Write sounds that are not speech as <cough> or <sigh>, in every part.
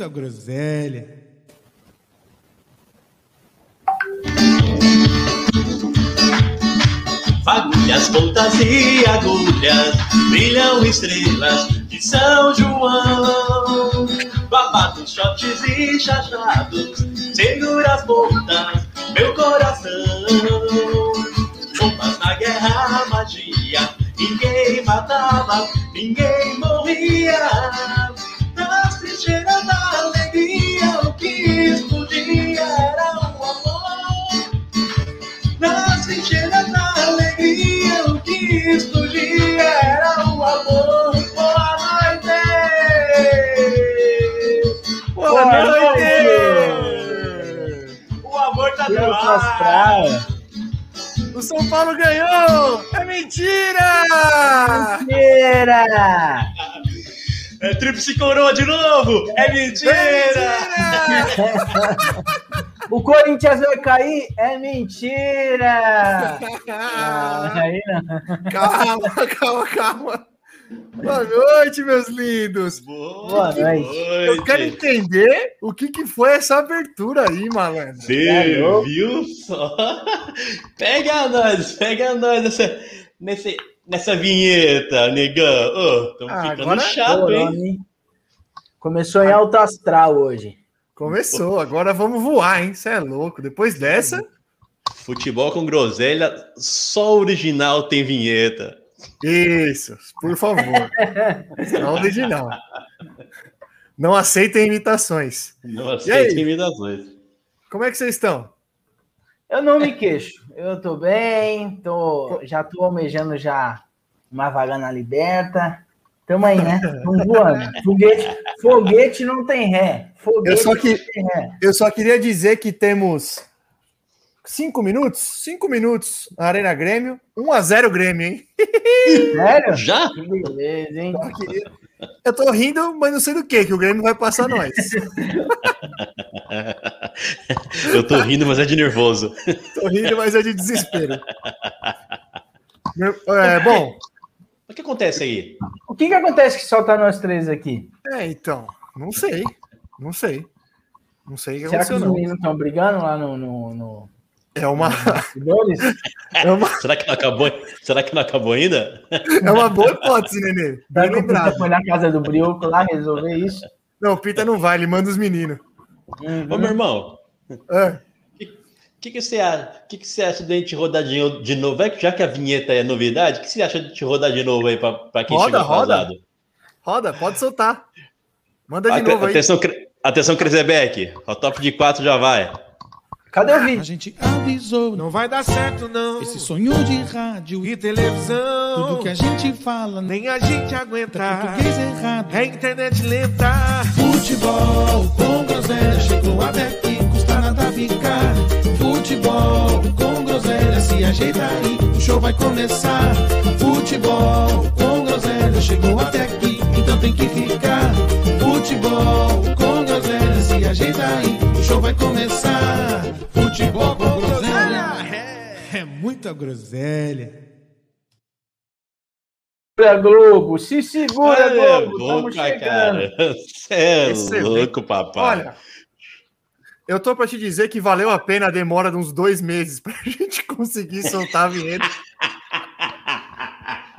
muita groselha. Fagulhas, pontas e agulhas, brilham estrelas de São João. Babados, shots e chachados, segura as pontas, meu coração. Bombas na guerra, magia, ninguém matava, ninguém morria. Nas trincheiras o que explodia era o amor. Boa noite! Boa noite! O amor tá no Deus ar! O São Paulo ganhou! É mentira! Mentira! É tríplice coroa de novo! É mentira! <laughs> O Corinthians vai cair? É mentira! <laughs> Ah, aí não. Calma, calma, calma. Boa noite, meus lindos. Boa noite. Eu quero entender o que, que foi essa abertura aí, malandro. Você viu só? <laughs> Pega nós, pega nós nessa, nessa, nessa vinheta, negão. Ô, tamo Ah, ficando agora- chato, hein? Começou em alto astral hoje. Começou, agora vamos voar, hein? Você é louco. Depois dessa, Futebol com groselha, só original tem vinheta. isso, por favor. Só original. Não aceitem imitações. Não aí? aceito imitações. Como é que vocês estão? Eu não me queixo. Eu tô bem, tô, já tô almejando já uma vaga na liberta. Tamo aí, né? Tamo voando. Foguete, foguete não tem ré. Foguete Eu só que- não tem ré. Eu só queria dizer que temos cinco minutos, cinco minutos na Arena Grêmio, 1 a 0 Grêmio, hein? Sério? Já? Que beleza, hein? Só queria- Eu tô rindo, mas não sei do que, que o Grêmio vai passar nós. <laughs> Eu tô rindo, mas é de nervoso. Tô rindo, mas é de desespero. É, bom, O que acontece aí? O que que acontece que só tá nós três aqui? é, então, não sei, não sei. Não sei o que Será que aconteceu, os não. meninos estão brigando lá no, no, no É uma, <laughs> é, uma, <laughs> Será que não acabou, será que não acabou ainda? é uma boa hipótese, Nenê. Vai Bem que o Pita lembrado. foi na casa do Brioco lá resolver isso? Não, o Pita não vai, ele manda os meninos. Uhum. Ô, meu irmão, É, que, que, você acha, que, que você acha de a gente rodar de, de novo? É que Já que a vinheta é novidade, o que você acha de te rodar de novo aí pra, pra quem Roda, chegou roda. atrasado? roda, pode soltar. Manda de Ate- novo aí. Atenção, Cre- atenção Krezebeck. O top de quatro já vai. Cadê o A vídeo? gente avisou. Não vai dar certo, não. Esse sonho de rádio E televisão. tudo que a gente fala. Nem a gente aguenta. Português errado. É internet lenta. Futebol com groselha chegou até aqui, custa nada ficar. Futebol com groselha se ajeita aí, o show vai começar. Futebol com groselha chegou até aqui, então tem que ficar. Futebol com groselha se ajeita aí, o show vai começar. Futebol com groselha é, é muita groselha. Globo, se segura, Globo, estamos boca, chegando. cara. Você é Excelente. louco, papai. Olha, eu tô pra te dizer que valeu a pena a demora de uns dois meses pra <laughs> gente conseguir soltar a vinheta. <laughs>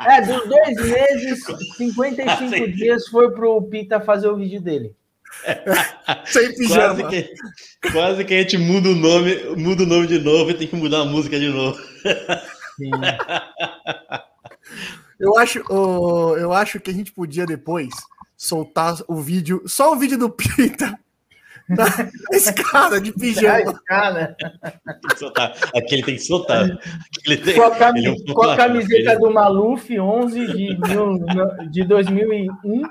É, dos dois meses, 55 Sim. dias foi pro Pita fazer o vídeo dele. <laughs> Sem quase, pijama. que, quase que a gente muda o nome, muda o nome de novo e tem que mudar a música de novo. Sim. Eu acho, eu acho que a gente podia depois soltar o vídeo, só o vídeo do Pita na na escada de pijama. cara, Tem que soltar. Aquele tem que soltar. Aquele tem, com a, cami- ele é um- com a camiseta do Maluf 11 de, mil, de 2001.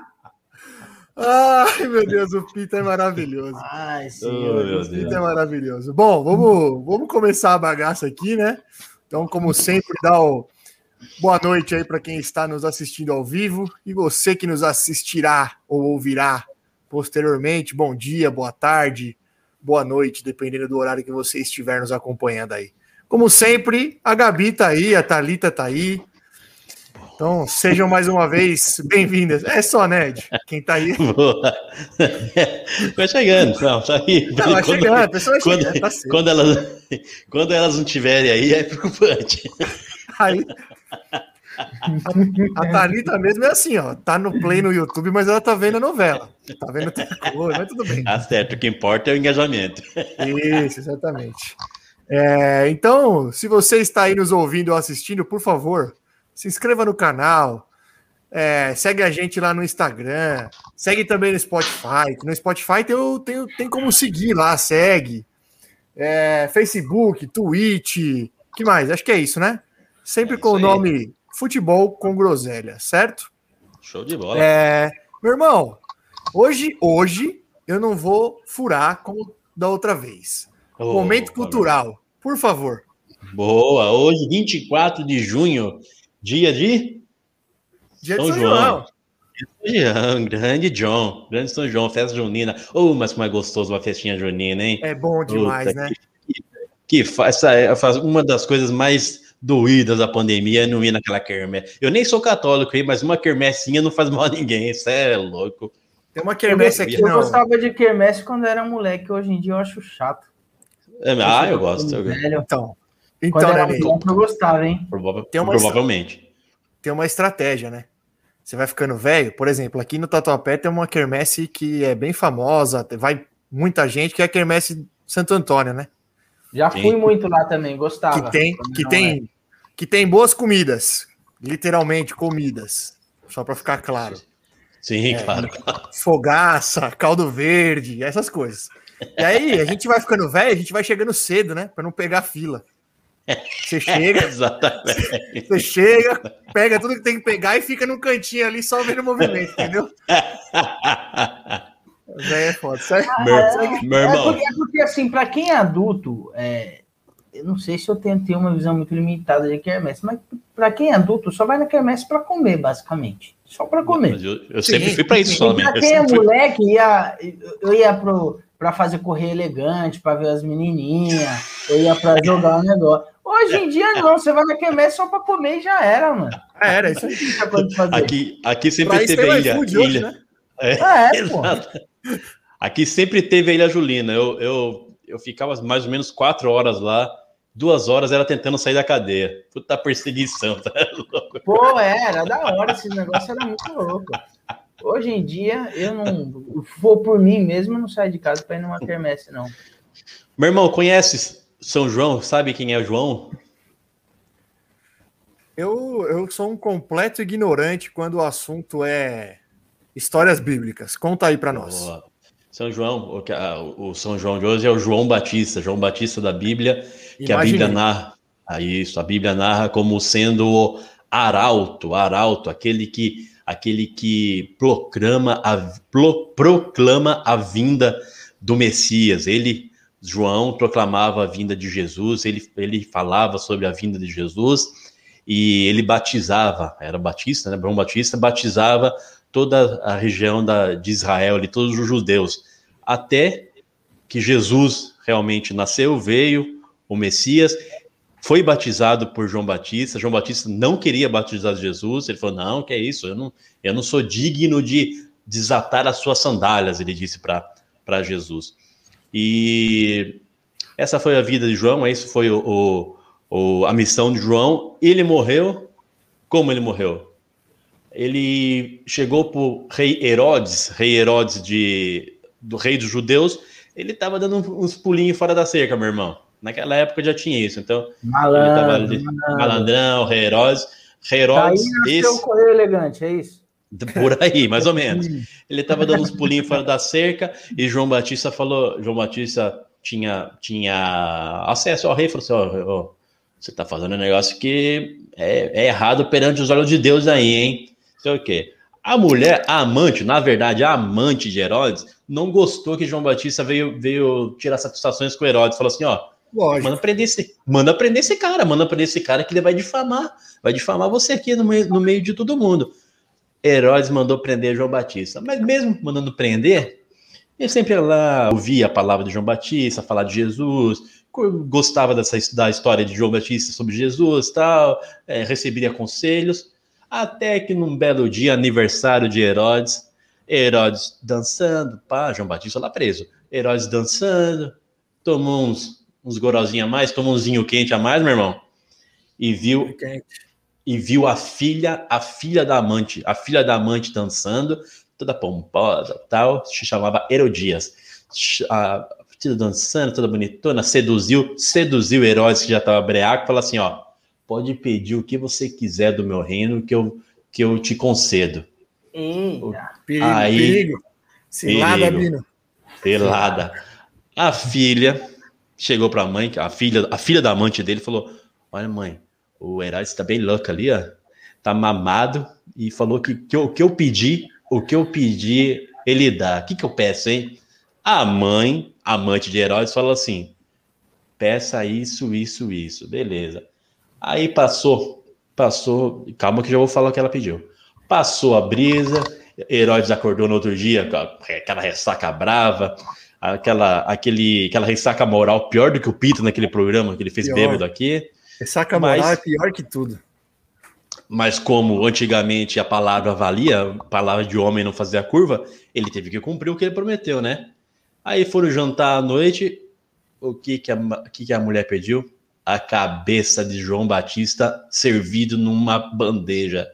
Ai, meu Deus, o Pita é maravilhoso. Ai, senhor. Oh, o Pita é maravilhoso. Bom, vamos, vamos começar a bagaça aqui, né? Então, como sempre, dá o boa noite aí para quem está nos assistindo ao vivo e você que nos assistirá ou ouvirá posteriormente. Bom dia, boa tarde, boa noite, dependendo do horário que você estiver nos acompanhando aí. Como sempre, a Gabi tá aí, a Thalita tá aí, então, sejam mais uma vez bem-vindas. É só, Ned, quem tá aí. <laughs> Boa. Vai chegando, não, tá aí. Não, vai chegando, a pessoa vai quando, chegando, tá quando, elas, quando elas não estiverem aí, é preocupante. Aí, a Thalita mesmo é assim, ó, tá no play no YouTube, mas ela tá vendo a novela. Tá vendo coisa, mas tudo bem. Tá certo, o que importa é o engajamento. Isso, exatamente. É, então, se você está aí nos ouvindo ou assistindo, por favor, se inscreva no canal, é, segue a gente lá no Instagram, segue também no Spotify. No Spotify tem, tem, tem como seguir lá, segue. É, Facebook, Twitch, que mais? Acho que é isso, né? Sempre É com o nome Futebol com Groselha, certo? Show de bola. É, meu irmão, hoje, hoje eu não vou furar como da outra vez. Oh, Momento cultural, por favor. Boa, hoje, 24 de junho, dia de Dia de São São João. João. João, grande John, grande São João, festa junina. Oh, mas como é gostoso uma festinha junina, hein? É bom demais, Puta, né? Que faz, essa é- faz uma das coisas mais doídas da pandemia não ir naquela quermesse. Eu nem sou católico, hein, mas uma quermessinha não faz mal a ninguém, isso é louco. Tem uma quermesse aqui, eu não. gostava de quermesse quando era moleque, hoje em dia eu acho chato. É, ah, eu gosto, eu gosto. Velho. Então, Quando então era Nenê, moleque eu gostava, hein? Prova- Tem uma provavelmente. tem uma estratégia, né? Você vai ficando velho, por exemplo, aqui no Tatuapé tem uma quermesse que é bem famosa, vai muita gente, que é a quermesse Santo Antônio, né? Já Sim. fui muito lá também, gostava. Que tem, que tem, que tem boas comidas, literalmente comidas, só para ficar claro. Sim, É. claro. Fogaça, caldo verde, essas coisas. E aí, a gente vai ficando velho, a gente vai chegando cedo, né? Para não pegar fila. Você <laughs> chega, Exatamente. você chega, pega tudo que tem que pegar e fica num cantinho ali só vendo o movimento, entendeu? <laughs> Véi é foda. Sai- meu, meu É irmão, porque, é porque, assim, pra quem é adulto, é, eu não sei se eu tentei uma visão muito limitada de quermesse, mas pra quem é adulto, só vai na quermesse pra comer, basicamente. Só pra comer. mas eu, eu Sim. sempre fui pra isso somente. pra quem é fui- moleque, ia, eu ia pro, pra fazer correr elegante, pra ver as menininhas, eu ia pra jogar um negócio. Hoje em dia, não, você vai na quermesse só pra comer e já era, mano. Ah, era isso muita coisa pra fazer. Aqui, aqui sempre Pra teve ilha. hoje, ilha- né? É, Ah, é, <laughs> pô. Aqui sempre teve a Ilha Julina. Eu, eu, eu ficava mais ou menos quatro horas lá, duas horas era tentando sair da cadeia. Puta perseguição, <laughs> tá louco? Pô, era da hora, esse negócio era muito louco. Hoje em dia, eu não. Vou por mim mesmo, eu não saio de casa pra ir numa quermesse, não. Meu irmão, conhece São João? Sabe quem é o João? Eu, eu sou um completo ignorante quando o assunto é histórias bíblicas. Conta aí pra nós. Boa. São João, o, a- São João de hoje é o João Batista, João Batista da Bíblia, que a. Bíblia narra. Ah, isso, a Bíblia narra como sendo o arauto, arauto, aquele que aquele que proclama a, pro- proclama a vinda do Messias. Ele, João, proclamava a vinda de Jesus, ele, ele falava sobre a vinda de Jesus e ele batizava, era batista, né? João Batista batizava toda a região da, de Israel, ali, todos os judeus, até que Jesus realmente nasceu, veio, o Messias, foi batizado por João Batista. João Batista não queria batizar Jesus, ele falou: Não, que é isso, eu não, eu não sou digno de desatar as suas sandálias, ele disse para Jesus. E essa foi a vida de João, isso foi o, o, o, a missão de João. Ele morreu. Como ele morreu? Ele chegou para o rei Herodes, rei Herodes de, do rei dos judeus. Ele estava dando uns pulinhos fora da cerca, meu irmão. Naquela época já tinha isso. Então, ele Malandro, ali, malandro. malandrão, rei Herodes. Rei Daí Herodes, nasceu o esse, correio elegante, é isso? por aí, mais ou menos. <laughs> Ele estava dando uns pulinhos fora da cerca e João Batista falou, João Batista tinha, tinha acesso ao rei, falou assim, ó, ó, você está fazendo um negócio que é, é errado perante os olhos de Deus aí, hein? Sei o quê. A mulher, a amante, na verdade, a amante de Herodes, não gostou que João Batista veio, veio tirar satisfações com Herodes. Falou assim: ó, Lógico. manda prender, esse, manda prender esse cara, manda prender esse cara que ele vai difamar, vai difamar você aqui no meio, no meio de todo mundo. Herodes mandou prender João Batista, mas mesmo mandando prender, ele sempre lá ouvia a palavra de João Batista, falar de Jesus, gostava dessa da história de João Batista sobre Jesus, tal, é, recebia conselhos. Até que num belo dia, aniversário de Herodes, Herodes dançando, pá, João Batista lá preso. Herodes dançando, tomou uns, uns gorozinhos a mais, tomou um vinho quente a mais, meu irmão, e viu e viu a filha, a filha da amante, a filha da amante dançando, toda pomposa, tal, se chamava Herodias. A filha dançando, toda bonitona, seduziu, seduziu Herodes que já estava breaco, falou assim, ó, pode pedir o que você quiser do meu reino que eu, que eu te concedo. Eita. Perigo, Aí, perigo. Cilada, Bino. Pelada. A filha chegou para a mãe, a filha, a filha da amante dele falou: Olha, mãe, o Herói está bem louco ali, ó. Tá mamado e falou que, que o que eu pedi, o que eu pedi, ele dá. O que, que eu peço, hein? A mãe, amante de Herodes, falou assim: peça isso, isso, isso. Beleza. Aí passou, passou, calma que já vou falar o que ela pediu. Passou a brisa, Herodes acordou no outro dia, aquela ressaca brava, aquela, aquele, aquela ressaca moral pior do que o Pito naquele programa que ele fez pior. bêbado aqui. Ressaca mas, moral é pior que tudo. Mas como antigamente a palavra valia, a palavra de homem não fazia curva, ele teve que cumprir o que ele prometeu, né? Aí foram jantar à noite, o que que a, que que a mulher pediu? A cabeça de João Batista servido numa bandeja.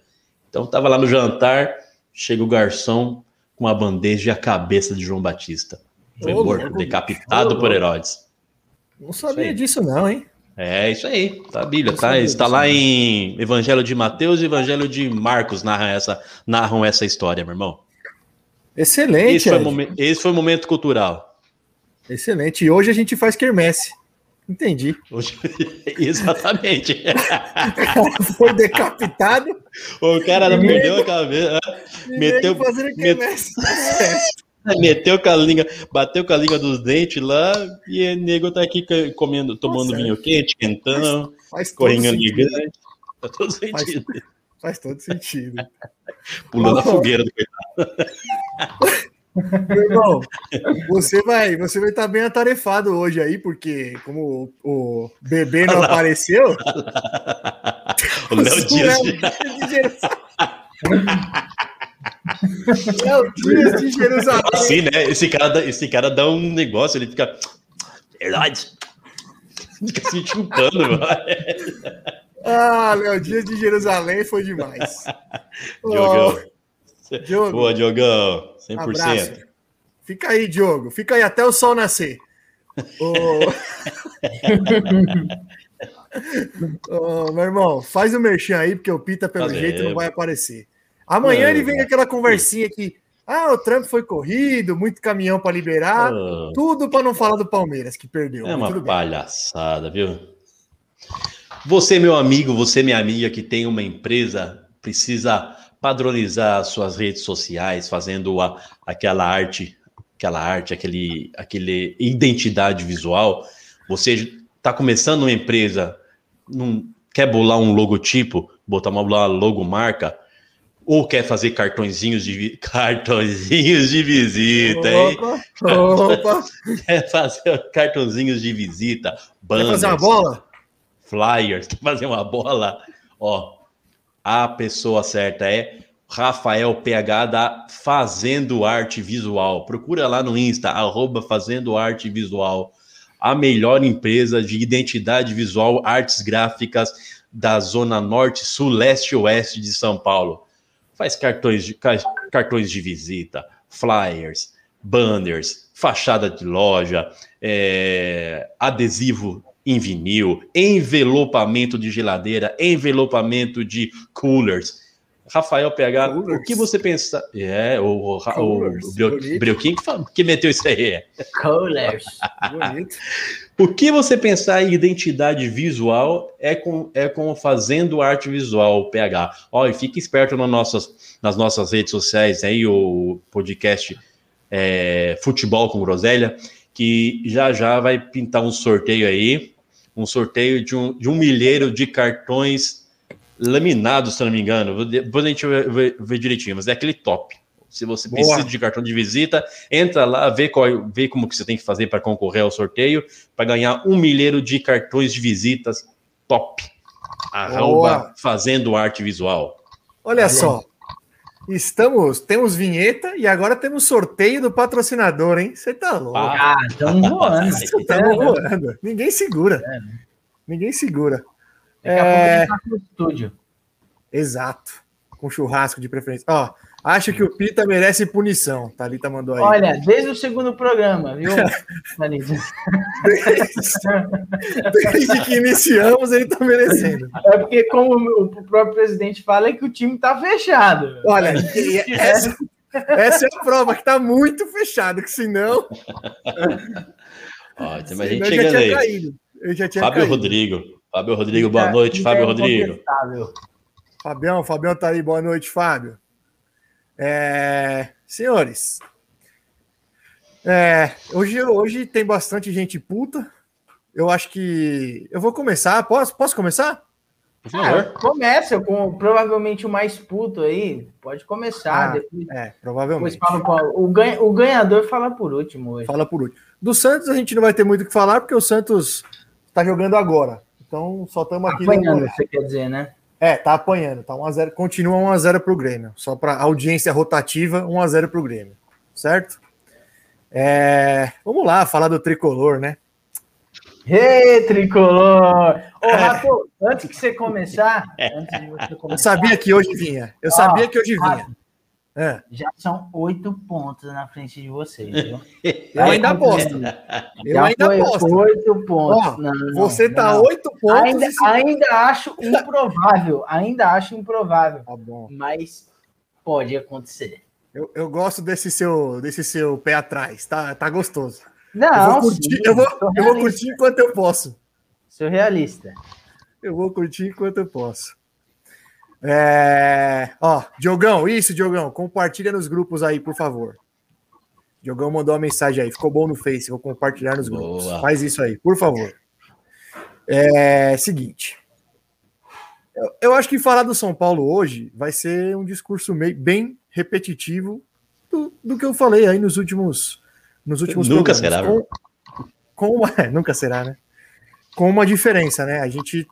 Então estava lá no jantar, chega o garçom com a bandeja e a cabeça de João Batista. Foi Ô, morto, decapitado por Herodes. Não sabia disso não, hein? É isso aí, tá a Bíblia, tá? Está lá em Evangelho de Mateus e Evangelho de Marcos narram essa, narram essa história, meu irmão. Excelente. Esse foi, momen, esse foi o momento cultural. Excelente. E hoje a gente faz quermesse. Entendi. <laughs> Exatamente. <laughs> Foi decapitado. O cara não perdeu a cabeça. Meteu, met... <laughs> meteu com a língua, bateu com a língua dos dentes lá e o nego tá aqui comendo, tomando Nossa, vinho quente, quentando, correndo gigante. Faz todo sentido. Faz, faz todo sentido. Pulando a fogueira do coitado. Meu irmão, você vai você vai estar tá bem atarefado hoje aí, porque como o, o bebê não apareceu. o Léo Dias. Léo Dias de Jerusalém. Assim, né? Esse cara, dá, esse cara dá um negócio, ele fica. Verdade. Fica se chupando, <laughs> Ah, Léo Dias de Jerusalém foi demais. Diogão. Oh. Diogo. Boa, Diogão. 100%. Abraço. Fica aí, Diogo. Fica aí até o sol nascer. oh... <laughs> oh, meu irmão, faz o merchan aí, porque o Pita, pelo jeito, não vai aparecer. Amanhã ele vem aquela conversinha que. Ah, o Trump foi corrido, muito caminhão para liberar, oh. tudo para não falar do Palmeiras que perdeu. É uma palhaçada, viu? Você, meu amigo, você, minha amiga, que tem uma empresa, precisa padronizar suas redes sociais, fazendo a, aquela arte, aquela arte, aquele, aquele identidade visual. Você está começando uma empresa, não, quer bolar um logotipo, botar uma logomarca, ou quer fazer cartõezinhos de <laughs> cartõezinhos de visita, hein? Opa, <laughs> quer fazer cartõezinhos de visita, banners, quer fazer uma bola? Flyers, quer fazer uma bola? Ó, a pessoa certa é Rafael PH da Fazendo Arte Visual. Procura lá no Insta, arroba Fazendo Arte Visual. A melhor empresa de identidade visual, artes gráficas da Zona Norte, Sul, Leste e Oeste de São Paulo. Faz cartões de, cartões de visita, flyers, banners, fachada de loja, é, adesivo em vinil, envelopamento de geladeira, envelopamento de coolers. Rafael PH, Coolers. o que você pensa? É, o, o, o, o Breuquim que, que meteu isso aí. Coolers. <laughs> o que você pensar em identidade visual é com, é com fazendo arte visual, PH. Ó, e fique esperto nas nossas, nas nossas redes sociais aí, o podcast é, Futebol com Groselha, que já já vai pintar um sorteio aí, um sorteio de um, de um milheiro de cartões laminado, se não me engano. Depois a gente vai ver, ver, direitinho, mas é aquele top. Se você Boa. precisa de cartão de visita, entra lá, vê, qual, vê como que você tem que fazer para concorrer ao sorteio, para ganhar um milheiro de cartões de visitas top. Arroba fazendo arte visual. Olha só, Estamos, temos vinheta e agora temos sorteio do patrocinador, hein? Você tá louco. Ah, estamos voando. Estamos voando. Ninguém segura. É. Ninguém segura. Daqui é... a pouco é, no estúdio. Exato. Com churrasco de preferência. Ó, acho que o Pita merece punição. Thalita mandou aí. Olha, desde o segundo programa, viu, <laughs> desde, desde que iniciamos, ele tá merecendo. É porque, como o próprio presidente fala, é que o time tá fechado. Olha, essa, essa é a prova, que tá muito fechado, que senão. Ó, tem mais gente chegando aí. Caído. Eu já tinha Fábio caído. Rodrigo. Fábio Rodrigo, boa noite. Fábio Rodrigo. Fabião, Fabião tá aí, boa noite, Fábio. É, senhores, é, hoje, hoje tem bastante gente puta. Eu acho que. Eu vou começar. Posso, posso começar? Por favor. Ah, começa com provavelmente o mais puto aí. Pode começar. Ah, depois, é, provavelmente. Fala, o, ganha, o ganhador fala por último hoje. Fala por último. Do Santos a gente não vai ter muito o que falar, porque o Santos está jogando agora. Então, só estamos aqui. Apanhando, no... você quer dizer, né? É, tá apanhando. Tá 1 a 0, continua 1 a 0 para o Grêmio. Só para audiência rotativa, 1 a 0 para o Grêmio. Certo? É, vamos lá, falar do tricolor, né? Ei, tricolor! Ô, Rato, antes que você começar, antes de você começar. Eu sabia que hoje vinha. Eu sabia que hoje vinha. É. Já são oito pontos na frente de vocês, viu? <laughs> Eu ainda aposto. Eu ainda aposto. Oito pontos. Ó, não, não, você tá não. oito pontos. Ainda, ainda acho improvável. Ainda acho improvável. Tá bom. Mas pode acontecer. Eu, eu gosto desse seu, desse seu pé atrás. Tá, tá gostoso. Não, eu vou curtir, sim, eu vou, eu vou curtir enquanto eu posso. Sou realista. Eu vou curtir enquanto eu posso. É... Ó, Diogão, isso, Diogão, compartilha nos grupos aí, por favor. Diogão mandou uma mensagem aí, ficou bom no Face, vou compartilhar nos grupos. Boa. Faz isso aí, por favor. É seguinte. Eu, eu, acho que falar do São Paulo hoje vai ser um discurso meio, bem repetitivo do, do que eu falei aí nos últimos nos últimos Nunca será, com, com uma, é, <laughs> nunca será, né? Com uma diferença, né? A gente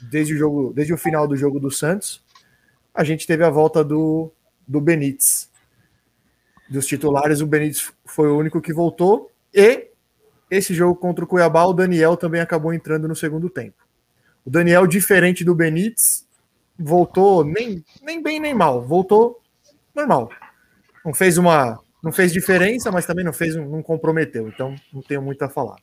desde o jogo, desde o final do jogo do Santos, a gente teve a volta do, do Benítez. Dos titulares, o Benítez foi o único que voltou e esse jogo contra o Cuiabá, o Daniel também acabou entrando no segundo tempo. O Daniel, diferente do Benítez, voltou nem, nem bem nem mal, voltou normal. Não fez uma, não fez diferença, mas também não fez, não comprometeu. Então não tenho muito a falar.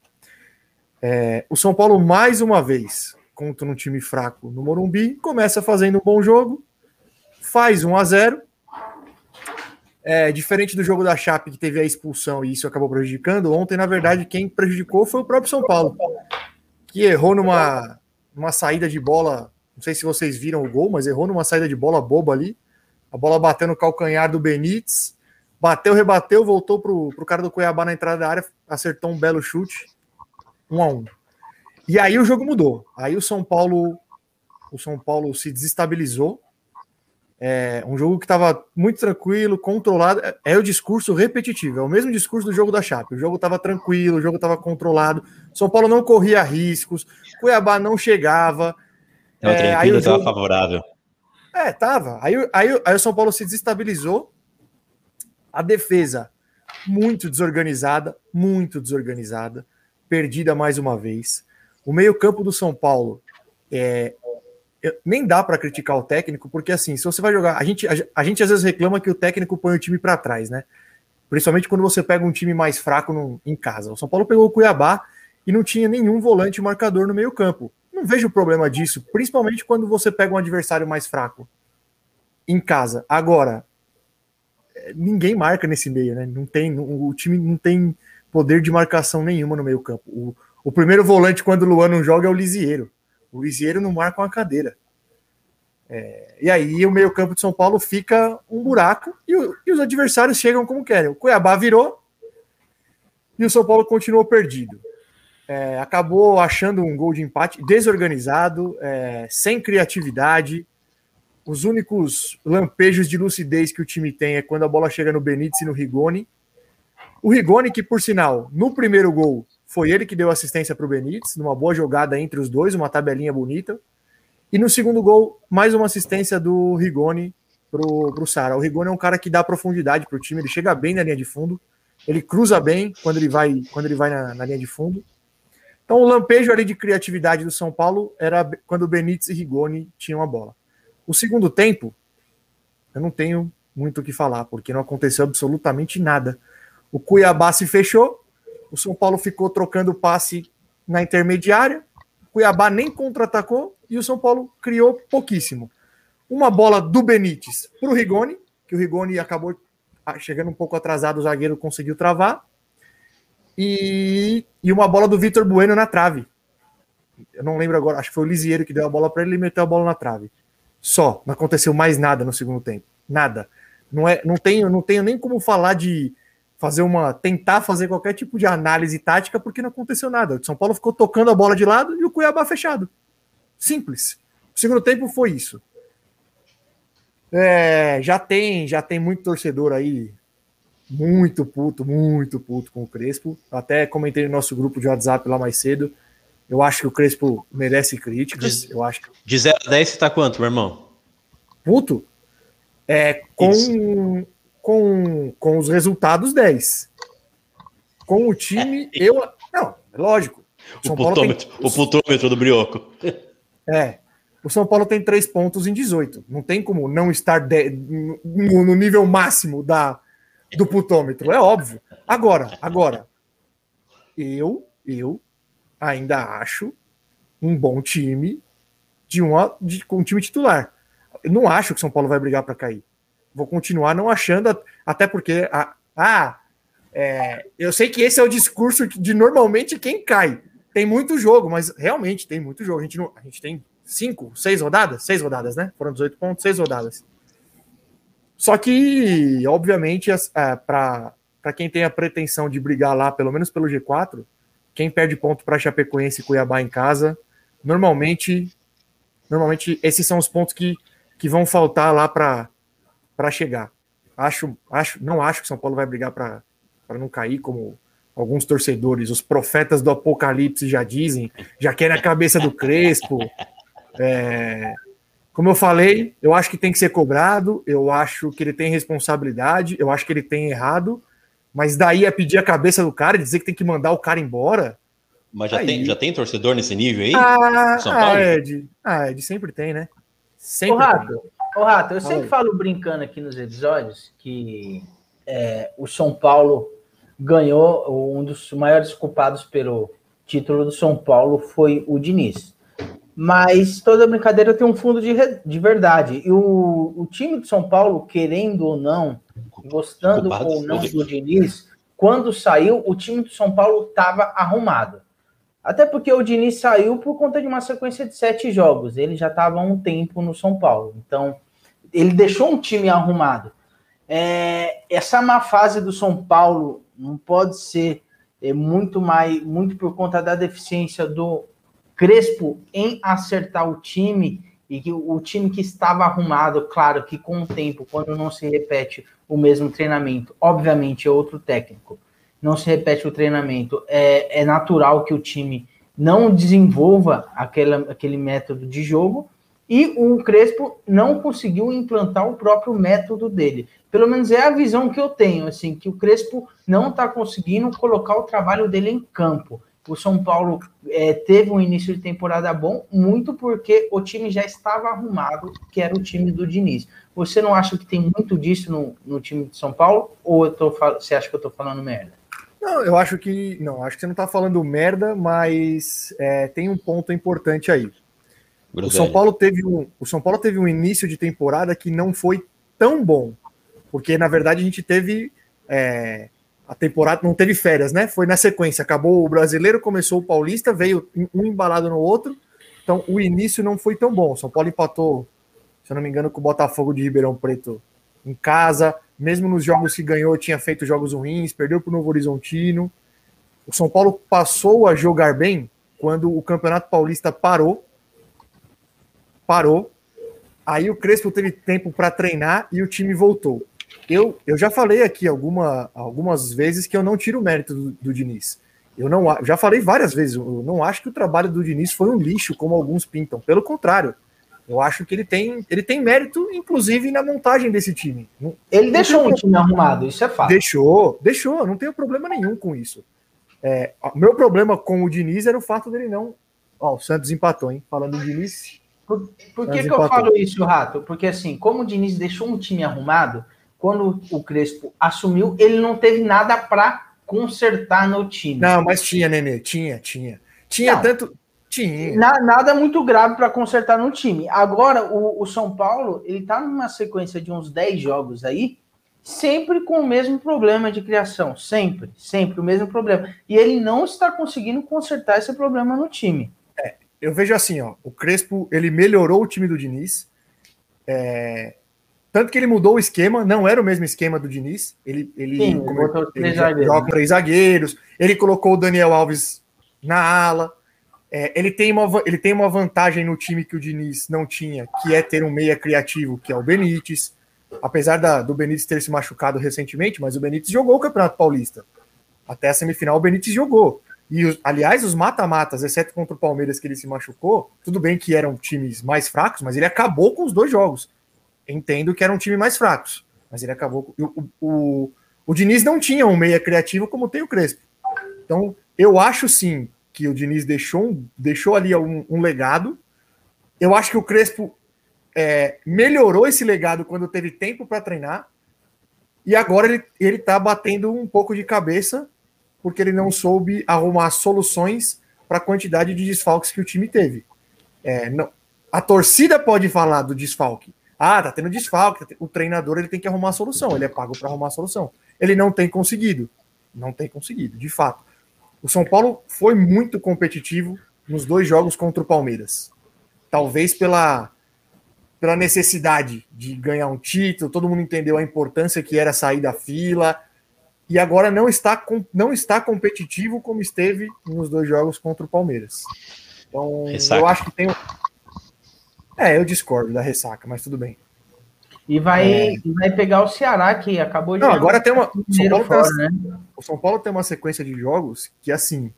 É, o São Paulo mais uma vez contra um time fraco no Morumbi, começa fazendo um bom jogo, faz 1 a 0 é, diferente do jogo da Chape, que teve a expulsão e isso acabou prejudicando, ontem, na verdade, quem prejudicou foi o próprio São Paulo, que errou numa, numa saída de bola. Não sei se vocês viram o gol, mas errou numa saída de bola boba ali. A bola bateu no calcanhar do Benítez, bateu, rebateu, voltou pro, pro cara do Cuiabá na entrada da área, acertou um belo chute. 1 a 1 e aí o jogo mudou. Aí o São Paulo, o São Paulo se desestabilizou. É um jogo que estava muito tranquilo, controlado. É, é, o discurso repetitivo, é o mesmo discurso do jogo da Chape. O jogo estava tranquilo, o jogo estava controlado. São Paulo não corria riscos, Cuiabá não chegava. Não, é, aí o jogo estava favorável. É, tava. Aí, aí, aí o São Paulo se desestabilizou. A defesa muito desorganizada, muito desorganizada, perdida mais uma vez. O meio-campo do São Paulo é, nem dá para criticar o técnico, porque assim, se você vai jogar, a gente, a, a, gente às vezes reclama que o técnico põe o time para trás, né? Principalmente quando você pega um time mais fraco no, em casa. O São Paulo pegou o Cuiabá e não tinha nenhum volante marcador no meio-campo. Não vejo problema disso, principalmente quando você pega um adversário mais fraco. em casa. Agora, é, ninguém marca nesse meio, né? Não tem, o time não tem poder de marcação nenhuma no meio campo. O, o primeiro volante, quando o Luan não joga, é o Lisieiro. O Lisieiro não marca uma cadeira. É, e aí o meio campo de São Paulo fica um buraco e, o, e, os adversários chegam como querem. O Cuiabá virou e o São Paulo continuou perdido. É, acabou achando um gol de empate desorganizado, é, sem criatividade. Os únicos lampejos de lucidez que o time tem é quando a bola chega no Benítez e no Rigoni. O Rigoni, que por sinal, no primeiro gol, foi ele que deu assistência para o Benítez, numa boa jogada entre os dois, uma tabelinha bonita. E no segundo gol, mais uma assistência do Rigoni pro, pro Sara. O Rigoni é um cara que dá profundidade pro time, ele chega bem na linha de fundo, ele cruza bem quando ele vai, quando ele vai na, na linha de fundo. Então o lampejo ali de criatividade do São Paulo era quando o Benítez e Rigoni tinham a bola. O segundo tempo, eu não tenho muito o que falar, porque não aconteceu absolutamente nada. O Cuiabá se fechou, o São Paulo ficou trocando passe na intermediária, Cuiabá nem contra-atacou e o São Paulo criou pouquíssimo. Uma bola do Benítez para o Rigoni, que o Rigoni acabou chegando um pouco atrasado, o zagueiro conseguiu travar. E, e uma bola do Vitor Bueno na trave. Eu não lembro agora, acho que foi o Lisieiro que deu a bola para ele e meteu a bola na trave. Só, não aconteceu mais nada no segundo tempo. Nada. Não, é, não, tenho, não tenho nem como falar de fazer uma. tentar fazer qualquer tipo de análise tática, porque não aconteceu nada. O São Paulo ficou tocando a bola de lado e o Cuiabá fechado. Simples. O segundo tempo foi isso. É, já tem, já tem muito torcedor aí, muito puto, muito puto com o Crespo. Até comentei no nosso grupo de WhatsApp lá mais cedo. Eu acho que o Crespo merece críticas. De, eu acho que... de 0 a 10 você tá quanto, meu irmão? Puto? É, com, com, com os resultados 10. Com o time, é. eu. Não, lógico. O, São putômetro, tem... o putômetro do Brioco. É. O São Paulo tem três pontos em 18. Não tem como não estar de... no nível máximo da, do putômetro. É óbvio. Agora, agora, eu, eu ainda acho um bom time de, uma, de com um time titular. Eu não acho que o São Paulo vai brigar para cair. Vou continuar não achando, até porque ah, ah é, eu sei que esse é o discurso de normalmente quem cai. Tem muito jogo, mas realmente tem muito jogo. A gente, não, a gente tem cinco, seis rodadas? Seis rodadas, né? Foram 18 pontos, seis rodadas. Só que, obviamente, é, para quem tem a pretensão de brigar lá, pelo menos pelo G4, quem perde ponto para Chapecoense e Cuiabá em casa, normalmente, normalmente esses são os pontos que, que vão faltar lá para chegar. Acho, acho, não acho que São Paulo vai brigar para não cair, como alguns torcedores, os profetas do apocalipse já dizem, já querem a cabeça do Crespo. É, como eu falei, eu acho que tem que ser cobrado, eu acho que ele tem responsabilidade, eu acho que ele tem errado, mas daí é pedir a cabeça do cara e dizer que tem que mandar o cara embora. Mas já, tem, já tem torcedor nesse nível aí? Ah, São Paulo? Ah, Ed, ah, Ed sempre tem, né? Sempre ô, Rato, ô, Rato, eu sempre falo brincando aqui nos episódios que é, o São Paulo ganhou, um dos maiores culpados pelo título do São Paulo foi o Diniz. Mas toda brincadeira tem um fundo de, de verdade. E o, o time de São Paulo, querendo ou não, gostando ou não do Diniz, quando saiu, o time do São Paulo estava arrumado. Até porque o Diniz saiu por conta de uma sequência de sete jogos. Ele já estava há um tempo no São Paulo. Então, ele deixou um time arrumado. É, essa má fase do São Paulo não pode ser é, muito mais, muito por conta da deficiência do Crespo em acertar o time e que o time que estava arrumado, claro que com o tempo, quando não se repete o mesmo treinamento, obviamente é outro técnico, não se repete o treinamento, é, é natural que o time não desenvolva aquela, aquele método de jogo e o Crespo não conseguiu implantar o próprio método dele. Pelo menos é a visão que eu tenho, assim, que o Crespo não está conseguindo colocar o trabalho dele em campo. O São Paulo é, teve um início de temporada bom, muito porque o time já estava arrumado, que era o time do Diniz. Você não acha que tem muito disso no, no time de São Paulo? Ou tô, você acha que eu estou falando merda? Não, eu acho que. Não, acho que você não está falando merda, mas é, tem um ponto importante aí. O São Paulo teve um, o São Paulo teve um início de temporada que não foi tão bom, porque na verdade a gente teve é, a temporada não teve férias, né? Foi na sequência. Acabou o brasileiro, começou o paulista, veio um embalado no outro. Então o início não foi tão bom. O São Paulo empatou, se eu não me engano, com o Botafogo de Ribeirão Preto em casa. Mesmo nos jogos que ganhou, tinha feito jogos ruins, perdeu para o Novo Horizontino. O São Paulo passou a jogar bem quando o Campeonato Paulista parou parou. Aí o Crespo teve tempo para treinar e o time voltou. Eu, eu já falei aqui alguma, algumas vezes que eu não tiro o mérito do, do Diniz. Eu não já falei várias vezes, eu não acho que o trabalho do Diniz foi um lixo, como alguns pintam. Pelo contrário, eu acho que ele tem, ele tem mérito, inclusive, na montagem desse time. Ele deixou um time arrumado, isso é fato. Deixou, deixou, não tenho problema nenhum com isso. É, meu problema com o Diniz era o fato dele não. Ó, o Santos empatou, hein? Falando do Diniz, por, por que, que eu falo isso, Rato? Porque assim, como o Diniz deixou um time arrumado, quando o Crespo assumiu, ele não teve nada para consertar no time. Não, mas tinha, Nenê, tinha, tinha. Tinha não, tanto. Tinha. Na, nada muito grave para consertar no time. Agora, o, o, São Paulo, ele tá numa sequência de uns 10 jogos aí, sempre com o mesmo problema de criação. Sempre, sempre o mesmo problema. E ele não está conseguindo consertar esse problema no time eu vejo assim, ó, o Crespo ele melhorou o time do Diniz. É, tanto que ele mudou o esquema, não era o mesmo esquema do Diniz. Ele, ele, Sim, ele, três zagueiros. três zagueiros. Ele colocou o Daniel Alves na ala. É, ele, tem uma, ele tem uma vantagem no time que o Diniz não tinha, que é ter um meia criativo, que é o Benítez. Apesar da, do Benítez ter se machucado recentemente, mas o Benítez jogou o Campeonato Paulista. Até a semifinal o Benítez jogou. E, aliás, os mata-matas, exceto contra o Palmeiras, que ele se machucou, tudo bem que eram times mais fracos, mas ele acabou com os dois jogos. Entendo que eram times mais fracos, mas ele acabou. Com... O, o, o Diniz não tinha um meia criativo como tem o Crespo. Então, eu acho sim que o Diniz deixou, deixou ali um, um legado. Eu acho que o Crespo é, melhorou esse legado quando teve tempo para treinar. E agora ele, ele tá batendo um pouco de cabeça porque ele não soube arrumar soluções para a quantidade de desfalques que o time teve. É, não, a torcida pode falar do desfalque. Ah, tá tendo desfalque. Tá o treinador ele tem que arrumar a solução. Ele é pago para arrumar a solução. Ele não tem conseguido. Não tem conseguido, de fato. O São Paulo foi muito competitivo nos dois jogos contra o Palmeiras. Talvez pela, pela necessidade de ganhar um título, todo mundo entendeu a importância que era sair da fila, e agora não está, não está competitivo como esteve nos dois jogos contra o Palmeiras. Então, ressaca. eu acho que tem. É, eu discordo da ressaca, mas tudo bem. E vai, é... vai pegar o Ceará, que acabou de. Não, agora tem uma. O São, Paulo fora, tem uma... Né? O São Paulo tem uma sequência de jogos que, assim,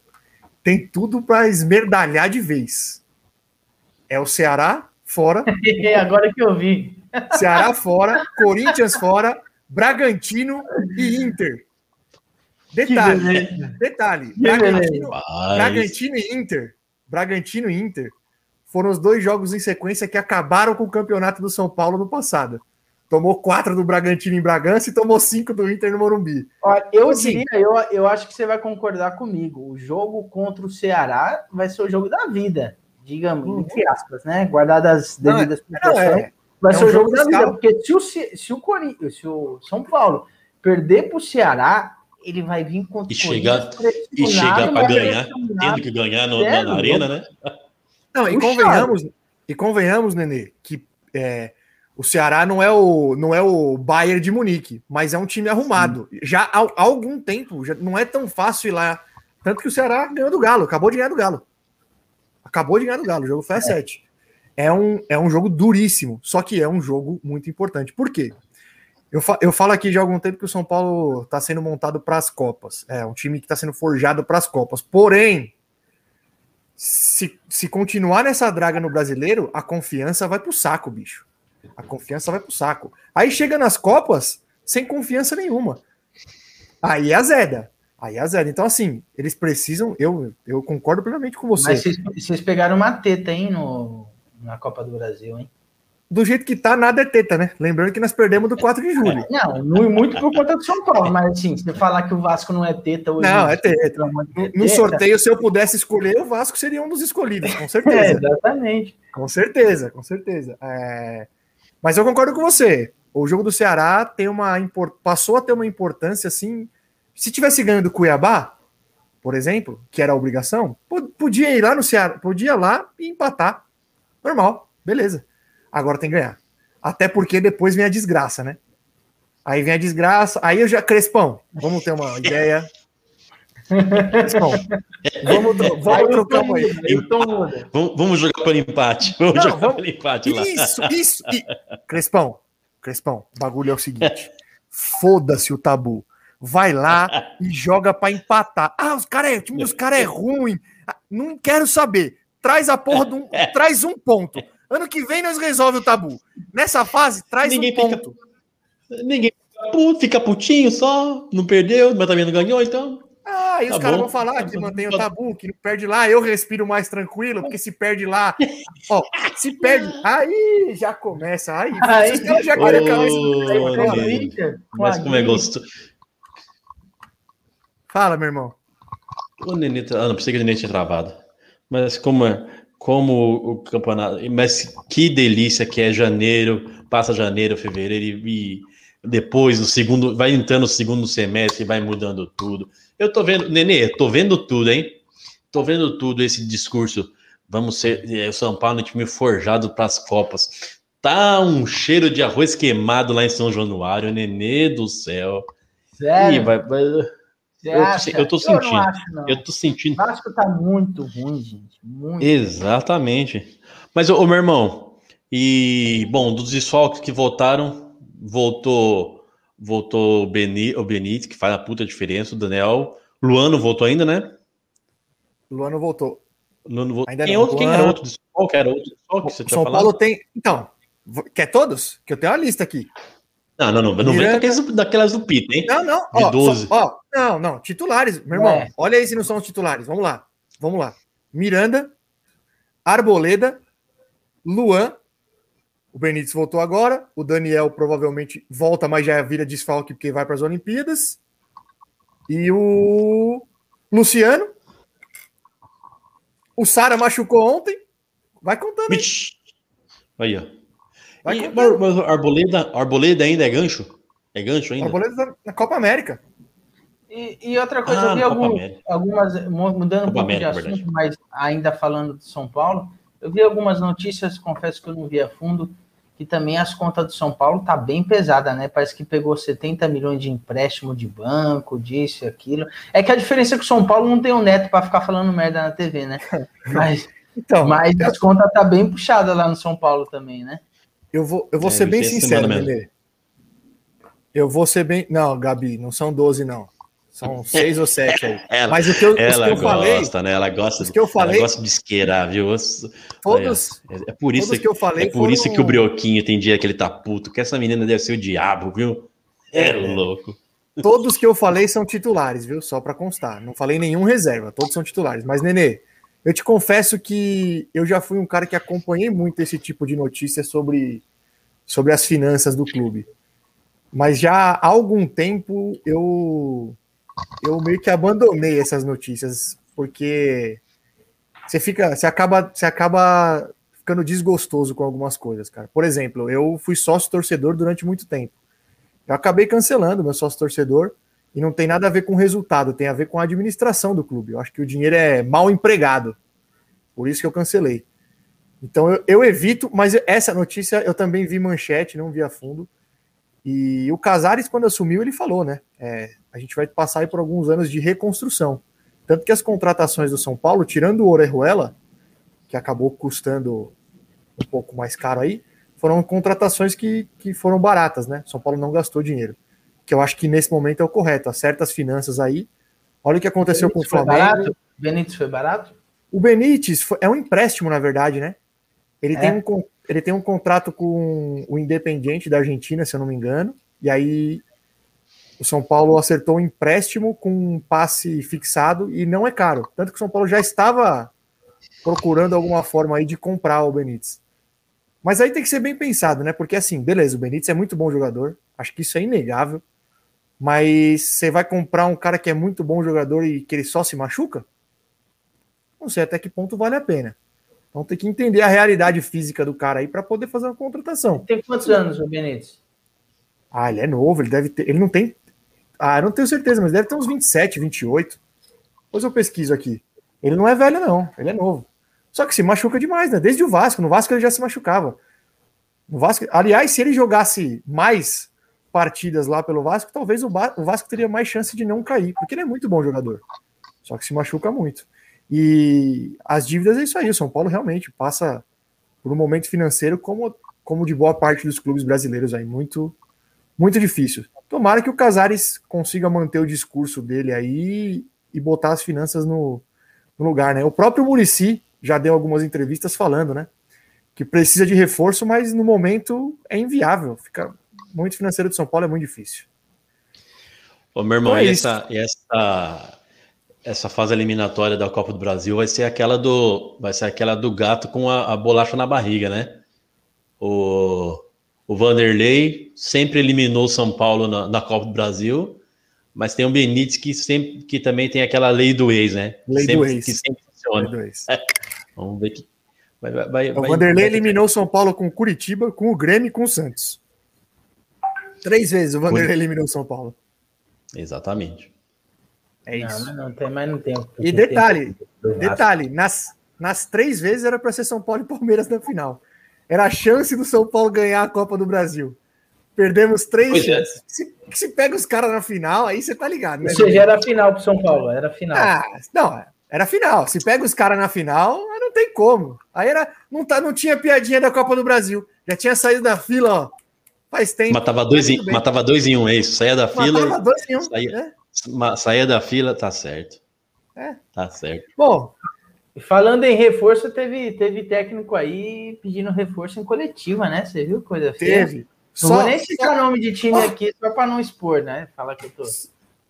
tem tudo para esmerdalhar de vez. É o Ceará fora. <laughs> agora que eu vi. Ceará fora, Corinthians fora, Bragantino e Inter. Detalhe, detalhe. Bragantino, Bragantino e Inter. Bragantino e Inter foram os dois jogos em sequência que acabaram com o campeonato do São Paulo no passado. Tomou quatro do Bragantino em Bragança e tomou cinco do Inter no Morumbi. Olha, eu assim, diria, eu, eu acho que você vai concordar comigo. O jogo contra o Ceará vai ser o jogo da vida, digamos, uhum. entre aspas, né? Guardadas as devidas é, proporções. É, vai é ser um o jogo, jogo da vida, porque se o, se o Corinthians, se o São Paulo perder para o Ceará, ele vai vir contra e chegar e chegar para ganhar, tendo que ganhar no, na, na, arena, né? Não, e convenhamos, e convenhamos, Nenê, que é, o Ceará não é o não é o Bayern de Munique, mas é um time arrumado. Já há, há, algum tempo, já não é tão fácil ir lá, tanto que o Ceará ganhou do Galo, acabou de ganhar do Galo. Acabou de ganhar do Galo, o jogo foi a 7. É. é um, é um jogo duríssimo, só que é um jogo muito importante. Por quê? Eu, fa eu falo aqui de algum tempo que o São Paulo está sendo montado para as Copas. É um time que está sendo forjado para as Copas. Porém, se, se continuar nessa draga no brasileiro, a confiança vai para o saco, bicho. A confiança vai para o saco. Aí chega nas Copas sem confiança nenhuma. Aí é azeda. Aí é azeda. Então, assim, eles precisam. Eu, eu concordo plenamente com você. Mas vocês, vocês pegaram uma teta, hein, no, na Copa do Brasil, hein? do jeito que tá, nada é teta, né? Lembrando que nós perdemos do 4 de julho. Não, muito por conta do São Paulo, mas assim, se falar que o Vasco não é teta hoje. Não, é teta. No, no sorteio, se eu pudesse escolher, o Vasco seria um dos escolhidos, com <laughs> certeza. É, exatamente. Com certeza, com certeza. É... Mas eu concordo com você. O jogo do Ceará tem uma passou a ter uma importância assim. Se tivesse ganho do Cuiabá, por exemplo, que era a obrigação, podia ir lá no Ceará, podia ir lá e empatar. Normal, beleza. Agora tem que ganhar. Até porque depois vem a desgraça, né? Aí vem a desgraça. Aí eu já. Crespão, vamos ter uma <laughs> ideia. Crespão, vamos, vamos trocar uma ideia. Vamos, vamos jogar para empate. Vamos Não, jogar vamos... para empate lá. Isso, isso. Crespão, Crespão, o bagulho é o seguinte: foda-se o tabu. Vai lá e joga para empatar. Ah, os cara é, o time dos caras é ruim. Ah, não quero saber. Traz a porra de um, traz um ponto. Ano que vem nós resolve o tabu. Nessa fase, traz ninguém um ponto. Fica, ninguém fica putinho só, não perdeu, mas também não ganhou, então. Ah, e tá os caras vão falar que mantém o tabu, que não perde lá, eu respiro mais tranquilo, porque se perde lá. <laughs> Ó, se perde. Aí já começa. Aí, aí os caras já querem acabar esse Mas como é gostoso. Fala, meu irmão. O Nenê, ah, não pensei que o Nenê tinha travado. Mas como é como o campeonato. Mas que delícia que é janeiro, passa janeiro, fevereiro e, depois o segundo, vai entrando o segundo semestre, vai mudando tudo. Eu tô vendo, Nenê, tô vendo tudo, hein? Tô vendo tudo esse discurso. Vamos ser é, o São Paulo, um time forjado para as Copas. Tá um cheiro de arroz queimado lá em São Januário, Nenê do céu. Sério? Ih, vai, vai... Eu, eu tô sentindo. Eu, não acho, não. eu tô sentindo. O Vasco tá muito ruim, gente. Muito Exatamente. Mas, ô, meu irmão, e bom, dos desfalques que votaram, voltou voltou o, Beni, o Benítez, que faz a puta diferença, o Daniel. Luano voltou ainda, né? Luano voltou. Luano voltou. Ainda quem, outro, quem era outro desfalque? Era outro desfalque que você tinha São falado? Paulo tem. Então, quer todos? Que eu tenho uma lista aqui. Não, não, não. Não vem daquelas, daquelas do Pita, hein? Não, não. De ó, 12. Só, ó, não, não. Titulares, meu irmão. É. Olha aí se não são os titulares. Vamos lá. Vamos lá. Miranda, Arboleda, Luan. O Benítez voltou agora. O Daniel provavelmente volta, mas já vira desfalque porque vai para as Olimpíadas. E o Luciano. O Sara machucou ontem. Vai contando. Aí, ó. Vai e, mas Arboleda, Arboleda ainda é gancho? É gancho ainda? Arboleda na Copa América. E, e outra coisa, ah, eu vi algum, algumas, mudando um pouco América, de assunto, verdade. mas ainda falando de São Paulo, eu vi algumas notícias, confesso que eu não vi a fundo, que também as contas do São Paulo tá bem pesada, né? Parece que pegou 70 milhões de empréstimo de banco, disso e aquilo. É que a diferença é que o São Paulo não tem um neto para ficar falando merda na TV, né? <laughs> Mas, então, mas as contas tá bem puxada lá no São Paulo também, né? Eu vou, eu vou é, ser bem sincero, Lelê. Eu vou ser bem. Não, Gabi, não são 12, não. São seis ou sete aí. <laughs> Ela, Mas o que eu, ela que eu gosta, falei, né? Ela gosta, que eu falei, ela gosta de isqueirar, viu? Todos, é, é por isso que eu falei. É por foram... isso que o Brioquinho tem dia que ele tá puto, que essa menina deve ser o diabo, viu? É, é louco. Todos que eu falei são titulares, viu? Só para constar. Não falei nenhum reserva, todos são titulares. Mas, Nenê, eu te confesso que eu já fui um cara que acompanhei muito esse tipo de notícia sobre, sobre as finanças do clube. Mas já há algum tempo eu eu meio que abandonei essas notícias porque você fica, você acaba, você acaba ficando desgostoso com algumas coisas, cara. Por exemplo, eu fui sócio torcedor durante muito tempo. Eu acabei cancelando meu sócio torcedor e não tem nada a ver com o resultado, tem a ver com a administração do clube. Eu acho que o dinheiro é mal empregado. Por isso que eu cancelei. Então eu, eu evito, mas essa notícia eu também vi manchete, não vi a fundo. E o Casares, quando assumiu, ele falou, né? É, a gente vai passar por alguns anos de reconstrução. Tanto que as contratações do São Paulo, tirando o Orejuela, que acabou custando um pouco mais caro aí, foram contratações que, que foram baratas, né? São Paulo não gastou dinheiro. Que eu acho que nesse momento é o correto. Acerta as finanças aí. Olha o que aconteceu com o Flamengo. Barato? Benítez foi barato? O Benítez foi, é um empréstimo, na verdade, né? Ele, é. tem um, ele tem um contrato com o Independiente da Argentina, se eu não me engano, e aí o São Paulo acertou um empréstimo com um passe fixado e não é caro. Tanto que o São Paulo já estava procurando alguma forma aí de comprar o Benítez. Mas aí tem que ser bem pensado, né? Porque assim, beleza, o Benítez é muito bom jogador, acho que isso é inegável. Mas você vai comprar um cara que é muito bom jogador e que ele só se machuca? Não sei até que ponto vale a pena. Então tem que entender a realidade física do cara aí para poder fazer uma contratação. Tem quantos anos o Benítez? Ah, ele é novo, ele deve ter. Ele não tem. Ah, eu não tenho certeza, mas deve ter uns 27, 28. Depois eu pesquiso aqui. Ele não é velho, não. Ele é novo. Só que se machuca demais, né? Desde o Vasco. No Vasco ele já se machucava. No Vasco, aliás, se ele jogasse mais partidas lá pelo Vasco, talvez o, o Vasco teria mais chance de não cair, porque ele é muito bom jogador. Só que se machuca muito. E as dívidas é isso aí. O São Paulo realmente passa por um momento financeiro como, como de boa parte dos clubes brasileiros aí. Muito, muito difícil. Tomara que o Casares consiga manter o discurso dele aí e botar as finanças no, no lugar, né? O próprio Murici já deu algumas entrevistas falando, né? Que precisa de reforço, mas no momento é inviável. Fica muito financeiro de São Paulo é muito difícil. Ô, meu irmão, então é essa, essa, essa fase eliminatória da Copa do Brasil vai ser aquela do, vai ser aquela do gato com a, a bolacha na barriga, né? O, o Vanderlei sempre eliminou o São Paulo na, na, Copa do Brasil, mas tem o Benítez que sempre que também tem aquela lei do ex, né? Lei sempre, do ex. Que sempre funciona. <laughs> Vamos ver que. Vai, vai, o Vanderlei eliminou o São Paulo com o Curitiba, com o Grêmio e com o Santos. Três vezes o Vanderlei Foi. eliminou o São Paulo. Exatamente. É isso. Não, não tem, mas não tem. E detalhe, detalhe, nas, nas três vezes era para ser São Paulo e Palmeiras na final. Era a chance do São Paulo ganhar a Copa do Brasil. Perdemos três é. chances. É. Se, se pega os caras na final, aí você tá ligado, né? Ou seja, era final pro São Paulo, era final. Ah, não, era final. Se pega os caras na final, não tem como. Aí era, não, tá, não tinha piadinha da Copa do Brasil. Já tinha saído da fila, ó. Faz tempo. Matava dois, em, matava dois em um, é isso. Saía da fila. Matava dois em um. Saía, é. Saía da fila, tá certo. É. Tá certo. Bom, falando em reforço, teve, teve técnico aí pedindo reforço em coletiva, né? Você viu coisa feia? Teve. Não só, vou nem citar só... nome de time aqui, só para não expor, né? Falar que eu tô.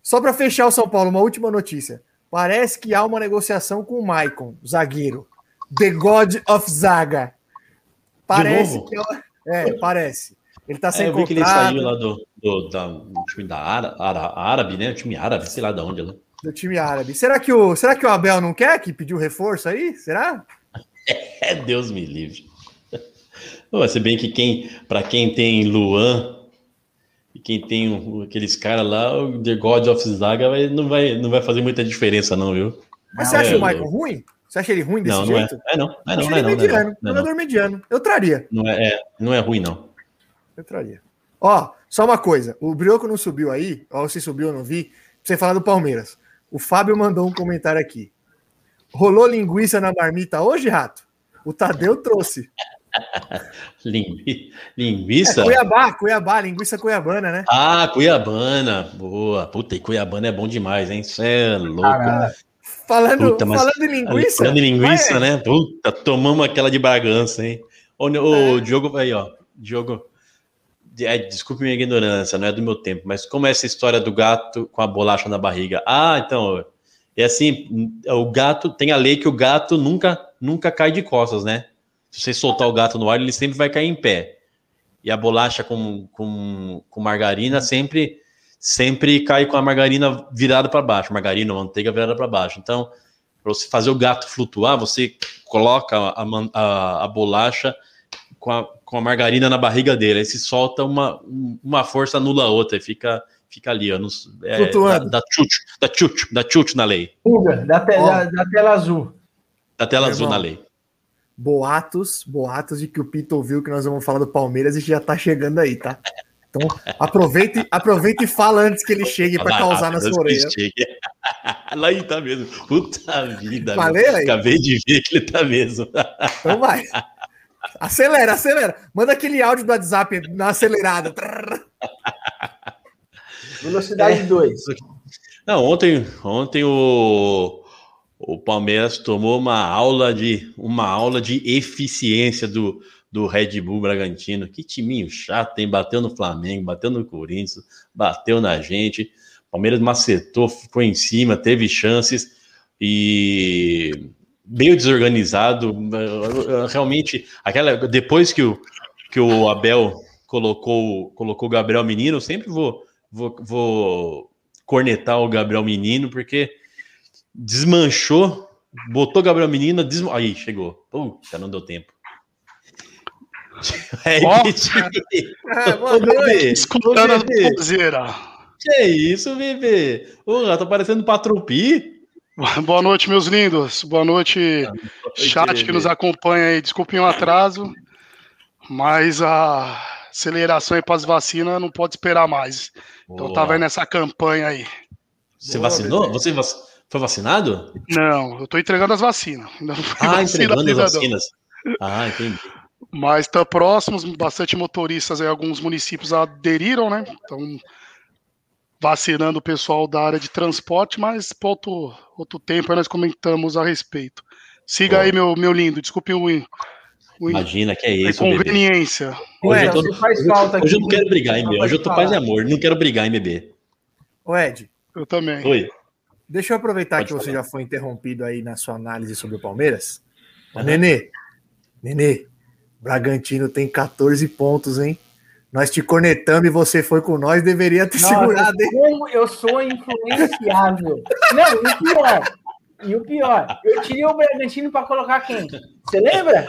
Só para fechar o São Paulo, uma última notícia. Parece que há uma negociação com o Maicon, zagueiro. The God of Zaga. Parece que ela... É, parece. Ele tá sem é, eu vi que ele saiu lá do, do, da, time da Ara, Ara, árabe, né? O time árabe, sei lá de onde. Né? Do time árabe. Será que, o, será que o Abel não quer que pediu reforço aí? Será? <laughs> É, Deus me livre. <laughs> Se bem que quem, para quem tem Luan e quem tem aqueles caras lá, o The God of Zaga vai, não, vai, não vai fazer muita diferença, não, viu? Mas você acha é, o Michael ruim? Você acha ele ruim desse não, não jeito? É, é não, é não, não, é não, mediano, não, jogador mediano. Eu traria. Não é, é, não é ruim, não. Eu traria. Ó, só uma coisa. O Brioco não subiu aí, ó, se subiu, eu não vi. Pra você falar do Palmeiras. O Fábio mandou um comentário aqui. Rolou linguiça na marmita hoje, Rato? O Tadeu trouxe. <laughs> linguiça? É, Cuiabá, Cuiabá, linguiça cuiabana, né? Ah, cuiabana. Boa. Puta, e cuiabana é bom demais, hein? Isso é louco. Caramba. Falando, Puta, falando em linguiça. Falando em linguiça, né? Puta, tomamos aquela de Bragança, hein? O, o é. Diogo, aí, ó. Diogo. É, desculpe minha ignorância, não é do meu tempo, mas como é essa história do gato com a bolacha na barriga? Ah, então. É assim, o gato tem a lei que o gato nunca nunca cai de costas, né? Se você soltar o gato no ar, ele sempre vai cair em pé. E a bolacha com, com, com margarina sempre sempre cai com a margarina virada para baixo, margarina ou manteiga virada para baixo. Então, para você fazer o gato flutuar, você coloca a, a, a bolacha com a, com a margarina na barriga dele. Aí se solta uma, uma força anula a outra e fica, fica ali, ó, no, é, Flutuando. da, da chute, da chute, da chute na lei. Fuga, da, te, da, da, tela azul. Da tela azul na lei boatos, boatos de que o Pito ouviu que nós vamos falar do Palmeiras e já tá chegando aí, tá? Então, aproveite, aproveite e fala antes que ele chegue para causar na sua orelha. Lá aí tá mesmo. Puta vida. Falei aí? Acabei de ver que ele tá mesmo. Então vai. <laughs> Acelera, acelera. Manda aquele áudio do WhatsApp na acelerada. <laughs> Velocidade 2. É. Não, ontem, ontem o o Palmeiras tomou uma aula de uma aula de eficiência do, do Red Bull Bragantino. Que timinho chato, hein? Bateu no Flamengo, bateu no Corinthians, bateu na gente. Palmeiras macetou, ficou em cima, teve chances e meio desorganizado. Realmente, aquela depois que o, que o Abel colocou colocou o Gabriel Menino, eu sempre vou, vou, vou cornetar o Gabriel Menino, porque desmanchou, botou o Gabriel Menino, desm... aí chegou. Puta, não deu tempo. <laughs> É, oh. Escutando a. Que isso, bebê? Ô, tá parecendo Patropi. <laughs> Boa noite, meus lindos. Boa noite, chat que nos acompanha aí. Desculpem o atraso, mas a aceleração aí para as vacinas não pode esperar mais. Boa. Então tava aí nessa campanha aí. Você Boa, vacinou? Bebê. Você foi vacinado? Não, eu tô entregando as vacinas. ah, entregando as vacinas. Ah, entendi. Mas tá próximos, bastante motoristas aí, alguns municípios aderiram, né? Então vacinando o pessoal da área de transporte, mas por outro, outro tempo nós comentamos a respeito. Siga aí, meu, meu lindo, desculpe o, o Imagina que é isso. Conveniência. Hoje, Ué, eu, tô, faz falta hoje eu não quero brigar, hein, Hoje eu tô paz e amor, não quero brigar, hein, bebê. O Ed. Eu também. Oi. Deixa eu aproveitar Pode que falar. você já foi interrompido aí na sua análise sobre o Palmeiras. Uhum. Nenê, Nenê, Bragantino tem 14 pontos, hein? Nós te cornetamos e você foi com nós, deveria ter Nossa, segurado, hein? Como eu sou influenciável. Não, e o pior, e o pior, eu tirei o Bragantino para colocar quem? Você lembra?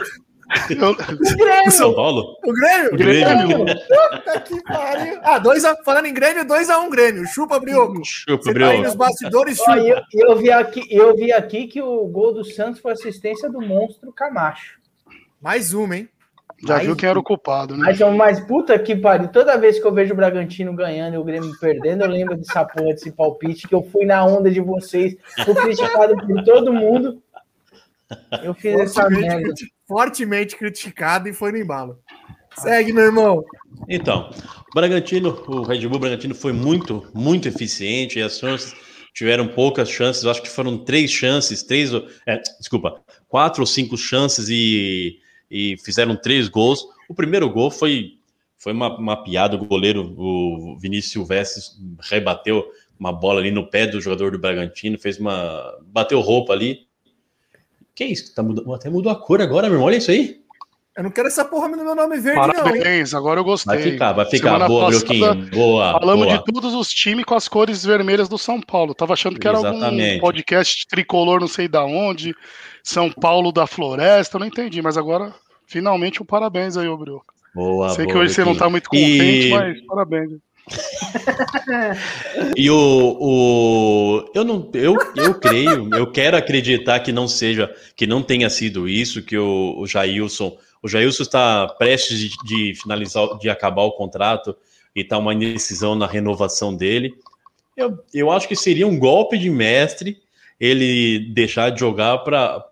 Eu... O Grêmio. São Paulo. O Grêmio. O Grêmio. Puta que pariu. Ah, dois a... falando em Grêmio, 2x1 um Grêmio. Chupa, Brioco. Chupa, Você Brioco. Tá aí nos bastidores, chupa. eu, eu, vi aqui, eu vi aqui que o gol do Santos foi assistência do monstro Camacho. Mais uma, hein? Já mas, viu quem era o culpado, né? Mas, mas puta que pariu. Toda vez que eu vejo o Bragantino ganhando e o Grêmio perdendo, eu lembro dessa porra, desse palpite, que eu fui na onda de vocês, fui criticado por todo mundo. Eu fiz essa merda. Fortemente criticado e foi no embalo. Segue, meu irmão. Então, o Bragantino, o Red Bull Bragantino foi muito, muito eficiente e as chances tiveram poucas chances, eu acho que foram três chances, três, é, desculpa, quatro ou cinco chances e e fizeram três gols. O primeiro gol foi, foi uma, uma piada, o goleiro, o Vinícius Silvestre, rebateu uma bola ali no pé do jogador do Bragantino, fez uma. bateu roupa ali. Que isso? Tá mudando, até mudou a cor agora, meu irmão. Olha isso aí. Eu não quero essa porra no meu nome verde, Parabéns, não, agora eu gostei. Vai ficar, vai ficar. Semana boa, Brioquinho. Boa. Falamos boa. de todos os times com as cores vermelhas do São Paulo. Tava achando que era Exatamente. algum podcast tricolor, não sei da onde. São Paulo da Floresta, eu não entendi, mas agora finalmente um parabéns aí, Brioco. Boa, Sei boa, que hoje você não tá muito contente, e... mas parabéns. e o, o eu não eu, eu creio, eu quero acreditar que não seja, que não tenha sido isso, que o, o Jailson, o Jailson está prestes de, de finalizar, de acabar o contrato e está uma indecisão na renovação dele. Eu, eu acho que seria um golpe de mestre ele deixar de jogar para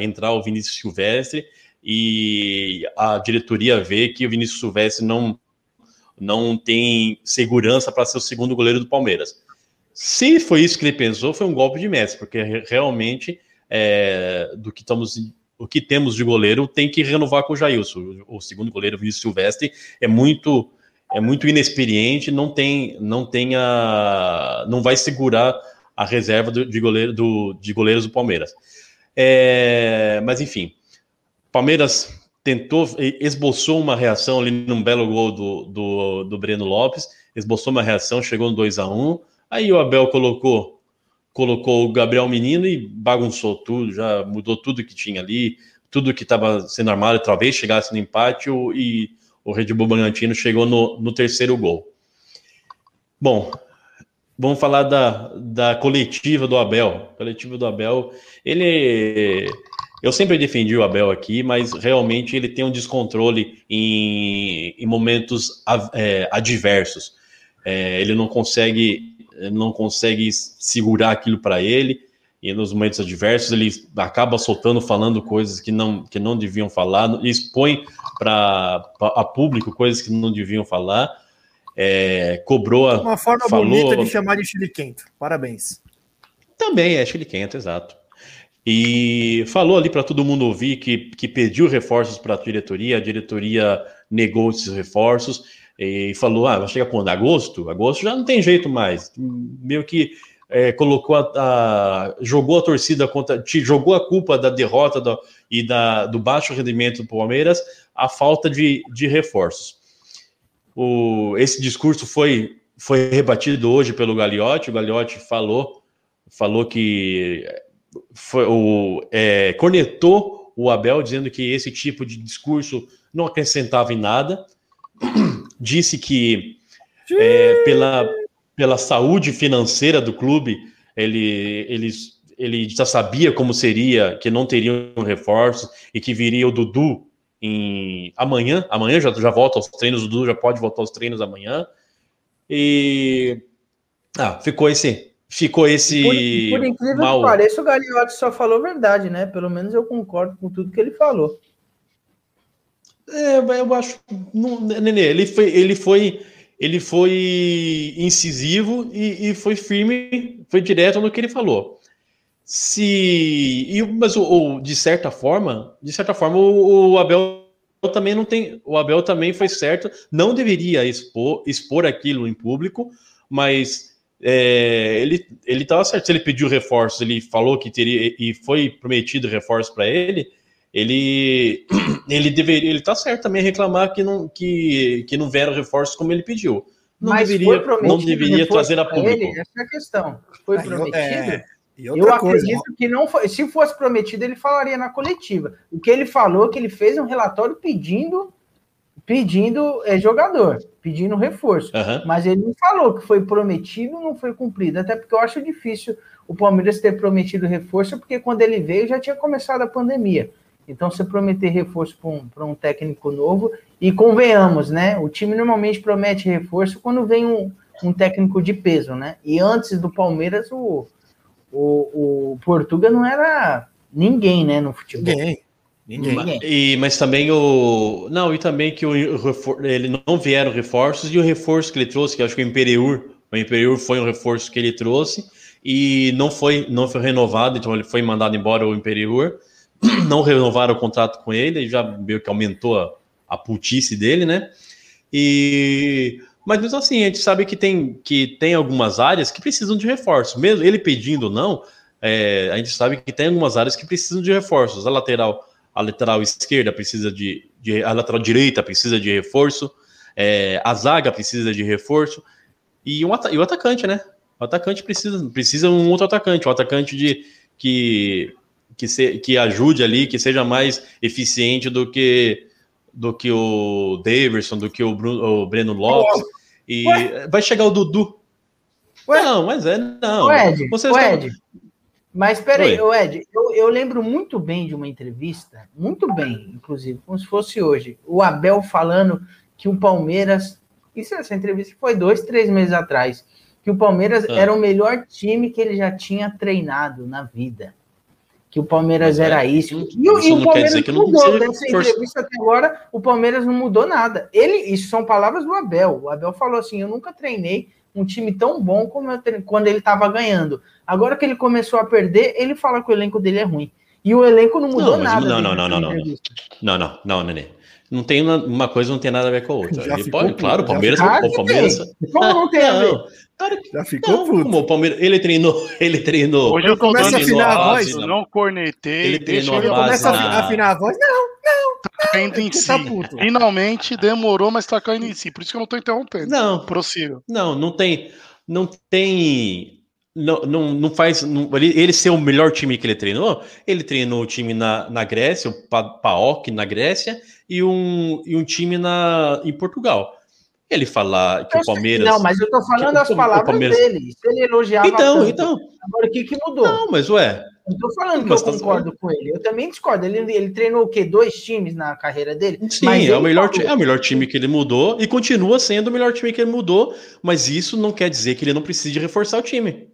entrar o Vinícius Silvestre e a diretoria vê que o Vinícius Silvestre não, não tem segurança para ser o segundo goleiro do Palmeiras. Se foi isso que ele pensou, foi um golpe de mestre, porque realmente é, do que estamos o que temos de goleiro tem que renovar com o Jailson. O segundo goleiro, Vinícius Silvestre, é muito é muito inexperiente, não tem não tem a, não vai segurar a reserva de goleiro do, de goleiros do Palmeiras. É, mas enfim, Palmeiras tentou, esboçou uma reação ali num belo gol do, do, do Breno Lopes, esboçou uma reação, chegou no 2 a 1 aí o Abel colocou colocou o Gabriel Menino e bagunçou tudo, já mudou tudo que tinha ali, tudo que estava sendo armado, talvez chegasse no empate o, e o Red Bull Bragantino chegou no, no terceiro gol. Bom, vamos falar da, da coletiva do Abel. Coletiva do Abel, ele eu sempre defendi o Abel aqui, mas realmente ele tem um descontrole em, em momentos é, adversos. É, ele não consegue, não consegue segurar aquilo para ele e nos momentos adversos ele acaba soltando, falando coisas que não, que não deviam falar, expõe para a público coisas que não deviam falar. É, cobrou a, uma forma falou, bonita de chamar de chiliquento. Parabéns. Também é chiliquento, exato. E falou ali para todo mundo ouvir que, que pediu reforços para a diretoria, a diretoria negou esses reforços e falou: ah, vai chegar quando? Agosto? Agosto já não tem jeito mais. Meio que é, colocou a, a, jogou a torcida contra, jogou a culpa da derrota do, e da, do baixo rendimento do Palmeiras a falta de, de reforços. O, esse discurso foi, foi rebatido hoje pelo Gagliotti. O Gagliotti falou, falou que foi, o, é, cornetou o Abel dizendo que esse tipo de discurso não acrescentava em nada. <clears throat> Disse que é, pela, pela saúde financeira do clube, ele, ele, ele já sabia como seria, que não teriam reforços e que viria o Dudu em amanhã. Amanhã já, já volta aos treinos, o Dudu já pode voltar aos treinos amanhã. E ah, ficou esse. Ficou esse. Por, por incrível mal... que pareça, o Gagliotti só falou verdade, né? Pelo menos eu concordo com tudo que ele falou. É, eu acho. Não, Nenê, ele foi, ele foi, ele foi incisivo e, e, foi firme, foi direto no que ele falou. Se, e, mas o, o, de certa forma, de certa forma, o, o, Abel também não tem, o Abel também foi certo, não deveria expor, expor aquilo em público, mas é, ele ele estava certo. Se ele pediu reforços, ele falou que teria e foi prometido reforço para ele. Ele <clears throat> ele deveria, ele tá certo também reclamar que não que, que não vieram reforços como ele pediu. Não Mas deveria não deveria trazer a público. Ele, essa é a questão. Foi prometido. É, eu acredito coisa, que não foi. Se fosse prometido, ele falaria na coletiva. O que ele falou é que ele fez um relatório pedindo pedindo é, jogador, pedindo reforço. Uhum. Mas ele não falou que foi prometido, não foi cumprido. Até porque eu acho difícil o Palmeiras ter prometido reforço, porque quando ele veio já tinha começado a pandemia. Então, se prometer reforço para um, um, técnico novo, e convenhamos, né? O time normalmente promete reforço quando vem um, um técnico de peso, né? E antes do Palmeiras, o, o, o Portuga não era ninguém, né, no futebol. Ninguém. Ninguém. E, mas também o. Não, e também que o, ele não vieram reforços, e o reforço que ele trouxe, que acho que o Imperiur, o Imperiur foi um reforço que ele trouxe, e não foi, não foi renovado, então ele foi mandado embora o Imperiur. <clears throat> Não renovaram o contrato com ele, já meio que aumentou a, a putice dele, né? E. Mas mesmo assim, a gente sabe que tem, que tem algumas áreas que precisam de reforço. Mesmo ele pedindo ou não, é, a gente sabe que tem algumas áreas que precisam de reforços. A lateral a lateral esquerda precisa de, de a lateral direita precisa de reforço, é, a zaga precisa de reforço e, um, e o atacante, né? O atacante precisa precisa um outro atacante, um atacante de que que, se, que ajude ali, que seja mais eficiente do que do que o Daverson, do que o, Bruno, o Breno Lopes. E Ué? vai chegar o Dudu. Ué? Não, mas é não. O Ed, Vocês o Ed, mas peraí, Ed, eu, eu, lembro muito bem de uma entrevista, muito bem, inclusive, como se fosse hoje, o Abel falando que o Palmeiras, isso essa entrevista foi dois, três meses atrás, que o Palmeiras ah. era o melhor time que ele já tinha treinado na vida. Que o Palmeiras era é, isso. E, e o Palmeiras não mudou. Nessa entrevista até agora, o Palmeiras não mudou nada. Ele, isso são palavras do Abel. O Abel falou assim: eu nunca treinei um time tão bom como eu, quando ele estava ganhando. Agora que ele começou a perder, ele fala que o elenco dele é ruim. E o elenco não mudou não, nada. Não, não, não, não, não, não. Não, não, não, Nenê. Não tem uma, uma, coisa, não tem nada a ver com a outra. Já ele pode, claro, o Palmeiras. O Palmeiras. Como não tem a ver? já ficou não, puto. Como o Palmeiras, ele treinou, <laughs> ele treinou. Hoje eu começo a afinar a voz. Não cornetei. Ele treinou a base. Começa a afinar a voz. Não, não. Tá caindo em si. Tá Finalmente demorou, mas tá caindo em si. Por isso que eu não tô interrompendo. Não. Prossiga. Não, não tem. Não tem não, não, não faz. Não, ele, ele ser o melhor time que ele treinou, ele treinou o time na, na Grécia, o PAOK na Grécia, e um, e um time na, em Portugal. Ele falar que eu o Palmeiras. Não, mas eu tô falando as palavras Palmeiras... dele. Se ele elogiava. Então, tanto, então. Agora o que, que mudou? Não, mas ué. Não tô falando que eu tá concordo com ele. Eu também discordo. Ele, ele treinou o quê? Dois times na carreira dele? Sim, é o, melhor, é o melhor time que ele mudou e continua sendo o melhor time que ele mudou, mas isso não quer dizer que ele não precise reforçar o time.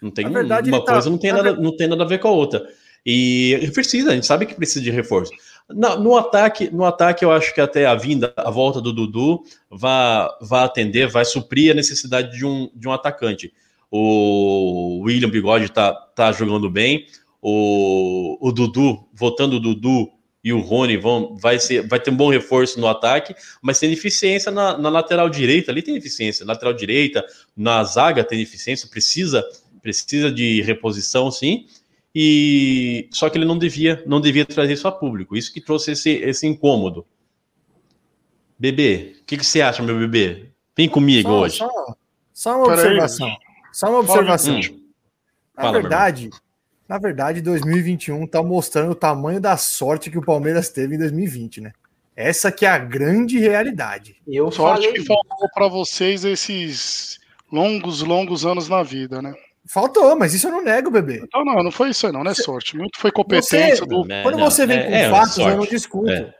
Não tem verdade, uma tá coisa tá... não tem nada, não tem nada a ver com a outra. E precisa, a gente sabe que precisa de reforço. No, no, ataque, no ataque, eu acho que até a vinda, a volta do Dudu vai, vai atender, vai suprir a necessidade de um, de um atacante. O William Bigode tá, tá jogando bem. O, o Dudu, voltando o Dudu e o Rony vão, vai, ser, vai ter um bom reforço no ataque, mas tem deficiência na, na lateral direita, ali tem deficiência. Na lateral direita, na zaga tem deficiência, precisa precisa de reposição, sim. E só que ele não devia, não devia trazer isso a público. Isso que trouxe esse, esse incômodo. Bebê, o que, que você acha, meu bebê? Vem comigo Só, hoje. só, só uma Pera aí. observação. Só uma observação. Hum. Na Fala, verdade, na verdade, 2021 tá mostrando o tamanho da sorte que o Palmeiras teve em 2020, né? Essa que é a grande realidade. Eu Sorte falei. que faltou para vocês esses longos, longos anos na vida, né? Faltou, mas isso eu não nego, bebê. Então, não, não foi isso aí, não, não é sorte. Muito foi competência Você- do. É, Quando não, você vem é- com é fatos, eu sorte. não discuto. É.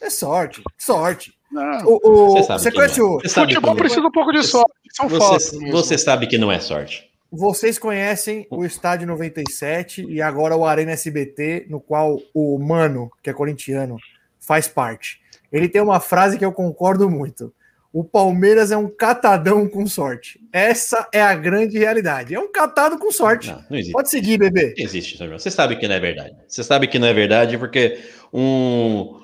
É, sorte, sorte. Não, O, o- Você você conhece não é. o. Você futebol é. precisa um pouco de sorte. São fatos. Você, mesmo. você sabe que não é sorte. Vocês conhecem o Estádio 97 e agora o Arena SBT, no qual o Mano, que é corintiano, faz parte. Ele tem uma frase que eu concordo muito. O Palmeiras é um catadão com sorte. Essa é a grande realidade. É um catado com sorte. Não, não existe. Pode seguir, bebê. Não existe, João. Você sabe que não é verdade. Você sabe que não é verdade porque um,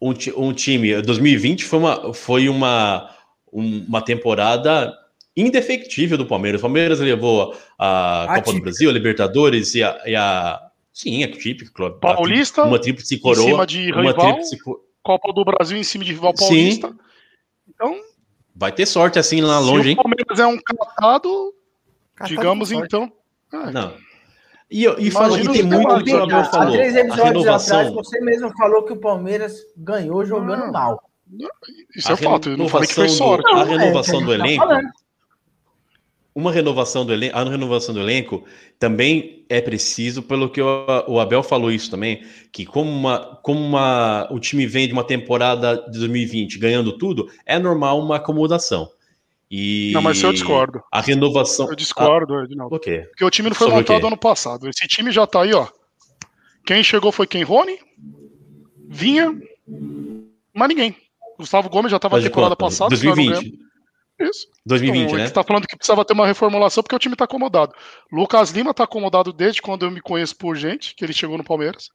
um, um time. 2020 foi uma, foi uma, um- uma temporada indefectível do Palmeiras. O Palmeiras levou a Copa do Atípica. Brasil, a Libertadores e a. E a sim, é típico. claro. Paulista, Uma tríplice em coroa. cima de uma rival, tríplice co- Copa do Brasil em cima de rival Sim. paulista. Então, Vai ter sorte assim lá longe, se hein? o Palmeiras é um catado, Catado digamos sorte. então. é, Não. E, e, fala, e tem muito do que o Abel Há falou. três A episódios renovação. atrás, você mesmo falou que o Palmeiras ganhou jogando Ah. mal. Isso é A fato. Eu não falei que foi renovação do- sorte. A é, renovação que do tá elenco. falando. Uma renovação do elenco, a renovação do elenco também é preciso, pelo que o, Abel falou isso também, que como, uma, como uma, o time vem de uma temporada de 2020 ganhando tudo, é normal uma acomodação. E Não, mas eu discordo. A renovação. Eu discordo, Edinaldo. Ah, o quê? Porque o time não foi Sobre montado ano passado. Esse time já tá aí, ó. Quem chegou foi quem? Rony, Vinha, mas ninguém. Gustavo Gomes já tava na temporada passada. os caras não 2020. Isso. 2020, então, né? Você tá falando que precisava ter uma reformulação porque o time tá acomodado. Lucas Lima tá acomodado desde quando eu me conheço por gente, que ele chegou no Palmeiras.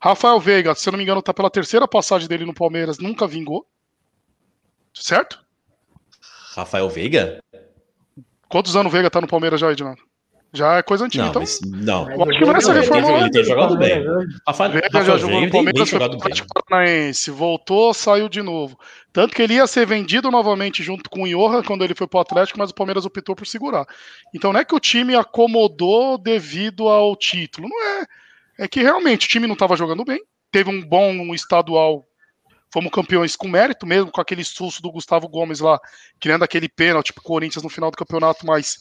Rafael Veiga, se eu não me engano, tá pela terceira passagem dele no Palmeiras, nunca vingou. Certo? Rafael Veiga? Quantos anos o Veiga tá no Palmeiras já, Edinaldo? Já é coisa antiga, Não, então. mas não. Eu acho que Não, ele reformular. tem- ele tem jogado bem. Rafael, Veiga já jogou no Palmeiras, foi jogado bem. Paranaense, voltou, saiu de novo. Tanto que ele ia ser vendido novamente junto com o Johan quando ele foi pro Atlético, mas o Palmeiras optou por segurar. Então não é que o time acomodou devido ao título, não é. É que realmente o time não estava jogando bem, teve um bom estadual, fomos campeões com mérito, mesmo com aquele susto do Gustavo Gomes lá, criando aquele pênalti pro Corinthians no final do campeonato, mas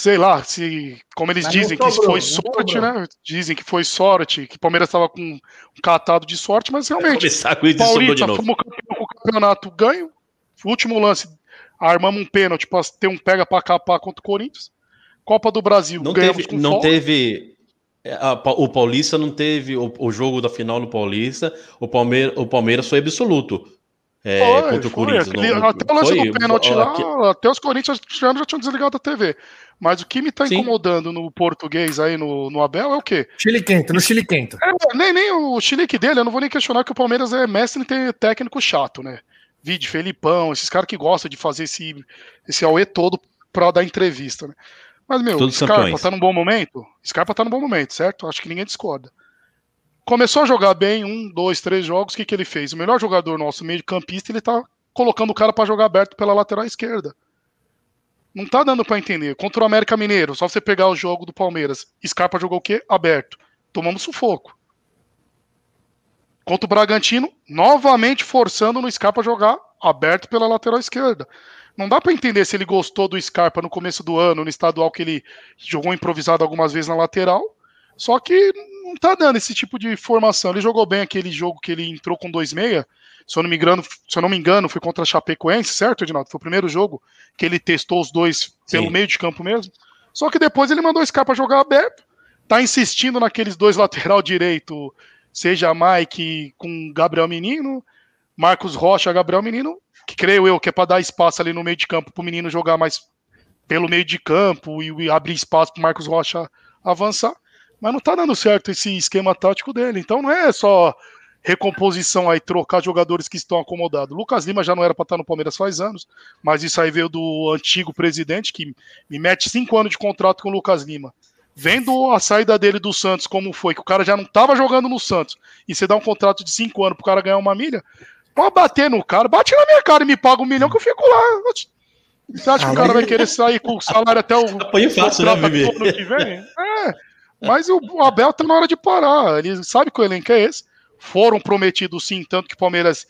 sei lá, se como eles Mas dizem que sobrou, foi não sorte, né? Dizem que foi sorte, que o Palmeiras estava com um catado de sorte, mas realmente, de Paulista, fomos campeão com o campeonato ganho. Último lance, armamos um pênalti para ter um pega para capar contra o Corinthians. Copa do Brasil, Não ganhamos teve, com não folga. teve é, a o Paulista não teve o, o jogo da final no Paulista. O Palmeiras, o Palmeiras foi absoluto é, Foi, contra o foi, Corinthians. aquele- Não- até o lance foi- do pênalti lá, aqui- até os Corinthians já, já tinham desligado a TV. Mas o que me tá Sim. incomodando no português aí, no, no Abel, é o quê? Chile quento, no Chile quento. É, nem, nem o chilique dele, eu não vou nem questionar que o Palmeiras é mestre em ter técnico chato, né? Vide Felipão, esses caras que gostam de fazer esse, esse auê todo pra dar entrevista, né? Mas, meu, Todos Scarpa campeões. tá num bom momento? Scarpa tá num bom momento, certo? Acho que ninguém discorda. Começou a jogar bem, um, dois, três jogos, o que, que ele fez? O melhor jogador nosso, meio campista, ele tá colocando o cara pra jogar aberto pela lateral esquerda. Não tá dando pra entender. Contra o América Mineiro, só você pegar o jogo do Palmeiras. Scarpa jogou o quê? Aberto. Tomamos sufoco. Contra o Bragantino, novamente forçando no Scarpa jogar aberto pela lateral esquerda. Não dá pra entender se ele gostou do Scarpa no começo do ano, no estadual que ele jogou improvisado algumas vezes na lateral. Só que não tá dando esse tipo de formação. Ele jogou bem aquele jogo que ele entrou com 2-6. Se eu não me engano, se eu não me engano, foi contra a Chapecoense, certo, Edinaldo? Foi o primeiro jogo que ele testou os dois pelo Sim. meio de campo mesmo. Só que depois ele mandou o Scarpa jogar aberto. Tá insistindo naqueles dois lateral direito, seja Mike com Gabriel Menino, Marcos Rocha, Gabriel Menino, que creio eu que é para dar espaço ali no meio de campo para o menino jogar mais pelo meio de campo e, abrir espaço para Marcos Rocha avançar. Mas não tá dando certo esse esquema tático dele. Então não é só recomposição aí, trocar jogadores que estão acomodados. Lucas Lima já não era para estar no Palmeiras faz anos, mas isso aí veio do antigo presidente que me mete cinco anos de contrato com o Lucas Lima. Vendo a saída dele do Santos, como foi, que o cara já não estava jogando no Santos, e você dá um contrato de cinco anos pro cara ganhar uma milha, pode bater no cara, bate na minha cara e me paga um milhão que eu fico lá. Você acha que o cara vai querer sair com o salário até o. Apanha fácil, né, Vivi? ano que vem? É. Mas o o Abel tá na hora de parar. Ele sabe que o elenco é esse. Foram prometidos sim, tanto que o Palmeiras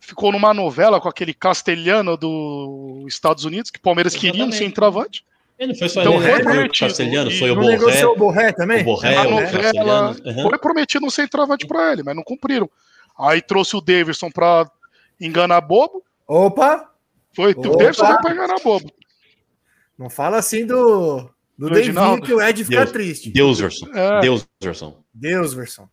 ficou numa novela com aquele castelhano dos Estados Unidos, que o Palmeiras queria um Exatamente. centroavante. Ele não foi só Então, ele, né? foi prometido. Castelhano, foi o Borré, negociou o Borré também? o Borré, a o novela. Uhum. foi prometido um centroavante para ele, mas não cumpriram. Aí trouxe o Davidson para enganar bobo. Opa! Foi, Opa! o Davidson foi para enganar bobo. Não fala assim do, Davinho Edinaldo. que o Ed fica Deus. triste. Deuserson. É. Deuserson. Deus, versão.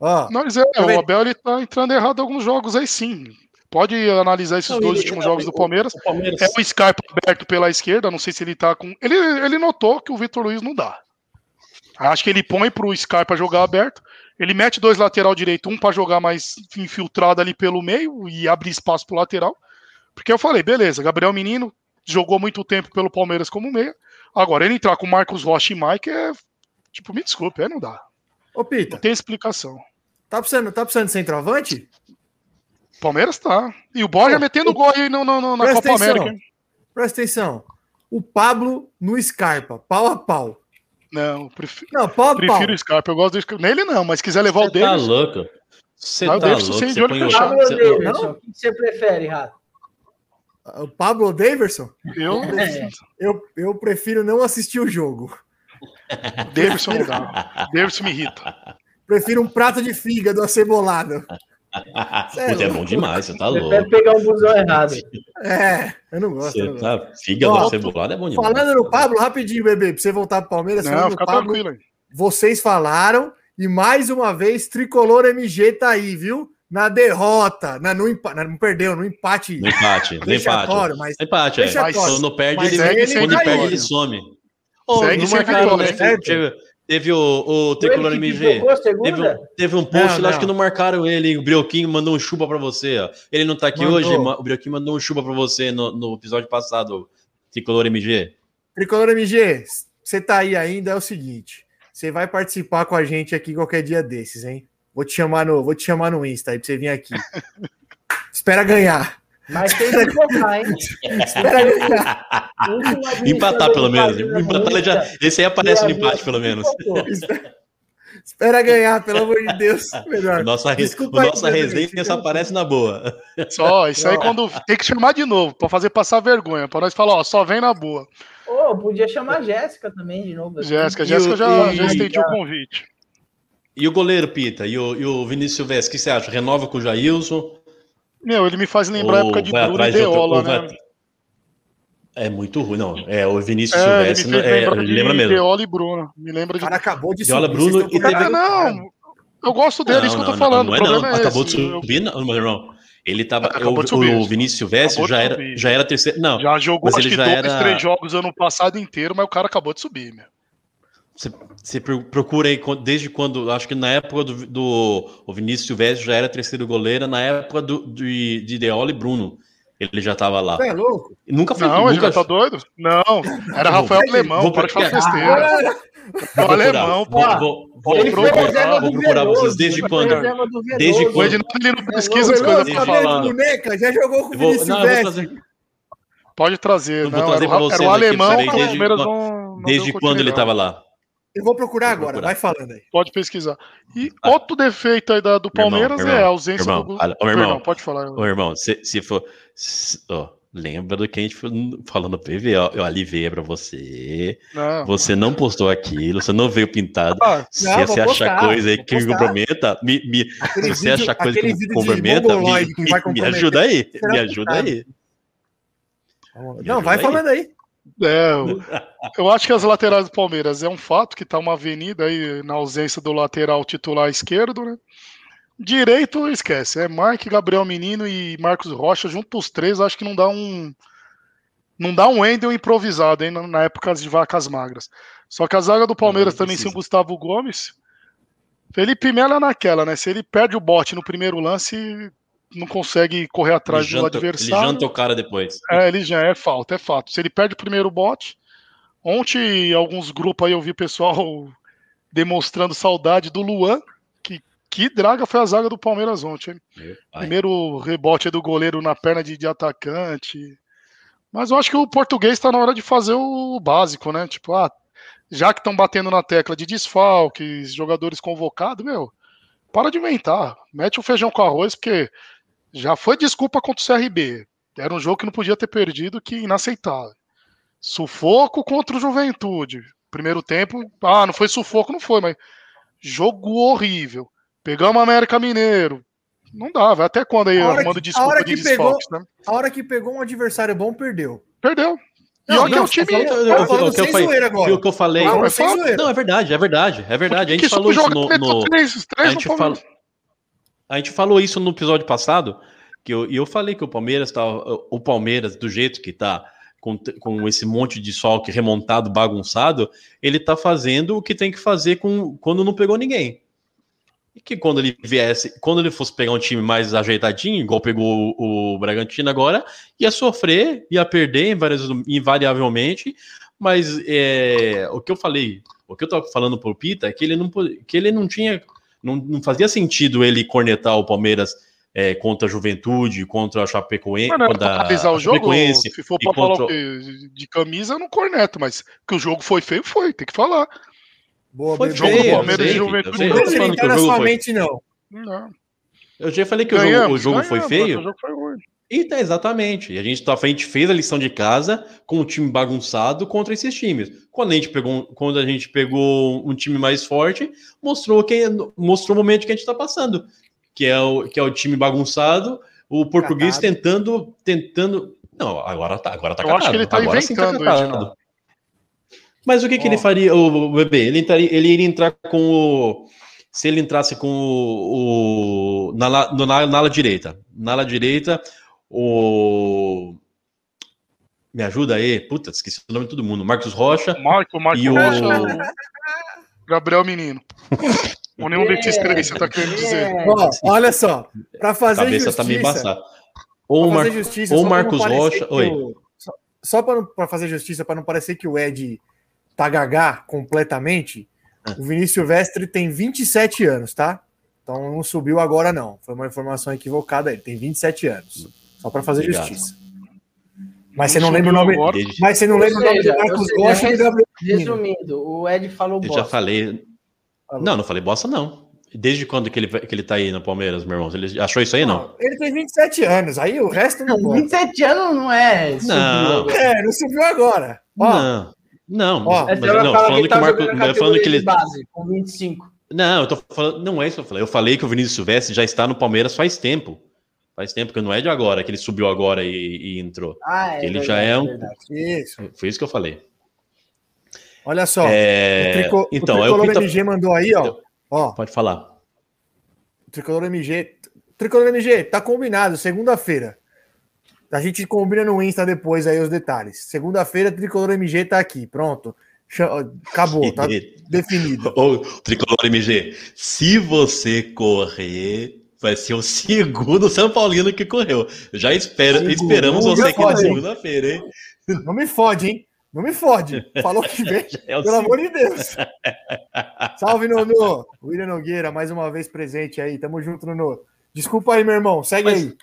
Ó, Mas é, Também- o Abel ele tá entrando errado em alguns jogos aí sim. Pode analisar esses Não, dois ele- últimos não, jogos do Palmeiras. O Palmeiras. É o Skype aberto pela esquerda, não sei se ele tá com. Ele, ele notou que o Vitor Luiz não dá. Acho que ele põe pro pra jogar aberto. Ele mete dois lateral direito, um pra jogar mais infiltrado ali pelo meio e abrir espaço pro lateral. Porque eu falei, beleza, Gabriel Menino jogou muito tempo pelo Palmeiras como meia. Agora, ele entrar com Marcos Rocha e Mike é. Tipo, me desculpe, aí não dá. ô Pita, Não tem explicação. tá precisando, tá precisando de centroavante? Palmeiras tá. E o Borja Pô, metendo gol aí no, no- no- na Presta Copa atenção. América. Presta atenção. O Pablo no Scarpa, pau a pau. Não, prefiro, Não, pau a prefiro pau. o Scarpa. Eu gosto do Scarpa. Nele não, mas se quiser levar o Você tá louco. Você Ah, o tá louco. Você põe o fechado. Pablo você- Davidson, o que você prefere, Rato? O Pablo Daverson, Eu, É. eu, eu prefiro não assistir o jogo. Davidson não dá. Davidson me irrita. Prefiro um prato de fígado acebolado. <laughs> Puta, é bom demais, você tá louco. pegar um busão errado. É, eu não gosto. não Você gosto. tá fígado Ó, acebolado é bom demais. Falando no Pablo, rapidinho, bebê, pra você voltar pro Palmeiras. Não, fica Pablo, tranquilo aí. vocês falaram e mais uma vez Tricolor MG tá aí, viu? Na derrota, na, no empa- na- não perdeu, no empate No empate, no empate. mas Empate, é. Vexatório. Quando perde, Mas ele, sem quando ele vitória. perde, ele some. Ô, Segue não marcaram, né? certo? Teve, teve o, o Tricolor ele MV. Teve um, teve um post Não, lá, acho não. que não marcaram ele. O Brioquinho mandou um chupa pra você, ó. Ele não tá aqui Mandou. hoje, o Brioquinho mandou um chupa pra você no, no episódio passado, Tricolor MG. Tricolor MG, você tá aí ainda, é o seguinte. Você vai participar com a gente aqui qualquer dia desses, hein? Vou te chamar no, vou te chamar no Insta aí pra você vir aqui. <laughs> Espera ganhar. Mas tem que focar, hein? Espera ganhar. <laughs> Empatar, pelo menos. Empatar, já, esse aí aparece no empate, pelo menos. <laughs> Espera ganhar, pelo amor de Deus. Melhor. O nossa, Desculpa o aí, nossa resenha só aparece na boa. Só, isso aí quando. Tem que chamar de novo, pra fazer passar vergonha. Pra nós falar, ó, só vem na boa. Ô, podia chamar a Jéssica também de novo. assim. Jéssica, Jéssica já, já estendi o convite. E o goleiro, Pita? E o, e o Vinícius Silvestre, o que você acha? Renova com o Jailson? Meu, ele me faz lembrar a época de vai Bruno e de Deola, ou né? vai- É muito ruim, não. É, o Vinícius É, ele me Silvestre, fez é, de lembra mesmo. Deola e Bruno. Me lembra O de. cara acabou de Viola subir, Bruno e teve- não. Eu gosto dele, isso que eu tô falando. Não, o é não, é acabou esse. de subir, não, meu irmão. Ele tava. Acabou o, de subir. o Vinícius Silvestre de já era, já era terceiro. Não, Já jogou Mas acho ele que já dois, era- três jogos ano passado inteiro, mas o cara acabou de subir, meu. Você, você pro- procura aí desde quando. Acho que na época do, do o Vinícius Silvestre já era terceiro goleiro, na época do, de, de e Bruno. Ele já tava lá. Você é louco? Nunca foi. Não, ele nunca, já tá doido? Não, era Vou- Rafael Alemão, vou para de falar procurar. besteira. O vou procurar, alemão, vou, pô. vou, vou, Ele foi procurar, vou procurar Veloso, vocês desde quando? Desde Veloso. O Edinaldo ele não pesquisa as coisas pra falar. boneca, já jogou com o vou, Vinícius não, vou trazer, Pode trazer, Eu vou não. trazer Era, pra o- vocês era o aqui, alemão o desde quando- não. não desde quando ele continuidade. tava lá. Eu vou procurar Vou agora, procurar. vai falando aí. Pode pesquisar. E Ah. outro defeito aí da, do irmão, Palmeiras meu é a irmão, ausência irmão, do. olha, ô, meu irmão. Perdão, pode falar. Ô, irmão, se, se for. se- ó, lembra do que a gente falando no PV, ó, eu aliviei pra você. Não. Você não postou aquilo, você não veio pintado. Ah, Se Não, você achar coisa aí que me comprometa, me, me- Aquele se você vídeo- achar coisa que me comprometa, me, mongoloide que vai me- ajuda aí. será Me ajuda aí. Não, vai falando aí. É, eu, eu acho que as laterais do Palmeiras é um fato que tá uma avenida aí na ausência do lateral titular esquerdo, né? Direito, esquece. É Mike, Gabriel Menino e Marcos Rocha, junto os três, acho que não dá um. Não dá um Wendel improvisado, hein, na- época de vacas magras. Só que a zaga do Palmeiras Não, não também sem o. Gustavo Gomes Felipe Melo é naquela, né? Se ele perde o bote no primeiro lance, não consegue correr atrás Ele do janta, ele adversário. janta o cara depois. É, ele já é falta, é fato. Se ele perde o primeiro bote. Ontem, em alguns grupos aí, eu vi pessoal <laughs> demonstrando saudade do Luan. Que, que draga foi a zaga do Palmeiras ontem. Primeiro rebote do goleiro na perna de, de atacante. Mas eu acho que o português está na hora de fazer o básico, né? Tipo, ah, já que estão batendo na tecla de desfalques, jogadores convocados, meu, para de inventar. Mete o feijão com arroz, porque já foi desculpa contra o CRB. Era um jogo que não podia ter perdido, que inaceitável. Sufoco contra o Juventude. Primeiro tempo, ah, não foi sufoco, não foi, mas jogo horrível. Pegamos o América Mineiro. Não dá, vai até quando aí arrumando que- a desculpa hora de que pegou- desfalques, né? A hora que pegou um adversário bom, perdeu. Perdeu. E Não, olha que é um time. Eu- falando o sem zoeira agora. o que eu falei. Não, Não, é zoeira. Não, é verdade, é verdade, é verdade. A gente que falou isso no. no- três, A gente, falou, a gente falou isso no episódio passado, que eu, e eu falei que o Palmeiras tá. O Palmeiras, do jeito que tá, com, com esse monte de sol que remontado, bagunçado, ele tá fazendo o que tem que fazer com, quando não pegou ninguém. E que quando ele viesse, quando ele fosse pegar um time mais ajeitadinho, igual pegou o, o Bragantino agora, ia sofrer, ia perder invariavelmente, mas é, o que eu falei, o que eu tava falando pro Pita é que ele não, que ele não tinha, não, não fazia sentido ele cornetar o Palmeiras é, contra a Juventude, contra a Chapecoense, Mas não contra analisar o jogo, se for pra falar contra- de camisa, eu não corneto, mas que o jogo foi feio, foi, tem que falar. Boa, Foi jogo do feio, eu Palmeiras sei, e Juventude sei, não eu tô Deixa ele falando que entrar o na sua foi- mente, não. Não. Eu já falei que o jogo, Ganhamos, o jogo foi ganhamos, feio. O jogo foi ruim. Então, exatamente. E a gente, tá, a gente fez a lição de casa com um time bagunçado contra esses times. Quando a gente pegou, um- quando a gente pegou um time mais forte, mostrou que mostrou o momento que a gente está passando, que é o que é o time bagunçado, o português Catado. tentando tentando. Não, agora tá, agora tá Eu acho catado. que ele tá agora sim inventando, catado. Edinaldo. Mas o que, que ele faria, o, o bebê? Ele, entraria, ele iria entrar com o. Se ele entrasse com o. o na, na, na ala direita. Na ala direita, o. Me ajuda aí. Puta, esqueci o nome de todo mundo. Marcos Rocha. Marco, Marco E o- Rocha, <laughs> Gabriel Menino. Ou nenhum desses três, você tá querendo dizer. É, Ó, olha só, pra A fazer cabeça justiça, tá meio embaçada. Ou o Mar... justiça, ou Marcos Rocha- oi. o- Só, pra fazer justiça, pra não parecer que o Ed tá gagá completamente, Ah. o Vinícius Silvestre tem 27 anos, tá? Então não subiu agora, não. Foi uma informação equivocada. Ele tem 27 anos. Só pra fazer Obrigado. justiça. Mas você não lembra o nome. Desde- Mas você não lembra o nome do Marcos Rocha e Gabriel. Resumindo, o Ed falou Eu bosta. já falei. Não, não falei bosta, não. Desde quando que ele, que ele tá aí no Palmeiras, meu irmão? Ele achou isso aí, não? Ele tem 27 anos, aí o resto não pode. 27 anos não é. subiu Não. É, não subiu agora. Ó, Não. Não, Ó, mas, não, falando que tá o Marco. eu Falando que ele. de base, com 25. Não, eu tô falando. Não é isso que eu falei. Eu falei que o Vinícius Silvestre já está no Palmeiras faz tempo. Faz tempo que não é de agora, que ele subiu agora e, e entrou. Ah, é Ele verdade, já é um- isso. Foi isso que eu falei. Olha só. É, o, trico, então, o é o Tricolor Pita- MG mandou aí, ó. Ó, Pode falar. o Tricolor MG. Tricolor MG, tá combinado, segunda-feira. A gente combina no Insta depois aí os detalhes. Segunda-feira, Tricolor MG tá aqui, pronto. Acabou, tá <laughs> definido. Ô, Tricolor MG, se você correr, vai ser o segundo São Paulino que correu. Já espera, Segundo, esperamos você aqui na segunda-feira, hein? Não me fode, hein? Não me fode. Falou que vem. <laughs> É Pelo amor de Deus. <laughs> Salve, Nono. William Nogueira, mais uma vez presente aí. Tamo junto, Nono. Desculpa aí, meu irmão. Segue Mas- aí.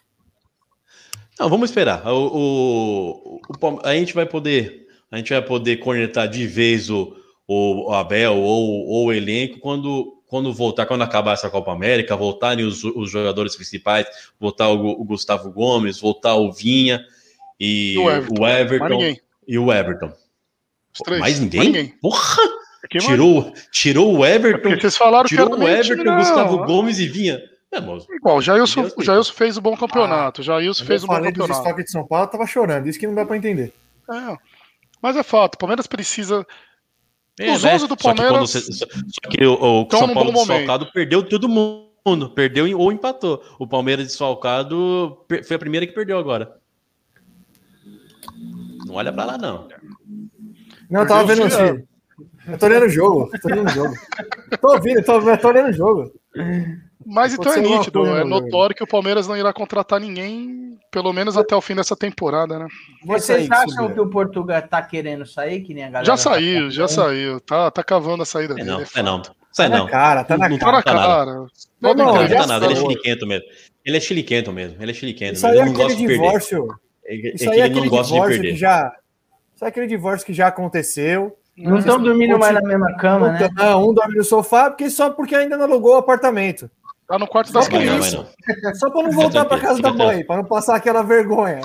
Não, vamos esperar. O, o- o a gente vai poder, a gente vai poder cornetar de vez o, o Abel ou, ou o elenco quando, quando voltar, quando acabar essa Copa América, voltarem os, os jogadores principais, voltar o, o Gustavo Gomes, voltar o Vinha e o Everton. o Everton Mais ninguém. e o Everton. Os três. Mais ninguém? Mais ninguém. Porra! Mano. Tirou, tirou o É Everton, porque vocês falaram que tirou era o Everton, o não. Gustavo Gomes e Vinha. É. Igual, o Jailson, o Jailson fez um bom campeonato. O Jailson Eu fez um bom falei dos campeonato. estoques de São Paulo, eu tava chorando. Isso que não dá pra entender. É. Mas é fato, o Palmeiras precisa. É, Os né? 11 do Só que, Palmeiras você- só, só que o, o São Paulo desfalcado perdeu todo mundo. Perdeu ou empatou. O Palmeiras desfalcado foi a primeira que perdeu agora. Não olha pra lá, não. Não, eu tava vendo o assim. Eu tô olhando o jogo. Tô olhando o jogo. Tô ouvindo, tô, tô olhando o jogo. Mas então é nítido, é notório que o Palmeiras não irá contratar ninguém, pelo menos até o fim dessa temporada, né? Vocês sair, acham que o Portugal tá querendo sair, que nem a galera? Já tá saiu, já saiu. Tá, tá cavando a saída É dele. não, é é não. Sai Tá não. na cara, tá na Não Tá na cara. Tá nada. cara. Não, Não, não, tá nada, ele é chiliquento mesmo. Ele é chiliquento mesmo, ele é chiliquento Isso mesmo. aí é Ele não aquele divórcio. Ele, é Isso que aí é aquele gosta de divórcio que perder. já. Isso é aquele divórcio que já aconteceu. Não estão dormindo mais na mesma cama, né? Não, um dorme no sofá porque só porque ainda não alugou o apartamento. Tá no quarto das Vai vai crianças. <laughs> É só para não voltar para tranquilo, casa da mãe, para não passar aquela vergonha.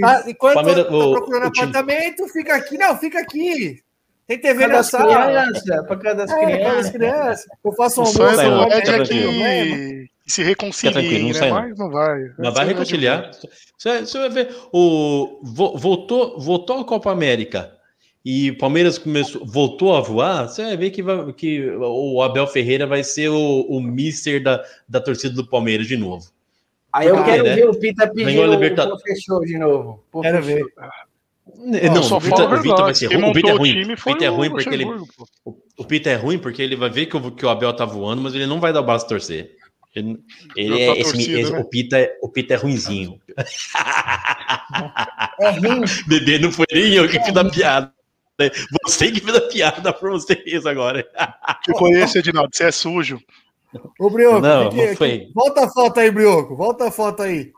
Tá, enquanto Palmeiras- tá o- procurando o apartamento, fica aqui. Não, fica aqui. Tem TV Pra na das sala. crianças, pra cada das É, para as crianças. crianças. Eu faço um O almoço. Eu fica é que que se reconcilie, tranquilo, não né? sai, não. Mas não vai. Mas vai reconciliar. Você, vai ver. O, vo- voltou, voltou a Copa América e o Palmeiras começou, voltou a voar. Você vai ver que, vai- que o Abel Ferreira vai ser o, o mister da, da torcida do Palmeiras de novo. Aí eu quero né? ver o Pita pedir a o Libertadores. professor de novo. Pô, Quero fechou. ver. Não, só o Vitor, falo a o vai ser ruim. O Vitor é o ruim. O Vitor é o ruim porque ele. O, Peter é ruim porque ele vai ver que o, que o Abel tá voando, mas ele não vai dar o braço torcer. Ele, ele Já é, tá esse- torcida, esse- né? o, Pita, é- o Pita é ruinzinho. É ruim. <laughs> Bebê, não foi nem eu que fiz a piada. Você que fez a piada pra vocês agora. Que foi esse, Edinaldo? Você é sujo. Ô, Brioco, Não, não foi. volta a foto aí, Brioco. Volta a foto aí.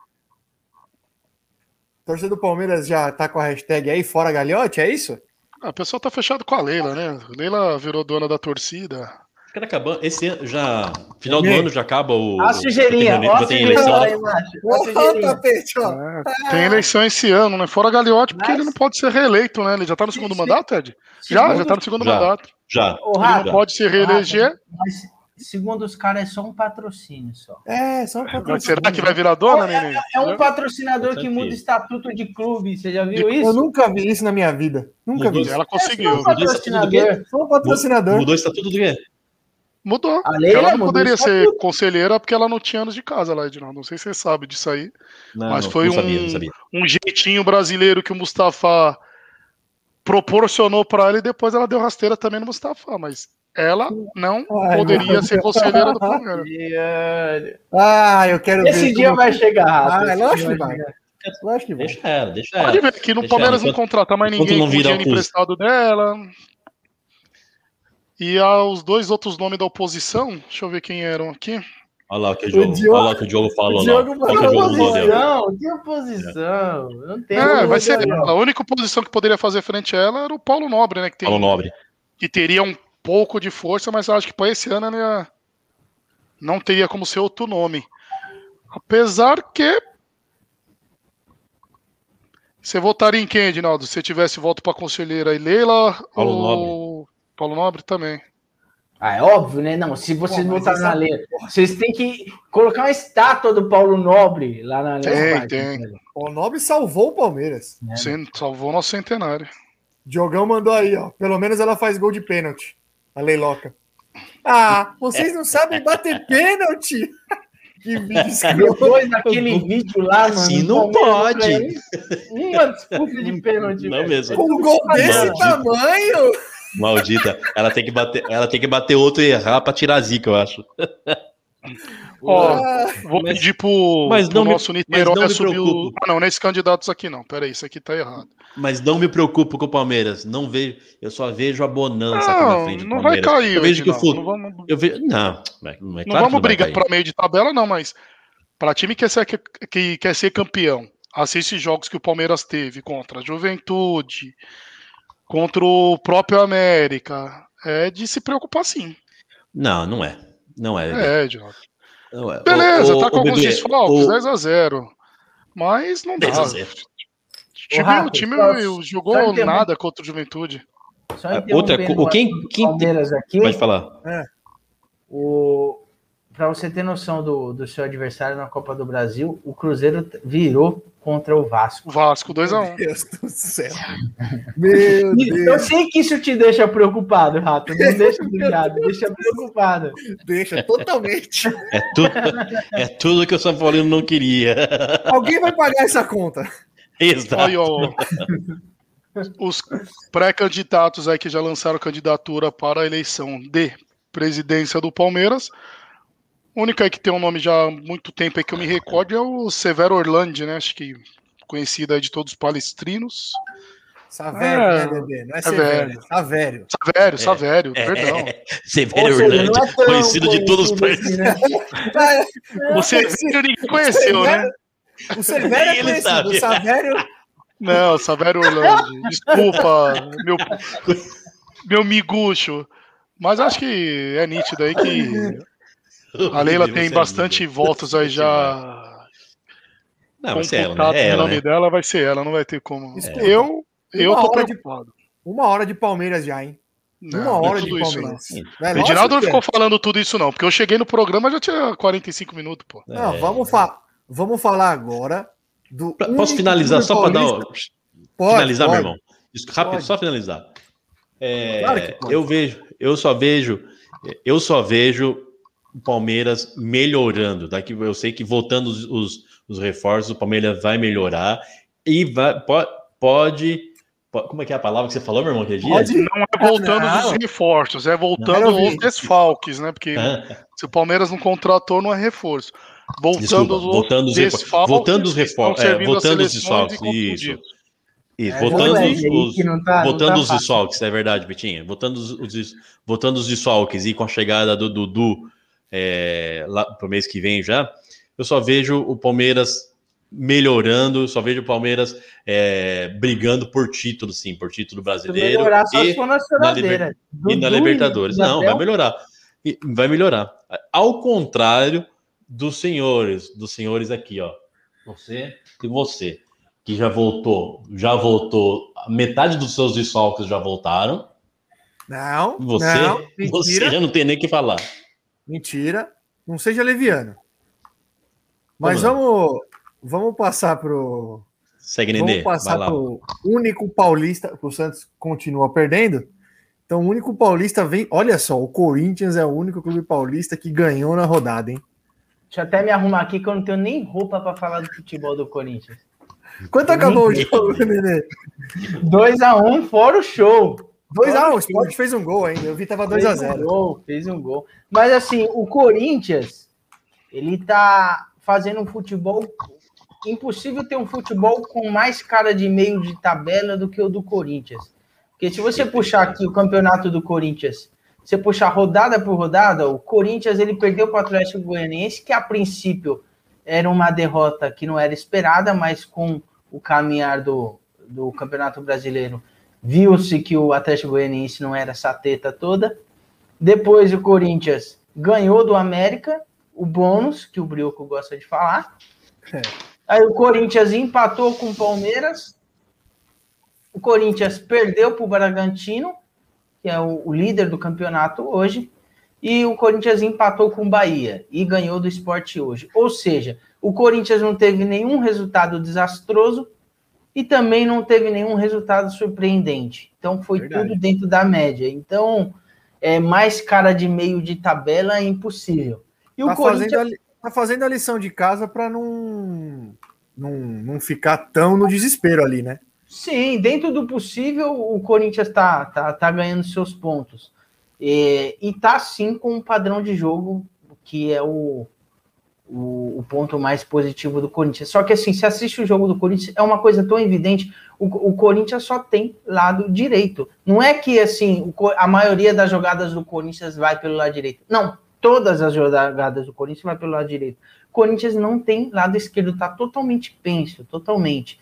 Torcida do Palmeiras já tá com a hashtag aí, fora galhote, é isso? Ah, o pessoal tá fechado com a Leila, né? Leila virou dona da torcida. Cara, acabando. Esse ano já. Final do aí? ano já acaba o. A o- sujeirinha, já ó a tem eleição, aí né? embaixo. Ó a Ó, sujeirinha. tapete, ó. É, tem eleição esse ano, né? Fora Galiote, porque Mas- ele não pode ser reeleito, né? Ele já tá no segundo Sim. mandato, Ed? Já, Segundo- já tá no segundo Já. mandato. Já. Ele não pode se reeleger. mas segundo os caras é só um patrocínio só. É, só um Mas patrocínio. será que vai virar dona, Nenê? É um patrocinador que muda o estatuto de clube. Você já viu Eu isso? nunca vi isso na minha vida. Nunca vi. Mudou. isso. Ela É conseguiu. só um patrocinador. Só um patrocinador. Mudou o estatuto do quê? Mudou. Leila ela não mudou poderia ser estatuto. conselheira porque ela não tinha anos de casa lá, Edinaldo. Não sei se você sabe disso aí. Não, Mas não, foi não sabia, um- não sabia. Um jeitinho brasileiro que o Mustafa proporcionou pra ela e depois ela deu rasteira também no Mustafa. Mas ela não Ai, poderia ser conselheira do Palmeiras. Ah, eu quero ver. Esse dia como- vai chegar. Ah, é Esse lógico dia que vai. chegar. Lógico que vai. Deixa ela, deixa Pode ela. ver que no Deixa Palmeiras ela, não contrata mais ninguém não com virar dinheiro o custo. emprestado dela. E aos dois outros nomes da oposição, deixa eu ver quem eram aqui. Olha lá o que o Diogo, Diogo- olha lá o que o Diogo falou. o. Diogo o que o. Oposição, que oposição? Não tem É, vai ser oposição. a única posição que poderia fazer frente a ela era o Paulo Nobre, né? Que, tem, Paulo Nobre. que teria um pouco de força, mas acho que para esse ano não teria como ser outro nome. Apesar que. Você votaria em quem, Edinaldo? Se tivesse voto para conselheira e Leila Paulo ou Paulo Nobre também? Ah, é óbvio, né? Não, se vocês Pô, botarem na é- lei, vocês têm que colocar uma estátua do Paulo Nobre lá na Tem, lei. tem. O Nobre salvou o Palmeiras. né? Sim, salvou nosso centenário. Diogão mandou aí, ó. Pelo menos ela faz gol de pênalti. A Leiloca. Ah, vocês não sabem bater <laughs> pênalti? que vídeo. <laughs> Depois daquele vídeo lá, mano. Assim o não pode. Uma disputa de pênalti. Não mesmo. Com um gol desse Maldito. tamanho. Maldita. Ela tem que bater, ela tem que bater outro e errar pra tirar a zica, eu acho. Ó, Ah, vou Mas- pedir pro, mas pro não me- nosso mas Niterói não me subir o. preocupo. Ah, não, nesses candidatos aqui não. Peraí, isso aqui tá errado. Mas não me preocupo com o Palmeiras. Não vejo, eu só vejo a bonança aqui na Não, frente do não vai cair, eu vejo que o Edinaldo, futuro. Não vamos, Eu vejo, não, não é, não é não claro que vamos brigar para meio de tabela, não, mas para time que quer, ser, que quer ser campeão, assiste jogos que o Palmeiras teve contra a Juventude, contra o próprio América. É de se preocupar sim. Não, não é. Não é. É. Não é. Beleza, Ô, tá ô, com alguns Bebê, desfalques, ô, 10x0. Mas não dá. 10 a 0. O time, Rafa, o time só- jogou nada contra o Juventude. Só outra o quem- quem- Palmeiras aqui. Pode falar. O... Para você ter noção do, do seu adversário na Copa do Brasil, o Cruzeiro virou contra o Vasco. O Vasco 2x1. Meu Deus do céu. <laughs> Meu E Eu Deus. sei que isso te deixa preocupado, Rato. Não deixa obrigado, deixa preocupado. Deixa totalmente. É tudo, é tudo que o São Paulino não queria. Alguém vai pagar essa conta. Exato. Ó. os pré-candidatos aí que já lançaram candidatura para a eleição de presidência do Palmeiras. A única aí que tem um nome já há muito tempo aí que eu me recordo é o Severo Orlandi, né? Acho que conhecido aí de todos os palestrinos. Savério, É, né, bebê? Não é Savério. Severo, Savério. Savério, Savério, perdão. <laughs> É, Severo Orlando, é conhecido de todos os países. assim, né? O Severo ninguém conheceu, né? O Severo é conhecido, sabe. o Savério... Não, Savério Orlando. Desculpa, meu, meu miguxo. Mas acho que é nítido aí que <laughs> a Leila tem bastante votos aí já Não, vai ser ela, computados né? É ela, nome né? dela, vai ser ela, não vai ter como. Escuta, Eu, eu uma tô hora de- preocupado. Uma hora de Palmeiras já, hein? Não, Uma é hora de tudo isso, Palmeiras. não. É, O é. ficou falando tudo isso, não, porque eu cheguei no programa já tinha 45 minutos, pô. Não, É. vamos, fa vamos falar agora do. Pra- único Posso finalizar só para dar. Pode, finalizar, pode. meu irmão? Isso, rápido, Pode. só finalizar. É, Claro que pode. eu vejo, eu só vejo, eu só vejo o Palmeiras melhorando. Daqui eu sei que voltando os, os, os reforços, o Palmeiras vai melhorar e vai, po- pode, po- como é que é a palavra que você falou, meu irmão, aquele dia? Pode. Não é voltando Não. os reforços, é voltando ouvir. os desfalques, né? Porque Ah, se o Palmeiras não contratou, não é reforço. Voltando Desculpa, os voltando os desfalques voltando os reforços, é, voltando os desfalques, isso. Isso, É, voltando moleque os, não tá- não voltando tá os desfalques, é verdade, Betinha. Voltando os, os voltando os desfalques e com a chegada do Dudu é, lá pro mês que vem já, eu só vejo o Palmeiras melhorando, só vejo o Palmeiras é, brigando por título, sim, por título brasileiro melhorar, só e, se for na choradeira. e na Libertadores. Não, vai melhorar. E vai melhorar. Ao contrário dos senhores, dos senhores aqui, ó. Você e você, que já voltou, já voltou, metade dos seus desfalques já voltaram. Não, Você, não, você já não tem nem o que falar. Mentira. Não seja leviano. Mas vamos, vamos passar pro. Segue, Nenê. Vamos passar pro único paulista. O Santos continua perdendo. Então, o único paulista vem. Olha só, o Corinthians é o único clube paulista que ganhou na rodada, hein? Deixa eu até me arrumar aqui que eu não tenho nem roupa para falar do futebol do Corinthians. Quanto acabou o jogo, Nenê? 2x1 fora o show. 2x1, o Sport fez um gol ainda. Eu vi que tava Fez 2x0. um fez um gol. Mas assim, o Corinthians, ele tá fazendo um futebol. Impossível ter um futebol com mais cara de meio de tabela do que o do Corinthians. Porque se você puxar aqui o campeonato do Corinthians, você puxar rodada por rodada, o Corinthians ele perdeu para o Atlético Goianiense, que a princípio era uma derrota que não era esperada, mas com o caminhar do, do Campeonato Brasileiro viu-se que o Atlético Goianiense não era essa teta toda. Depois o Corinthians ganhou do América, o bônus, que o Brioco gosta de falar. É. Aí o Corinthians empatou com o Palmeiras. O Corinthians perdeu para o Bragantino, que é o, o líder do campeonato hoje. E o Corinthians empatou com o Bahia e ganhou do esporte hoje. Ou seja, o Corinthians não teve nenhum resultado desastroso e também não teve nenhum resultado surpreendente. Então foi Verdade. tudo dentro da média. Então, é mais cara de meio de tabela é impossível. E o Tá Corinthians fazendo, a, tá fazendo a lição de casa para não, não, não ficar tão no desespero ali, né? Sim, dentro do possível, o Corinthians tá, tá, tá ganhando seus pontos. E, e tá sim com um padrão de jogo que é o, o, o ponto mais positivo do Corinthians. Só que assim, se assiste o jogo do Corinthians, é uma coisa tão evidente. O, o Corinthians só tem lado direito. Não é que assim, o a maioria das jogadas do Corinthians vai pelo lado direito. Não, todas as jogadas do Corinthians vai pelo lado direito. O Corinthians não tem lado esquerdo, tá totalmente penso, totalmente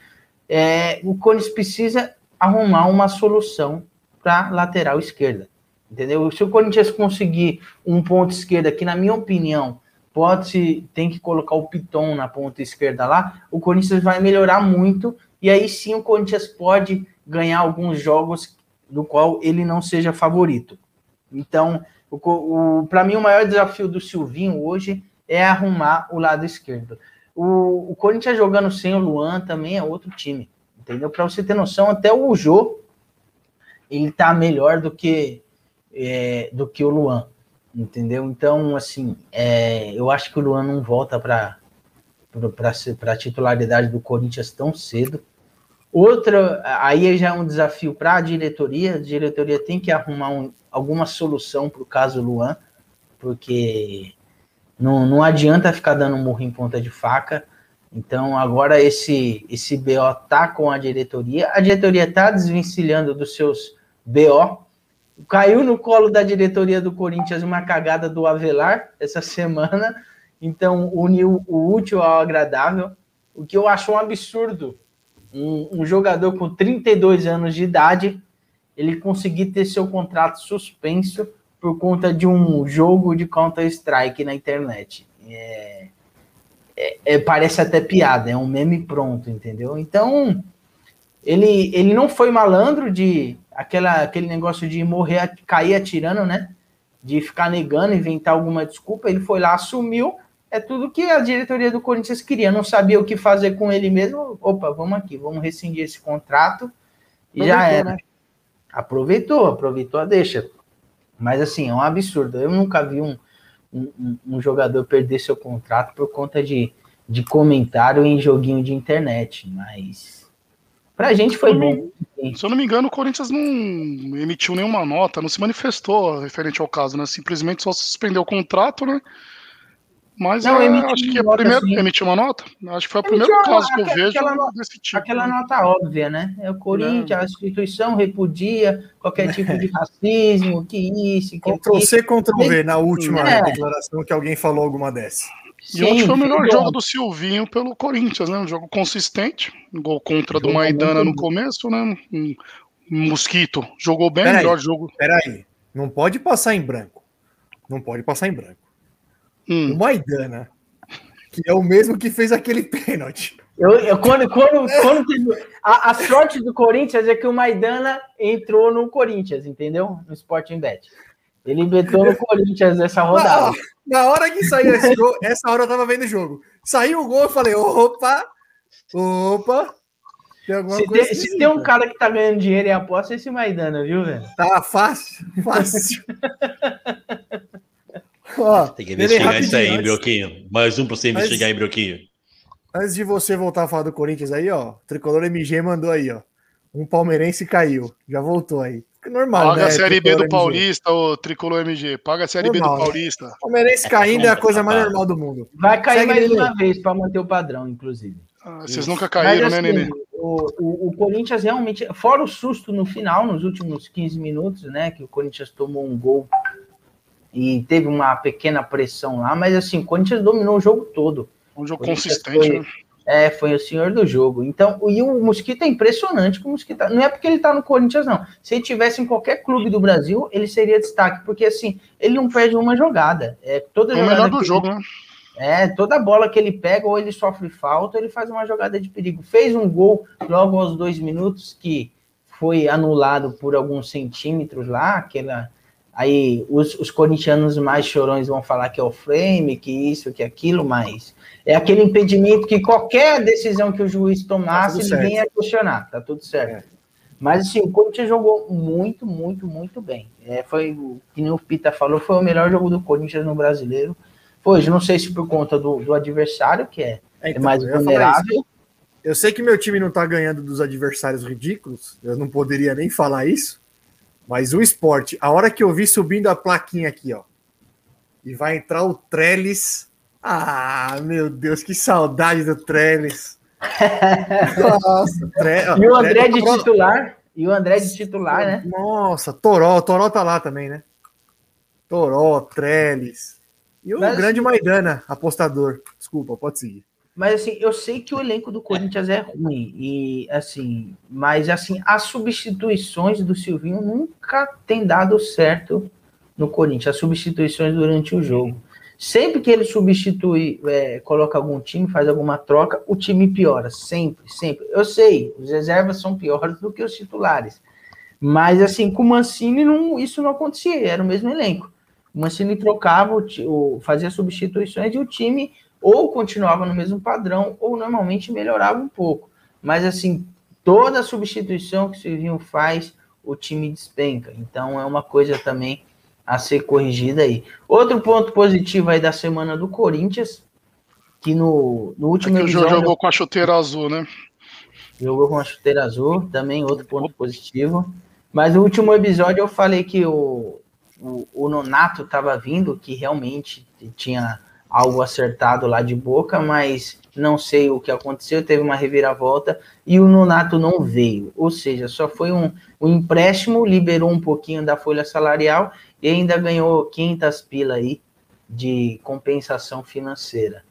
é, o Corinthians precisa arrumar uma solução para lateral esquerda. Entendeu? Se o Corinthians conseguir um ponto esquerda, que na minha opinião pode tem que colocar o Piton na ponta esquerda lá, o Corinthians vai melhorar muito e aí sim o Corinthians pode ganhar alguns jogos do qual ele não seja favorito. Então, o, o para mim o maior desafio do Silvinho hoje é arrumar o lado esquerdo. O, o Corinthians jogando sem o Luan também é outro time, entendeu? Para você ter noção, até o Jô ele tá melhor do que é, do que o Luan, entendeu? Então, assim, é, eu acho que o Luan não volta para para a titularidade do Corinthians tão cedo. Outra, aí já é um desafio para a diretoria. A diretoria tem que arrumar um, alguma solução para o caso Luan, porque não, não adianta ficar dando murro em ponta de faca. Então agora esse esse BO tá com a diretoria. A diretoria tá desvencilhando dos seus BO. Caiu no colo da diretoria do Corinthians uma cagada do Avelar essa semana. Então uniu o útil ao agradável, o que eu acho um absurdo um, um jogador com 32 anos de idade ele conseguir ter seu contrato suspenso por conta de um jogo de Counter-Strike na internet. É, é, é, parece até piada, é um meme pronto, entendeu? Então, ele, ele não foi malandro de aquela, aquele negócio de morrer, cair atirando, né? De ficar negando, inventar alguma desculpa. Ele foi lá, assumiu é tudo que a diretoria do Corinthians queria, não sabia o que fazer com ele mesmo. Opa, vamos aqui, vamos rescindir esse contrato e aproveitou, já era. Né? Aproveitou, aproveitou a deixa. Mas assim, é um absurdo. Eu nunca vi um, um, um jogador perder seu contrato por conta de, de comentário em joguinho de internet. Mas pra gente foi bom. Se eu não me engano, o Corinthians não emitiu nenhuma nota, não se manifestou referente ao caso, né? Simplesmente só suspendeu o contrato, né? Mas não, eu acho que é a primeira, assim. emitiu uma nota. Acho que foi o primeiro caso que eu vejo nota, desse tipo. Aquela né? nota óbvia, né? É o Corinthians, não. a instituição repudia qualquer <laughs> tipo de racismo, que isso, que Ctrl C, Ctrl V, na última é. declaração que alguém falou alguma dessa. E Sim, ontem foi o melhor jogo do Silvinho pelo Corinthians, né? Um jogo consistente. Um gol contra do Maidana no começo, né? Um, um mosquito jogou bem, pera melhor aí, jogo. Peraí, não pode passar em branco. Não pode passar em branco. Hum. O Maidana, que é o mesmo que fez aquele <laughs> pênalti. Eu, eu, quando, quando, quando a, a, sorte do Corinthians é que o Maidana entrou no Corinthians, entendeu? No Sporting Bet. Ele betou no Corinthians essa rodada. Na, na hora que saiu esse gol, essa hora eu tava vendo o jogo. Saiu o gol, eu falei: opa, opa. Tem se, tem, se tem um cara que tá ganhando dinheiro em aposta, é esse Maidana, viu, velho? Tá fácil, fácil. <laughs> Ó, Tem que investigar isso aí, hein, Brioquinho. Mais um pra você investigar, hein, Brioquinho. Antes de você voltar a falar do Corinthians aí, ó, o Tricolor MG mandou aí, ó. Um palmeirense caiu. Já voltou aí. Normal, Paga né? a Série B do MG. Paulista, o Tricolor MG. Paga a Série normal, B do? Paulista. Né? Palmeirense caindo é a coisa mais normal do mundo. Vai cair Segue mais uma vez para manter o padrão, inclusive. Ah, vocês nunca caíram, Mas, né, assim, né, Nenê? O, o, o, Corinthians realmente, fora o susto no final, nos últimos 15 minutos, né? Que o Corinthians tomou um gol e teve uma pequena pressão lá, mas assim, o Corinthians dominou o jogo todo. Um jogo consistente, foi, né? É, foi o senhor do jogo. Então, e o Mosquito é impressionante com o Mosquito. Não é porque ele tá no Corinthians, não. Se ele tivesse em qualquer clube do Brasil, ele seria destaque, porque assim, ele não perde uma jogada. É toda é o melhor do jogo, né? É, toda bola que ele pega, ou ele sofre falta, ou ele faz uma jogada de perigo. Fez um gol logo aos dois minutos que foi anulado por alguns centímetros lá, aquela Aí os, os corintianos mais chorões vão falar que é o frame, que isso, que aquilo, mas é aquele impedimento que qualquer decisão que o juiz tomasse, tá ninguém ia questionar, tá tudo certo. É. Mas assim, o Corinthians jogou muito, muito, muito bem. É, foi, que nem o Pita falou, foi o melhor jogo do Corinthians no brasileiro. Foi, não sei se por conta do, do adversário, que é, é, é então, é mais vulnerável. Eu sei que meu time não tá ganhando dos adversários ridículos, eu não poderia nem falar isso, mas o esporte, a hora que eu vi subindo a plaquinha aqui, ó, e vai entrar o Trellis. Ah, meu Deus, que saudade do Trellis. Nossa, tre... E o André de titular? E o André de titular, né? Nossa, Toró, Toró tá lá também, né? Toró, Trellis. E o Mas... grande Maidana, apostador. Desculpa, pode seguir. Mas assim, eu sei que o elenco do Corinthians é ruim e assim, mas assim, as substituições do Silvinho nunca tem dado certo no Corinthians, as substituições durante o jogo. Sempre que ele substitui, é, coloca algum time, faz alguma troca, o time piora, sempre, sempre. Eu sei, os reservas são piores do que os titulares. Mas assim, com o Mancini não, isso não acontecia, era o mesmo elenco. O Mancini trocava, o, fazia substituições e o time ou continuava no mesmo padrão, ou normalmente melhorava um pouco. Mas assim, toda substituição que o Silvinho faz, o time despenca. Então é uma coisa também a ser corrigida aí. Outro ponto positivo aí da semana do Corinthians, que no, no último é episódio... O jogou com a chuteira azul, né? Jogou com a chuteira azul, também outro ponto positivo. Mas no último episódio eu falei que o, o, o Nonato estava vindo, que realmente tinha algo acertado lá de boca, mas não sei o que aconteceu, teve uma reviravolta e o Nonato não veio. Ou seja, só foi um, um empréstimo, liberou um pouquinho da folha salarial e ainda ganhou 500 pila aí de compensação financeira.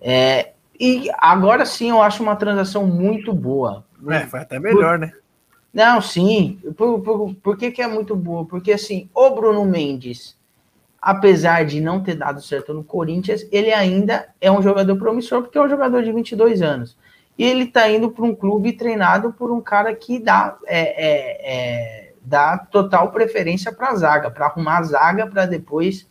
É, e agora sim eu acho uma transação muito boa. É, foi até melhor, por, né? Não, sim. Por, por, por que, que é muito boa? Porque assim, o Bruno Mendes apesar de não ter dado certo no Corinthians, ele ainda é um jogador promissor, porque é um jogador de 22 anos. E ele está indo para um clube treinado por um cara que dá, é, é, é, dá total preferência para a zaga, para arrumar a zaga, para depois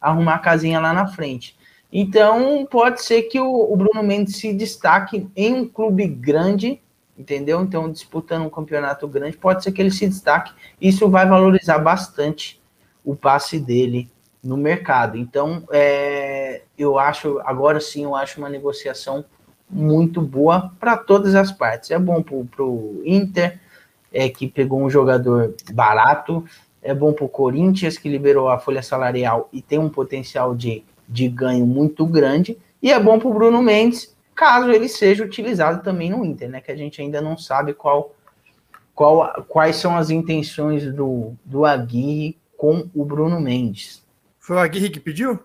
arrumar a casinha lá na frente. Então, pode ser que o, o Bruno Mendes se destaque em um clube grande, entendeu? Então, disputando um campeonato grande, pode ser que ele se destaque. Isso vai valorizar bastante o passe dele no mercado. Então, é, eu acho, agora sim, eu acho uma negociação muito boa para todas as partes. É bom para o Inter, é, que pegou um jogador barato, é bom para o Corinthians, que liberou a folha salarial e tem um potencial de, de ganho muito grande, e é bom para o Bruno Mendes, caso ele seja utilizado também no Inter, né? Que a gente ainda não sabe qual, qual, quais são as intenções do, do Aguirre com o Bruno Mendes. Foi o Aguirre que pediu?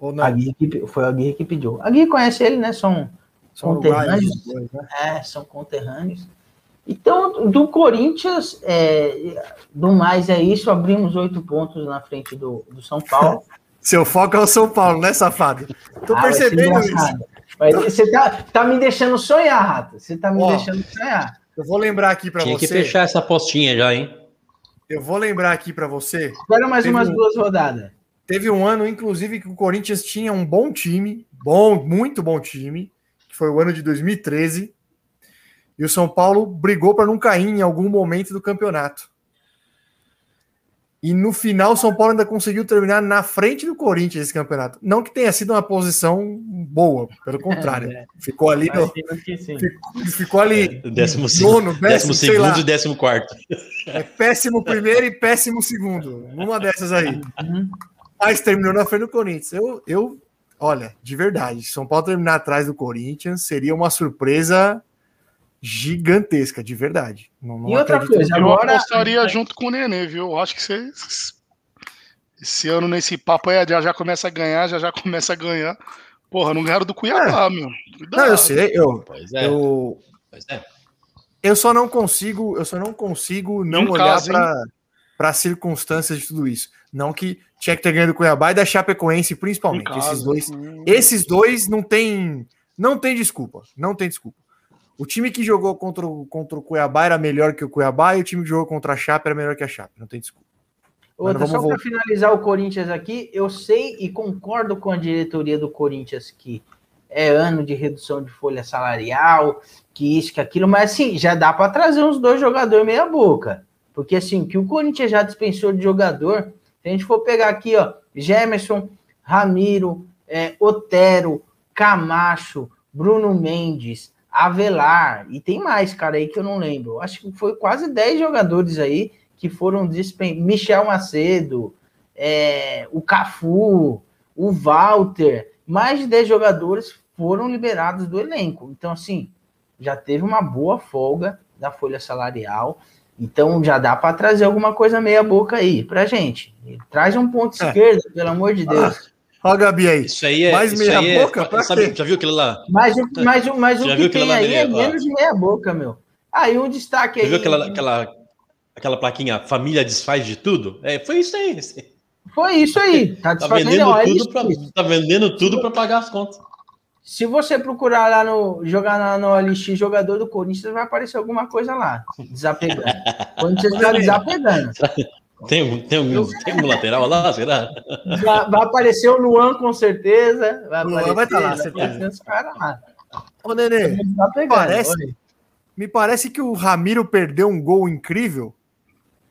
Ou não? Aguirre que, foi o Aguirre que pediu. Aguirre conhece ele, né? São, são conterrâneos. Dois, né? É, são conterrâneos. Então, do Corinthians, é, do mais é isso. Abrimos oito pontos na frente do, do São Paulo. <laughs> Seu foco é o São Paulo, né, safado? Tô ah, percebendo isso. Você tá, tá me deixando sonhar, Rato. Você tá me Ó, deixando sonhar. Eu vou lembrar aqui para você. Tinha que fechar essa postinha já, hein? Eu vou lembrar aqui para você. Espera mais umas um... duas rodadas. Teve um ano, inclusive, que o Corinthians tinha um bom time, bom, muito bom time, que foi o ano de 2013. E o São Paulo brigou para não cair em algum momento do campeonato. E no final, o São Paulo ainda conseguiu terminar na frente do Corinthians esse campeonato. Não que tenha sido uma posição boa, pelo contrário. É, ficou ali. No, ficou, ficou, ali. É, décimo, nono, décimo, décimo segundo e décimo quarto. É péssimo primeiro e péssimo segundo. Uma dessas aí. Uhum. Mas terminou na frente do Corinthians. Eu, eu, olha, de verdade, São Paulo terminar atrás do Corinthians seria uma surpresa gigantesca, de verdade. Não, não e outra coisa, agora... eu apostaria junto com o Nenê, viu? Eu acho que você, esse ano nesse papo aí já, já começa a ganhar, já já começa a ganhar. Porra, não ganharam do Cuiabá, é. meu. Cuidado. Não, eu sei, eu, pois é. eu, pois é. eu só não consigo, eu só não consigo não um olhar para as circunstâncias de tudo isso. Não que tinha que ter ganho do Cuiabá e da Chapecoense, principalmente. Esses dois, esses dois não tem, não tem desculpa. Não tem desculpa. O time que jogou contra o, contra o Cuiabá era melhor que o Cuiabá e o time que jogou contra a Chape era melhor que a Chape. Não tem desculpa. Outra, só para finalizar o Corinthians aqui, eu sei e concordo com a diretoria do Corinthians que é ano de redução de folha salarial, que isso, que aquilo, mas assim, já dá para trazer uns dois jogadores meia boca. Porque assim, que o Corinthians já dispensou de jogador, se a gente for pegar aqui, ó, Gemerson, Ramiro, é, Otero, Camacho, Bruno Mendes, Avelar, e tem mais, cara, aí que eu não lembro. Acho que foi quase 10 jogadores aí que foram dispensados. Michel Macedo, é, o Cafu, o Walter, mais de 10 jogadores foram liberados do elenco. Então, assim, já teve uma boa folga da folha salarial. Então já dá para trazer alguma coisa meia boca aí pra gente. Traz um ponto é. esquerdo, pelo amor de Deus. <laughs> Olha a Gabi aí. Isso aí é. Mais meia é- boca? É, sabe, já viu aquilo lá? Mas, mas, mas o que tem aí é menos de meia boca, meu. Aí um destaque aí. Já viu aquela, aquela, aquela plaquinha Família desfaz de tudo? É, foi isso aí. Foi isso aí. <laughs> Tá, tá vendendo, tudo pra, tá vendendo tudo para pagar as contas. Se você procurar lá no. jogar lá no OLX jogador do Corinthians, vai aparecer alguma coisa lá, desapegando. O Corinthians está desapegando. Tem, tem, um, tem um lateral lá, será? Vai, vai aparecer o Luan com certeza. Vai o Luan vai estar tá lá, certeza. Os caras lá. Ô, Nenê, parece, me parece que o Ramiro perdeu um gol incrível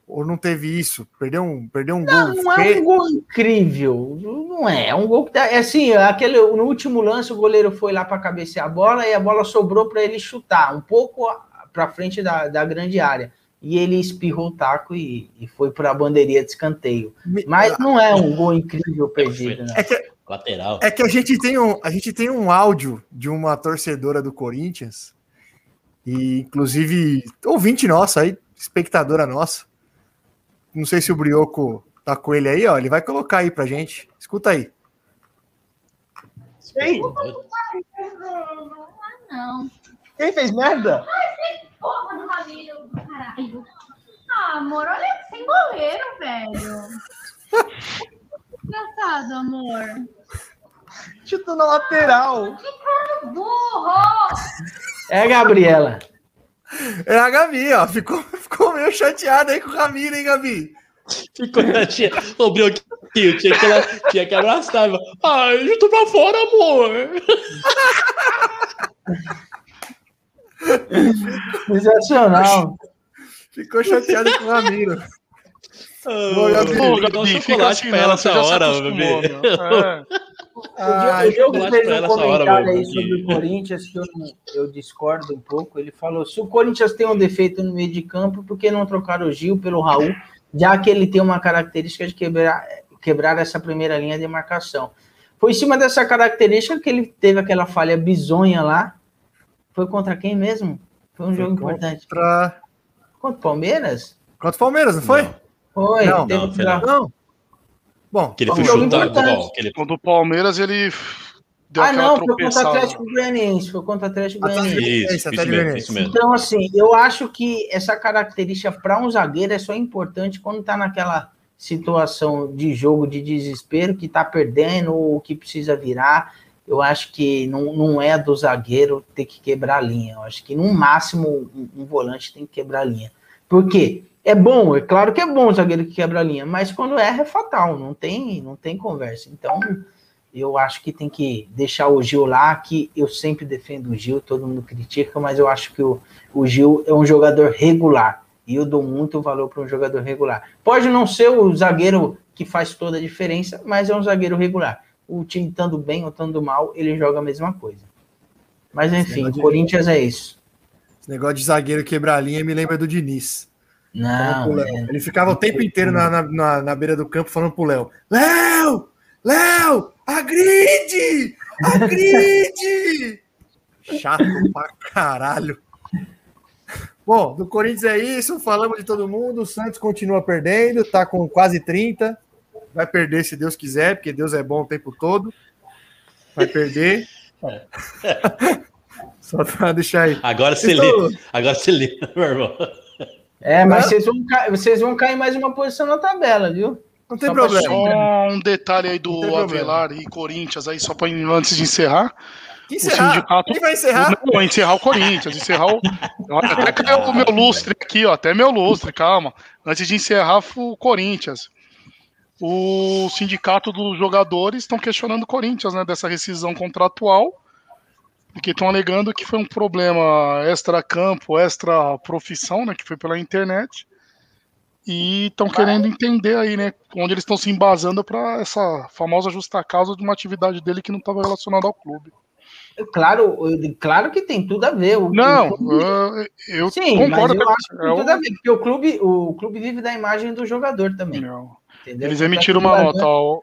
ou não teve isso? Perdeu um, perdeu um não, gol. Não é um gol incrível. Não é. É um gol que tá, é assim, aquele, no último lance o goleiro foi lá para cabecear a bola e a bola sobrou para ele chutar. Um pouco para frente da, da grande área. E ele espirrou o taco e, e foi para a bandeirinha de escanteio. Mas não é um gol incrível perdido, né? É que, Lateral. é que a gente tem um, a gente tem um áudio de uma torcedora do Corinthians e inclusive ouvinte nossa aí, espectadora nossa. Não sei se o Brioco tá com ele aí, ó, ele vai colocar aí pra gente. Escuta aí. Ei, Não. quem fez merda? Porra Ramiro, caralho. Ah, amor, olha sem goleiro, velho. Engraçado, amor. Chutou na lateral. Burro! É a Gabriela. É a Gabi, ó, ficou, ficou meio chateada aí com o Ramiro, hein, Gabi? Ficou tinha, ô, Brioquinho, tinha que, ela, tinha que abraçar. Ai, eu tô pra fora, amor. <laughs> Sensacional. Ficou chateada com o Ramiro. Ô, Gabi, vou Ô, dar um Gabi, fica chocolate assim, pra ela essa hora, bebê. meu. É. Ai, o Diogo fez pra um hora, comentário aí sobre o Corinthians que eu, eu discordo um pouco. Ele falou: se o Corinthians tem um defeito no meio de campo, por que não trocar o Gil pelo Raul, já que ele tem uma característica de quebrar, quebrar essa primeira linha de marcação? Foi em cima dessa característica que ele teve aquela falha bizonha lá. Foi contra quem mesmo? Foi um jogo importante. Contra, Contra o Palmeiras? contra o Palmeiras, não foi? Não. Foi. Não, teve não, foi aquela- Não. Bom, Que ele Um foi jogo chutado. importante. Bom, que ele... Quando o Palmeiras, ele deu Ah, não, foi contra o. Atlético Goianiense. Foi contra o Atlético Goianiense. Então, assim, eu acho que essa característica para um zagueiro é só importante quando tá naquela situação de jogo de desespero, que tá perdendo ou que precisa virar. Eu acho que não, não é do zagueiro ter que quebrar a linha. Eu acho que no máximo um, um volante tem que quebrar a linha. Por quê? É bom, é claro que é bom o zagueiro que quebra a linha, mas quando erra é fatal, não tem, não tem conversa. Então, eu acho que tem que deixar o Gil lá, que eu sempre defendo o Gil, todo mundo critica, mas eu acho que o, o Gil é um jogador regular. E eu dou muito valor para um jogador regular. Pode não ser o zagueiro que faz toda a diferença, mas é um zagueiro regular. O time estando bem ou estando mal, ele joga a mesma coisa. Mas enfim, o de- Corinthians é isso. esse negócio de zagueiro quebrar a linha me lembra do Diniz. Não, é, Ele ficava o tempo inteiro na, na, na, na beira do campo falando pro Léo: Léo! Léo! Agride! Agride! <laughs> Chato pra caralho. Bom, do Corinthians é isso, falamos de todo mundo. O Santos continua perdendo, tá com quase 30. Vai perder se Deus quiser, porque Deus é bom o tempo todo. Vai perder. Só pra deixar aí. Agora você Estou- lê. Agora você lê, meu irmão. é mas vocês vão, ca- vocês vão cair mais uma posição na tabela, viu? Não tem Só problema. Só um detalhe aí do. Avelar e Corinthians, aí só para antes de encerrar. Que O encerrar? sindicato- Quem vai encerrar? Não, encerrar o Corinthians, encerrar o. Até caiu o meu lustre aqui, ó. Até meu lustre, calma. Antes de encerrar o Corinthians. O sindicato dos jogadores estão questionando o Corinthians, né? Dessa rescisão contratual. Porque estão alegando que foi um problema extra-campo, extra-profissão, né? Que foi pela internet. E estão querendo entender aí, né? Onde eles estão se embasando para essa famosa justa causa de uma atividade dele que não estava relacionada ao clube. Claro, claro que tem tudo a ver. O- Não, o clube- eu, eu Sim, concordo. mas eu acho que com- tem é tudo a ver, porque o clube, o clube vive da imagem do jogador também. Não. Entendeu? Eles Então, emitiram uma tudo nota. ó,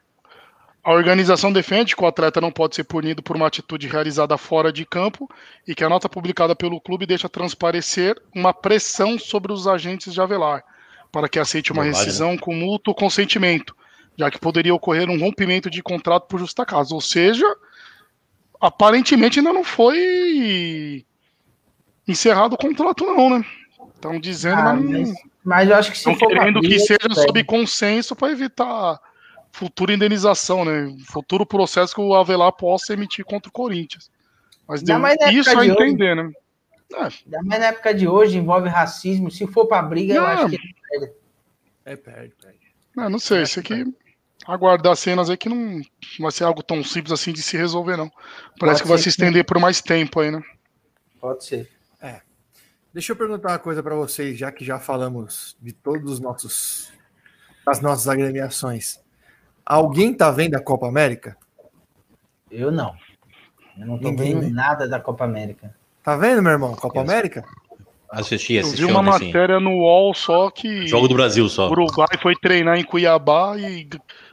A organização defende que o atleta não pode ser punido por uma atitude realizada fora de campo e que a nota publicada pelo clube deixa transparecer uma pressão sobre os agentes de Avelar para que aceite uma Bobagem, rescisão com mútuo consentimento, já que poderia ocorrer um rompimento de contrato por justa causa. Ou seja, aparentemente ainda não foi encerrado o contrato, não, né? Estão dizendo, Ah, mas não. Mas, mas eu acho que se Estão querendo que seja velho, sob consenso para evitar futura indenização, né? Futuro processo que o Avelar possa emitir contra o Corinthians. Mas deu isso a de hoje. entender, né? Ainda mais na época de hoje, envolve racismo. Se for pra briga, eu Não. acho que É, perde, perde. É, não sei, isso aqui. Aguardar cenas aí que não vai ser algo tão simples assim de se resolver, não. Parece Pode que vai ser se que- estender por mais tempo aí, né? pode ser. Deixa eu perguntar uma coisa para vocês, já que já falamos de todos os nossos das nossas agremiações. Alguém tá vendo a Copa América? Eu não. Eu não tô Ninguém vendo vê. nada da Copa América. Tá vendo, meu irmão? Copa Yes. América? Assisti, Eu assisti vi uma ontem, sim. matéria no UOL só que Jogo do Brasil só. o Uruguai foi treinar em Cuiabá e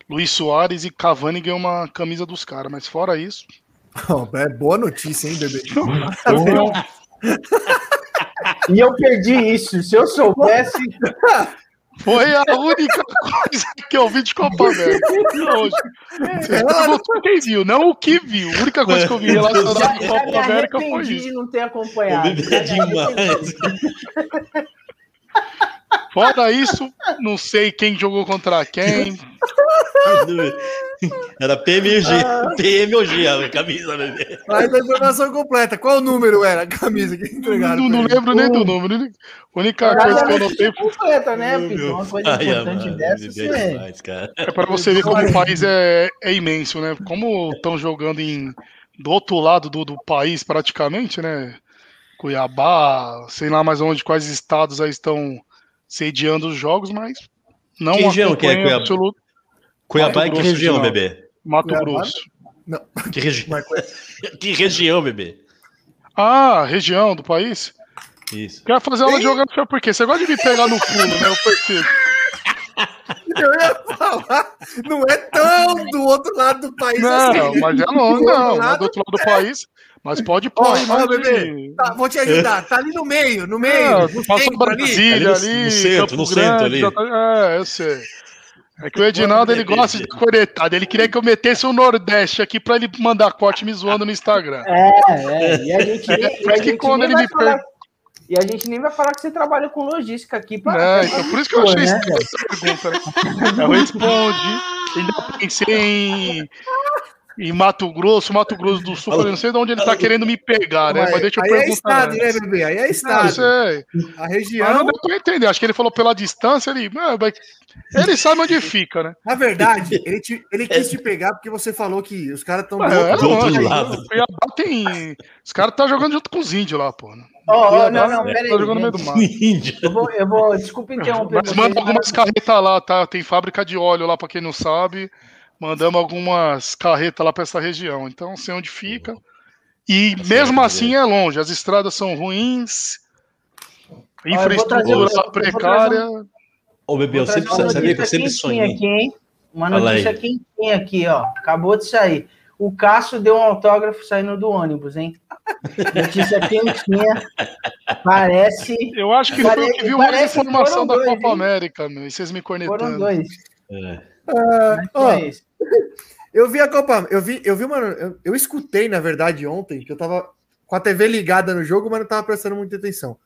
Luiz Soares e Cavani ganhou uma camisa dos caras. Mas fora isso, <laughs> É boa notícia, hein, bebê? <laughs> <laughs> E eu perdi isso. Se eu soubesse, <laughs> foi a única coisa que eu vi de Copa América. Hoje. Quem viu, não o que viu. A única coisa que eu vi já, relacionada à Copa América foi isso. de não ter acompanhado. é <laughs> demais. Fora isso, não sei quem jogou contra quem. <laughs> Era PMG, PMOG a camisa, bebê. Mas a informação completa. Qual número era a camisa que entregaram? Não, não lembro nem do número. A única coisa que eu notei completa, né? Uma coisa pai importante amado, dessa, é demais, é para você ver como o país é, é imenso, né? Como estão jogando em, do outro lado do, do país, praticamente, né? Cuiabá, sei lá mais onde, quais estados aí estão sediando os jogos, mas não Que região que é Cuiabá? absoluto Cuiabá e que região, bebê? Mato Cuiabá? Grosso. Que, regi... <laughs> Que região, bebê? Ah, região do país? Isso. Quer fazer aula de geografia por quê? Você gosta de me pegar no pulo, né? Eu percebo. Eu ia falar, não é tão do outro lado do país assim. Não, né? mas é longe, Do não. Não é do outro lado do país. Mas pode pôr mais bebê, tá, vou te ajudar. Tá ali no meio, no meio. É, no passou centro ali. Brasília Ali ali, no- centro, no Grande, centro ali. tá- É, eu sei. É que o Edinaldo ele gosta de cornetada. Ele queria que eu metesse o Nordeste aqui pra ele mandar corte me zoando no Instagram. É, é. E a gente, e a que gente quando ele vai me falar... E a gente nem vai falar que você trabalha com logística aqui. Pra, É, então por isso que eu achei né, estranha essa pergunta. Né? Eu respondi, ainda pensei em, em Mato Grosso, Mato Grosso do Sul. Falei, não sei de onde ele tá querendo me pegar, né? Mas deixa eu aí é perguntar. estado, né, antes. bebê? Aí é estado. eu sei. A Mas não região, deu pra entender. Acho que ele falou pela distância, ele. Ele sabe onde fica, né? na verdade, ele, te- ele quis te pegar porque você falou que os caras estão É, do outro longe, lado. Cuiabá tem. Os caras tá jogando junto com os índios lá, pô. né? Ó, ó, Cuiabá, não, não, tá pera aí, jogando no meio do mar. Eu vou, eu vou, desculpa interromper. Mas manda mas- algumas carretas lá, tá? Tem fábrica de óleo lá, pra quem não sabe. Mandamos algumas carretas lá pra essa região. Então, sei onde fica. E Tá mesmo certo, assim é longe. As estradas são ruins. trazer Infraestrutura vou precária. Ô, bebê, eu sempre, uma sabia que eu notícia sempre quentinha sonhei. Aqui, hein? Uma notícia quentinha aqui, ó. Acabou de sair. O Cássio deu um autógrafo saindo do ônibus, hein? <laughs> Notícia quentinha. Parece. Eu acho que foi o que viu mais que informação foram da dois, Copa hein? América, meu. E vocês me Foram cornetando. dois. É. Ó, é isso. <laughs> Eu vi a Copa, eu vi, eu vi uma, eu, eu escutei na verdade ontem que eu tava com a TV ligada no jogo, mas não tava prestando muita atenção.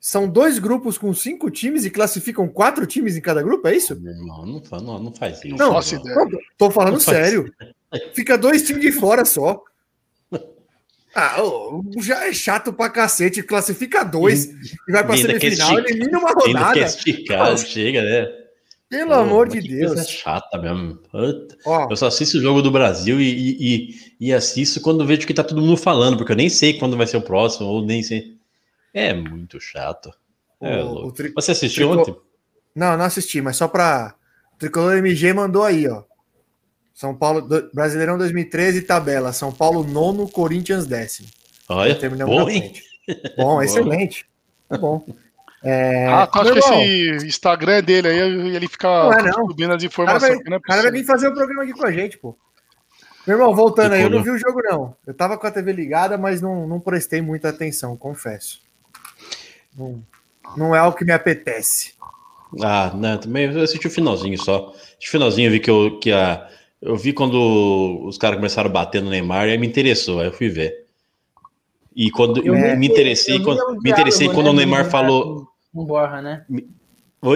São dois grupos com cinco times e classificam quatro times em cada grupo, é isso? Não, não, não, não faz isso. Não Não, ideia. Não, tô falando Não sério. Fica dois times de fora só. <laughs> Ah, já é chato pra cacete. Classifica dois e vai pra semifinal, elimina uma Ainda rodada. quer esticar, chega, né? Pelo Pô, amor de que coisa Deus. chata mesmo. Ó, Eu só assisto o jogo do Brasil e, e, e, e assisto quando vejo que tá todo mundo falando, porque eu nem sei quando vai ser o próximo, ou nem sei. É muito chato. É o- o tri- Você assistiu tricô- ontem? Não, não assisti, mas só pra. O Tricolor MG mandou aí, ó. São Paulo, do- Brasileirão 2013, tabela. São Paulo nono, Corinthians décimo. Olha, Terminamos bom. <laughs> Bom, excelente. Tá bom. É, Ah, tu acha que esse Instagram dele aí, ele fica Não é, não. subindo as o cara vai, informações. é o cara vai vir fazer o programa aqui com a gente, pô. Meu irmão, voltando aí, eu não Tricolor. vi o jogo, não. Eu tava com a TV ligada, mas não, não prestei muita atenção, confesso. Não, não é algo que me apetece. Ah, não, também eu assisti o finalzinho só. O finalzinho, eu vi que, eu, que a. Eu vi quando os caras começaram a bater no Neymar e aí me interessou, aí eu fui ver. E quando Eu me, interessei, quando, um me interessei quando né, o Neymar falou. Com- Com Borra, né?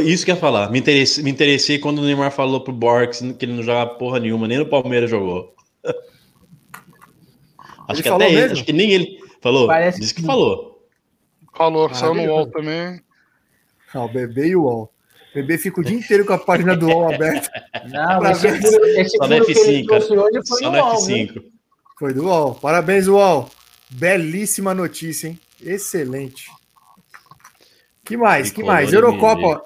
Isso que eu ia falar. Me interessei, me interessei quando o Neymar falou pro Borges que ele não joga porra nenhuma, nem no Palmeiras jogou. acho Ele que falou até ele, mesmo? acho que nem ele falou. Parece Disse que que- falou. Falou, saiu no. UOL também. Ah, o bebê e o UOL. O bebê fica o dia inteiro com a página do UOL aberta. Não, Pra esse esse Só no furo que ele F5, cara. trouxe hoje foi Só no no UOL, viu? F5. Foi do UOL. Parabéns, UOL. Belíssima notícia, hein? Excelente. Que mais? Que mais? Eurocopa.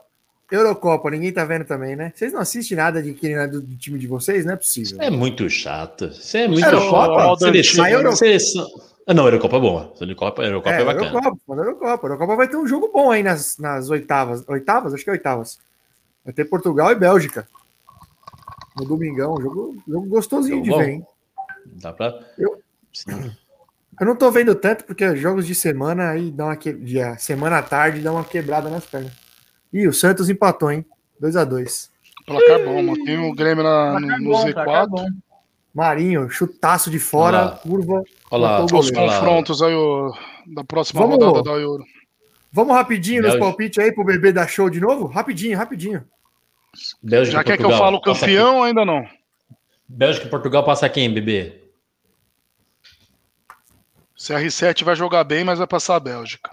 Eurocopa, ninguém tá vendo também, né? Vocês não assistem nada de quem é do, do time de vocês? Não é possível. É muito chato. Isso é muito Eurocopa? Seleção, A Euro- seleção, Ah, não, Eurocopa é boa. Eurocopa, Eurocopa é, É, bacana. Eurocopa, Eurocopa. Eurocopa vai ter um jogo bom aí nas, nas oitavas. Oitavas? Acho que é oitavas. Vai ter Portugal e Bélgica. No domingão. Jogo, jogo gostosinho Jogo de bom. ver, hein? Dá pra. Eu- Sim. Eu não tô vendo tanto, porque jogos de semana aí dá uma que... dia, semana à tarde dá uma quebrada nas pernas. Ih, o Santos empatou, hein? 2x2. Placar bom, mano. Tem o Grêmio na, no, Placar no bom, placar Z4. bom. Marinho, chutaço de fora, Olha lá. curva. Olha lá, matou o Os lá. confrontos aí o, da próxima Vamos- rodada da Euro. Vamos rapidinho nos palpites aí pro bebê dar show de novo? Rapidinho, rapidinho. Bélgica Já e quer que eu Portugal. fale o Passa campeão ou ainda não? quem? Bélgica e Portugal passa quem, bebê? CR7 vai jogar bem, mas vai passar a Bélgica.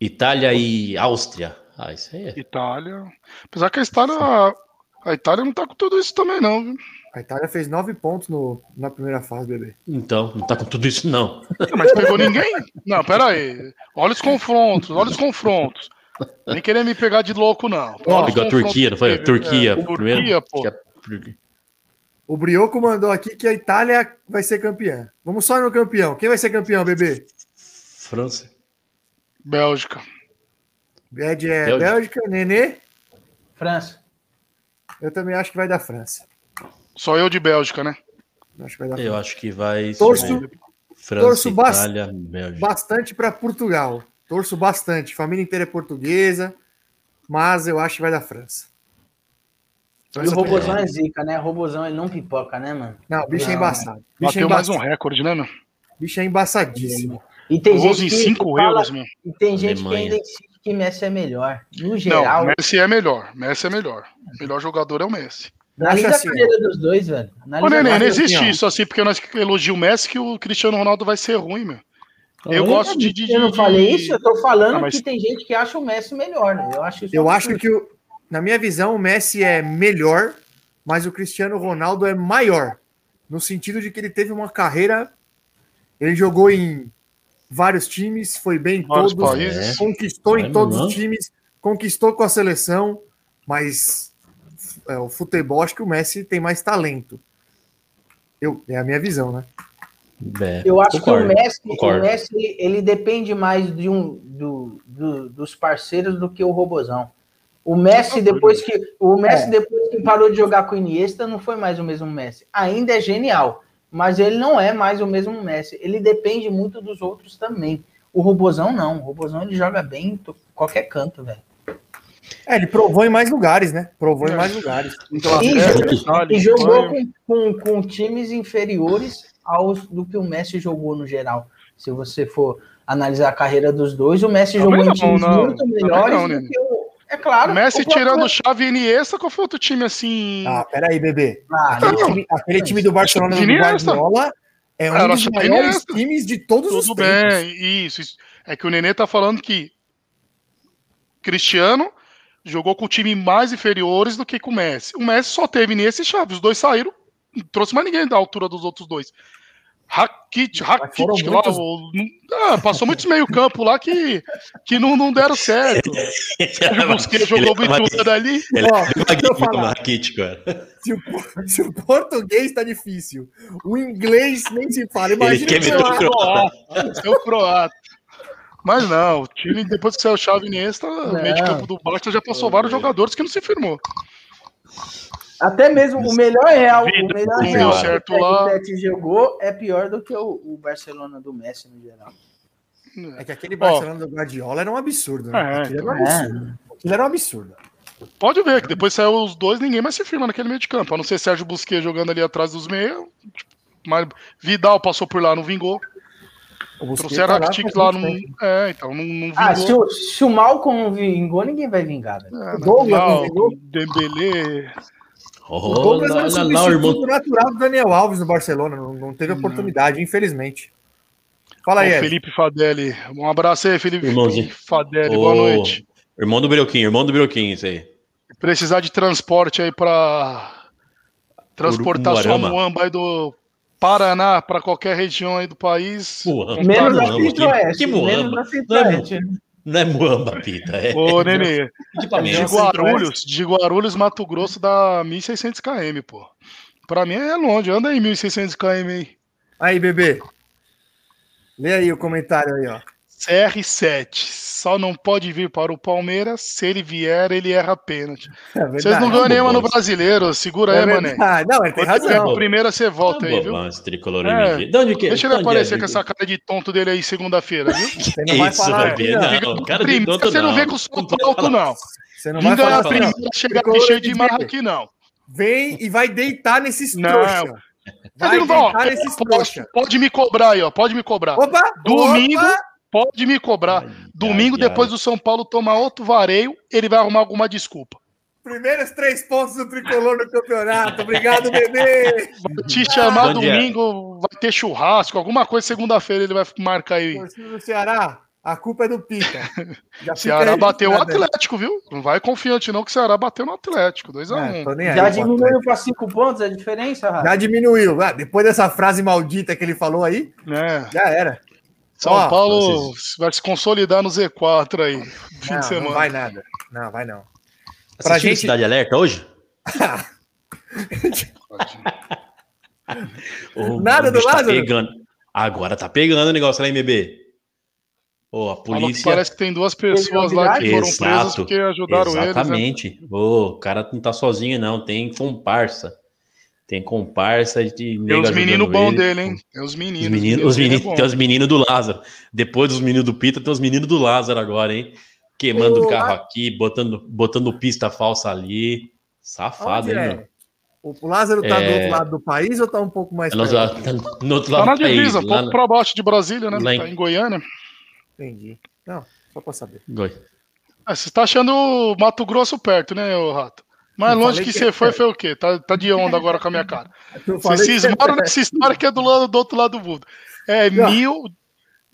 Itália e Áustria. Ah, isso aí é. Itália. Apesar que a Itália. A Itália não tá com tudo isso também, não. viu? A Itália fez nove pontos no, na primeira fase, bebê. Então, não tá com tudo isso, não. Mas pegou ninguém? Não, pera aí. Olha os confrontos, olha os confrontos. Nem querer me pegar de louco, não. Pegou a Turquia, não foi? Turquia, É, primeiro. Turquia, pô. O Brioco mandou aqui que a Itália vai ser campeã. Vamos só no campeão. Quem vai ser campeão, bebê? França. Bélgica. Ed é Bélgica. Bélgica, Nenê. França. Eu também acho que vai dar França. Só eu de Bélgica, né? Acho que vai dar Eu acho que vai. Torço- ser França, torço Itália, Bélgica. bastante para Portugal. Torço bastante. Família inteira é portuguesa, mas eu acho que vai dar França. E o robozão é zica, né? O robozão ele não pipoca, né, mano? Não, bicho é Não. embaçado. Bicho é, Bateu mais um recorde, né, meu? bicho é embaçadíssimo. E tem 12 gente em que, 5 que fala, euros, meu. e tem gente Alemanha. que ainda insiste que Messi é melhor. No geral, Não, Messi é melhor. Messi é melhor. O melhor jogador é o Messi. analisa assim, a carreira dos dois, velho. Analisa Ô, Nenê, não existe ó. isso assim, porque nós elogiamos o Messi que o Cristiano Ronaldo vai ser ruim, meu. Eu Olha, gosto de- de- Eu não de- falei isso, eu tô falando Ah, mas- que tem gente que acha o Messi melhor. Né? Eu acho isso Eu acho que, o- na minha visão, o Messi é melhor, mas o Cristiano Ronaldo é maior. No sentido de que ele teve uma carreira. Ele jogou em vários times, foi bem em todos, países. conquistou em É, todos não. os times, conquistou com a seleção, mas é, o futebol acho que o Messi tem mais talento. Eu, é a minha visão, né? É, Eu acho concordo, que o Messi, concordo. o Messi ele, ele depende mais de um, do, do- dos parceiros do que o Robozão. O Messi, depois que o Messi, É. depois que parou de jogar com o Iniesta, não foi mais o mesmo Messi. Ainda é genial, mas ele não é mais o mesmo Messi. Ele depende muito dos outros também. O Robozão não. O Robozão ele joga bem em qualquer canto, velho. É, ele provou em mais lugares, né? Provou em É. mais lugares. Inglaterra, E- Itália, E jogou Espanha. com, com, com times inferiores aos do que o Messi jogou no geral. Se você for analisar a carreira dos dois, o Messi Também jogou não, em times não. muito Também melhores não, do né? que o. É claro. O Messi o próprio- tirando Xavi e Iniesta, qual foi outro time assim? Ah, peraí, bebê. Ah, Aquele Não. time, aquele time do Barcelona do. Guardiola é um dos maiores times de todos os Tudo tempos. bem, isso, isso. É que o Nenê tá falando que Cristiano jogou com time mais inferiores do que com o Messi. O Messi só teve Iniesta e Xavi. Os dois saíram, não trouxe mais ninguém da altura dos outros dois. Rakitic, Rakitic lá, muitos- o- ah, passou muitos meio campo lá que, que não, não deram certo. <laughs> Sérgio Busquets jogou Ele é muito tudo dali. Ele Ó, é. Rakitic, cara. Se o, se o português tá difícil, o inglês nem se fala. Ele Imagina quer o o croata. Seu croata. Mas não, o time, depois que saiu o Xavi e Iniesta, o meio de campo do Barça já passou vários jogadores que não se firmou. Até mesmo o melhor Real, o Vida, melhor não deu Real certo que o lá. Tete jogou é pior do que o, o Barcelona do Messi no geral. É que aquele Barcelona do Guardiola era um absurdo, né? É, Aquilo era um É. absurdo. Aquilo era um absurdo. Pode ver que depois saiu os dois, ninguém mais se firma naquele meio de campo. A não ser Sérgio Busquets jogando ali atrás dos meios. Mas Vidal passou por lá, não vingou. O Trouxeram tá a lá lá, não, é, então não, não Ah, se o, se o Malcom não vingou, ninguém vai vingar, velho. É, o Douglas não vingou? Dembélé. O Oh, Douglas era o lá, substituto natural do Daniel Alves no Barcelona. Não, não teve oportunidade, infelizmente. Fala aí. Felipe Fadelli. Um abraço aí, Felipe Irmãozinho. Fadelli. Ô, Boa noite. Irmão do Brioquinho, irmão do Brioquinho, isso aí. Precisar de transporte aí pra transportar sua muamba aí do Paraná pra qualquer região aí do país. Muamba. Menos da Muamba, Centro-Oeste. Que Menos Muamba. da Centro-Oeste. Não é Muamba, Pita. É Ô, <laughs> Nenê, de. Guarulhos, de Guarulhos, Mato Grosso dá 1.600 km, pô. Pra mim é longe, anda aí 1.600 km aí. Aí, bebê. Lê aí o comentário aí, ó. CR7. Só não pode vir para o Palmeiras. Se ele vier, ele erra pênalti. É verdade. Vocês não ganham nenhuma no brasileiro. Segura É aí, mané. verdade. Não, ele tem Quando razão. a primeira, você volta aí, viu? Tricolor É. De onde que Deixa de ele onde aparecer é? com essa cara de tonto dele aí segunda-feira, viu? Você não vai Isso, falar vai ver. não. Não, cara de Primeiro, tonto você não não. vem com o salto alto, não. Você não vai falar a primeira, ó. chegar aqui cheio de marra aqui, não. Vem e vai deitar nesses Não. trouxa. Vai ó, deitar nesses pode, trouxa. pode me cobrar aí, ó. Pode me cobrar. Opa! Domingo, opa! Pode me cobrar. Ai, Domingo, ai, depois ai. do São Paulo tomar outro vareio, ele vai arrumar alguma desculpa. Primeiros três pontos do tricolor no campeonato. Obrigado, bebê! Vai te chamar é? domingo, vai ter churrasco, alguma coisa segunda-feira ele vai marcar aí. Torcida do Ceará, a culpa é do Pita. <laughs> Já Ceará bateu o nada. Atlético, viu? Não vai confiante não que o Ceará bateu no Atlético, 2x1. É, aí, Já diminuiu para cinco pontos a diferença, Rafa? Já diminuiu. Ah, depois dessa frase maldita que ele falou aí, É. já era. São Ó, Paulo vai se consolidar no Z4 aí, <laughs> fim Não, de semana. não vai nada. Não, vai não. Pra Assistiu gente- Cidade Alerta hoje? <laughs> Ô, Nada do tá Lázaro? pegando. Agora tá pegando o negócio lá, MB. Ô, a Falou que polícia. parece que tem duas pessoas lá que foram presas Exato, porque ajudaram eles. né? Exatamente. Ô, o cara não tá sozinho, não. Tem comparsa. Tem comparsa de Tem os meninos bons ele. dele, hein? Tem os Os meninos. os dele é meninos, bom. tem os meninos do Lázaro. Depois dos meninos do Pita, tem os meninos do Lázaro agora, hein? Queimando o carro aqui, botando, botando pista falsa ali. Safado, Onde hein, é? O o Lázaro tá do É. outro lado do país ou tá um pouco mais É no, perto? tá no outro Tá lado na do país. divisa, um lá pouco no- pra baixo de Brasília, né? lá em- Tá em Goiânia. Entendi. Não, só pra saber. Goi. Ah, você tá achando o Mato Grosso perto, né, ô Rato? Mais longe que que você é foi, foi o quê? Tá, tá de onda agora com a minha cara. <laughs> Falei que- cismaram nessa história que é do, lado, do outro lado do mundo. É Não. mil,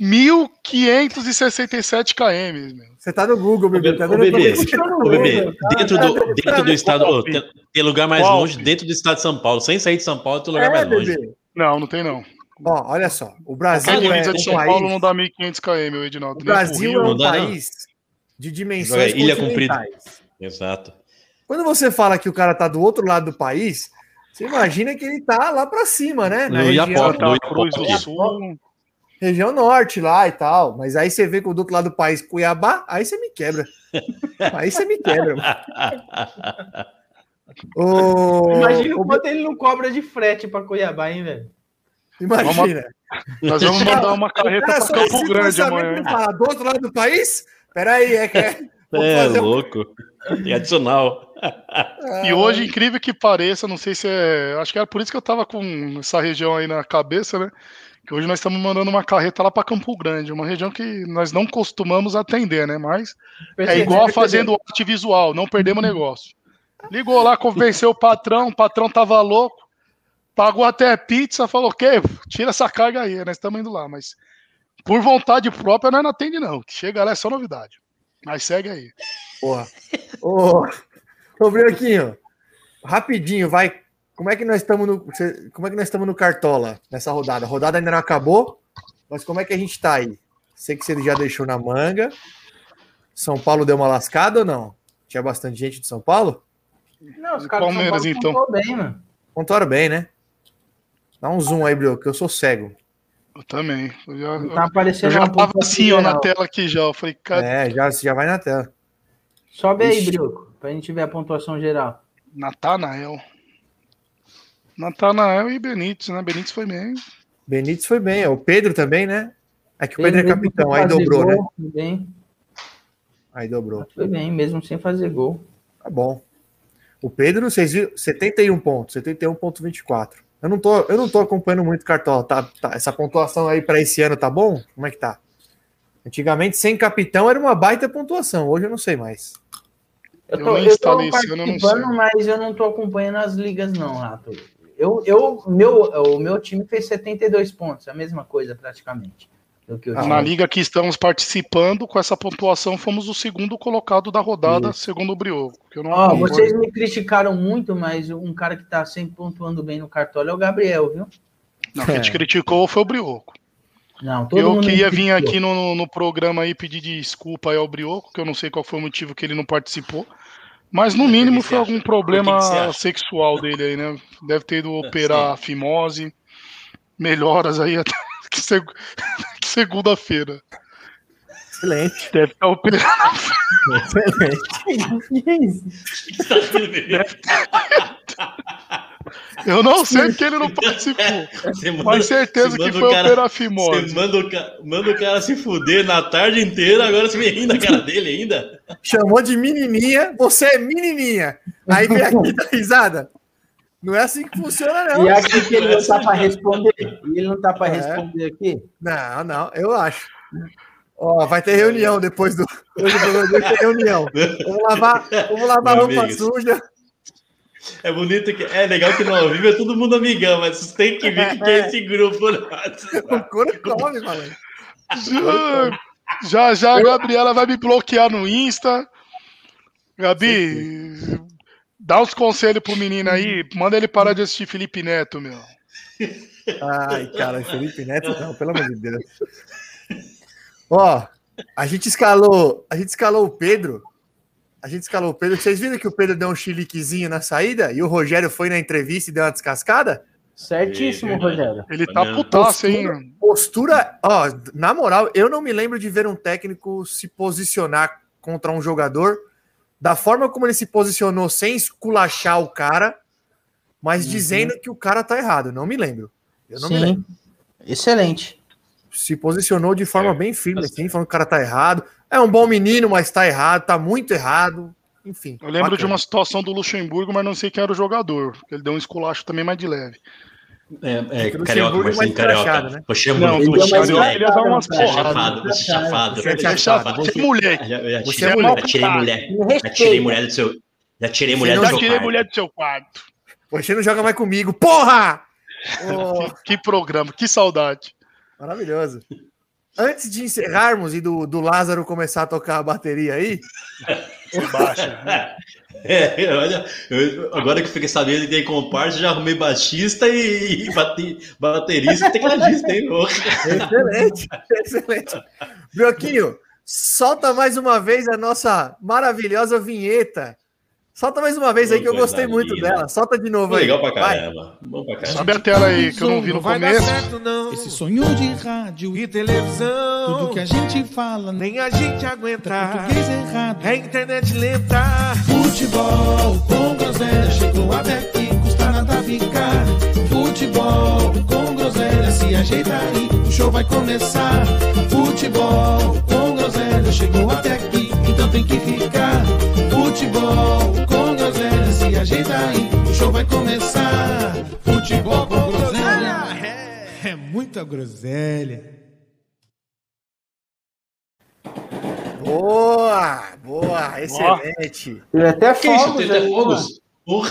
1567 km, meu. Você tá no Google, bebê. Tá Ô, vendo? bebê, Ô, bebê, Google, tá? dentro do, dentro do estado. Ô, tem, tem lugar mais Qual? longe dentro do estado de São Paulo. Sem sair de São Paulo, tem lugar É, mais longe. bebê. Não, não tem não. Ó, olha só. O Brasil é de um São país... Paulo não dá 1500 km, o Edinaldo. O Brasil é um país de dimensões É, ilha continentais. Exato. Quando você fala que o cara tá do outro lado do país, você imagina que ele tá lá pra cima, né? Na No região, Iapoque. Santa do Cruz do. Sul. região norte lá e tal. Mas aí você vê que do outro lado do país, Cuiabá, aí você me quebra. Aí você me quebra. <laughs> Ô, Imagina o quanto ele não cobra de frete para Cuiabá, hein, velho? Imagina. Nós vamos mandar uma carreta esse Campo Grande amanhã. falar do outro lado do país? Peraí, é que é. <laughs> Vou É fazer um- louco. É adicional. E hoje, incrível que pareça, não sei se é. Acho que era por isso que eu tava com essa região aí na cabeça, né? Que hoje nós estamos mandando uma carreta lá para Campo Grande, uma região que nós não costumamos atender, né? Mas é igual a fazendo arte visual, não perdemos negócio. Ligou lá, convenceu o patrão, o patrão tava louco, pagou até pizza, falou: "Ok, tira essa carga aí, nós estamos indo lá". Mas por vontade própria nós não atende não. Que chega lá é só novidade. Mas segue aí. Porra. <laughs> Ô, ô Brioquinho, rapidinho, vai. Como é que nós estamos no. Como é que nós estamos no Cartola nessa rodada? A rodada ainda não acabou, mas como é que a gente tá aí? Sei que você já deixou na manga. São Paulo deu uma lascada ou não? Tinha bastante gente de São Paulo? Não, os caras Palmeiras, de São então. Paulo pontuou bem, mano. Pontuaram bem, né? Dá um zoom aí, Brio, que eu sou cego. Eu também. Eu já, Tá aparecendo eu já uma tava assim, ó, na tela aqui já. Eu falei, cara, É, já, já vai na tela. Sobe aí, Ixi. Brioco, pra gente ver a pontuação geral. Natanael. Natanael e Benítez, né? Benítez foi bem. Benítez foi bem, ó. o Pedro também, né? É que o Pedro é mesmo capitão, sem aí dobrou, gol, né? Foi bem, Aí dobrou. foi bem, mesmo sem fazer gol. Tá bom. O Pedro, vocês viram? 71 pontos, 71,24. Eu não tô, eu não tô acompanhando muito Cartola. Tá, tá- essa pontuação aí para esse ano tá bom? Como é que tá? Antigamente, sem capitão era uma baita pontuação. Hoje eu não sei mais. Eu tô, eu tô instalei esse ano, eu não sei. mas eu não tô acompanhando as ligas, não, Rato. Eu, eu, meu, o meu time fez 72 pontos, a mesma coisa praticamente. Do que eu Ah. Na liga que estamos participando, com essa pontuação, fomos o segundo colocado da rodada, segundo o Brioco. Que eu não Ó, acompanho. vocês me criticaram muito, mas um cara que tá sempre pontuando bem no cartola é o Gabriel, viu? Não, quem te criticou foi o Brioco. Não, todo Eu mundo que me ia vir aqui no, no programa aí pedir desculpa aí ao Brioco, que eu não sei qual foi o motivo que ele não participou. Mas no mínimo que foi algum problema sexual dele aí, né? Deve ter ido operar a fimose, melhoras aí até <laughs> que, seg- <laughs> segunda-feira. Excelente. Deve estar operando. Excelente. <laughs> Eu não sei porque ele não participou. Você manda- Mas certeza você que foi o cara- operar Você fimose. manda o, ca- manda o cara se fuder na tarde inteira, agora você vem rindo da cara dele ainda? Chamou de menininha, você é menininha. Aí vem aqui da risada. Não é assim que funciona, não. E aqui que ele não tá para responder. E ele não tá para É. responder aqui. Não, não, eu acho. Ó, vai ter reunião depois do. <laughs> Hoje vai ter reunião. Vamos lavar, vamos lavar roupa suja. É bonito que. É legal que no ao vivo é todo mundo amigão, mas você tem que ver o que é esse grupo. né? <laughs> O couro come, malandro. Já já a Gabriela vai me bloquear no Insta. Gabi, dá uns conselhos pro menino aí. Manda ele parar de assistir Felipe Neto, meu. Ai, cara, Felipe Neto, não, pelo amor de Deus. Ó, a gente escalou, a gente escalou o Pedro. A gente escalou o Pedro. Vocês viram que o Pedro deu um chiliquezinho na saída e o Rogério foi na entrevista e deu uma descascada? Certíssimo, verdade. Rogério. Ele tá putaço, hein? Postura, ó, na moral, eu não me lembro de ver um técnico se posicionar contra um jogador da forma como ele se posicionou sem esculachar o cara, mas Uhum. dizendo que o cara tá errado. Não me lembro. Eu não me Sim. lembro. Excelente. Se posicionou de forma É, bem firme, assim, falando que o cara tá errado. É um bom menino, mas tá errado, tá muito errado. Enfim. Eu lembro de bacana. uma situação do Luxemburgo, mas não sei quem era o jogador. Ele deu um esculacho também mais de leve. É, é Luxemburgo carioca, é mais Marcinho Carioca. né? Você é Não, muito ele é ia dar umas é porradas. chafado, é chafado. Você é é chafado. Você é mulher. Já, já, Você tirei- é já tirei mulher. Já tirei mulher do seu. Já tirei mulher do Já seu tirei quarto. mulher do seu quarto. Você não joga mais comigo, porra! <laughs> Ô, Que programa, que saudade. maravilhoso. Antes de encerrarmos e do, do Lázaro começar a tocar a bateria aí, baixa. <laughs> É, olha, eu- agora que eu fiquei sabendo que tem comparsa, já arrumei baixista e, e bate- baterista e tecladista, hein? excelente, excelente. Brioquinho, solta mais uma vez a nossa maravilhosa vinheta. Solta mais uma vez aí que eu gostei muito dela. Solta de novo aí. Legal pra Vai. caramba. Bom pra caramba. Sobe a tela aí, que eu não vi no vai dar começo. certo, não. Esse sonho de rádio E televisão, tudo que a gente fala nem nem a gente aguenta. português errado. É internet lenta. Futebol com groselha chegou até aqui, custa nada ficar. Futebol com groselha se ajeita aí, o show vai começar. Futebol com groselha chegou até aqui, então tem que ficar. Futebol com groselha se ajeita aí, o show vai começar. Futebol com groselha. É muita groselha. Boa, boa, excelente. Ele até isso? fogos Tem fogos?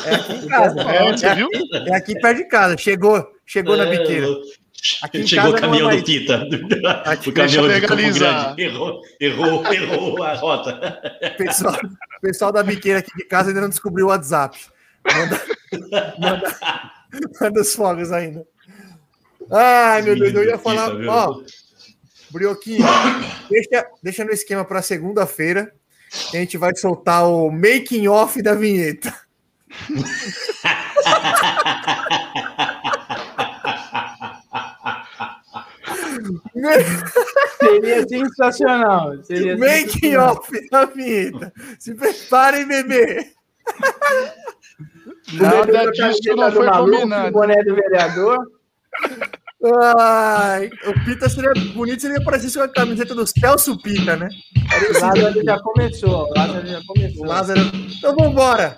É aqui em casa. É, você viu? É aqui perto de casa. Chegou, chegou na É, biqueira. Aqui em Chegou o é caminhão mais- do Pita. Aqui, o caminhão de Campo. Grande. Errou, errou, <laughs> errou a rota. Pessoal, pessoal da biqueira aqui de casa ainda não descobriu o WhatsApp. Manda, <laughs> manda, manda os fogos ainda. Ai, meu Deus, eu ia falar. Ó, Brioquinho, deixa, deixa no esquema para segunda-feira. que A gente vai soltar o making off da vinheta. <laughs> Seria sensacional. Seria Making sensacional. off da vinheta. Se preparem, bebê. Nada disso não foi combinado. O boné do vereador. Ai, o Pita seria bonito se ele aparecesse com a camiseta do Celso Pita, né? O Lázaro já começou. O Lázaro já começou. O Lázaro. Então vambora.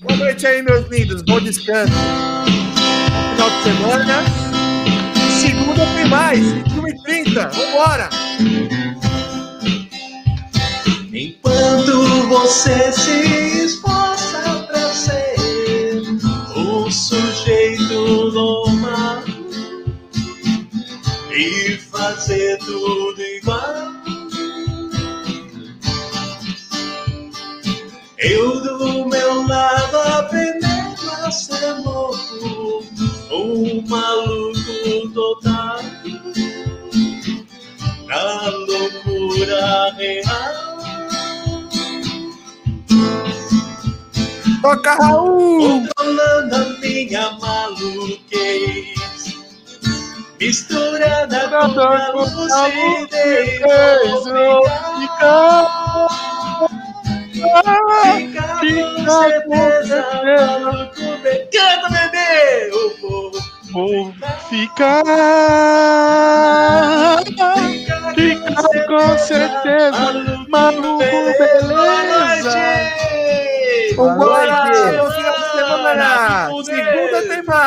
Boa noite aí, meus lindos. Bom descanso. Bom Final de semana. Segunda tem mais. 21h30. Vambora. Enquanto você se esforça pra ser um sujeito normal e fazer tudo igual, eu do meu lado aprendendo a ser louco, um maluco total na loucura real. Toca, Raul. Controlando a minha maluquez Misturada com a lucidez, lucidez, ficar com certeza, maluco, bem- Canta, bebê! Eu vou Vou ficar, ficar ficar com certeza, maluco, beleza. Vambora! noite. Final de semana! Fudeu. Segunda tem mais!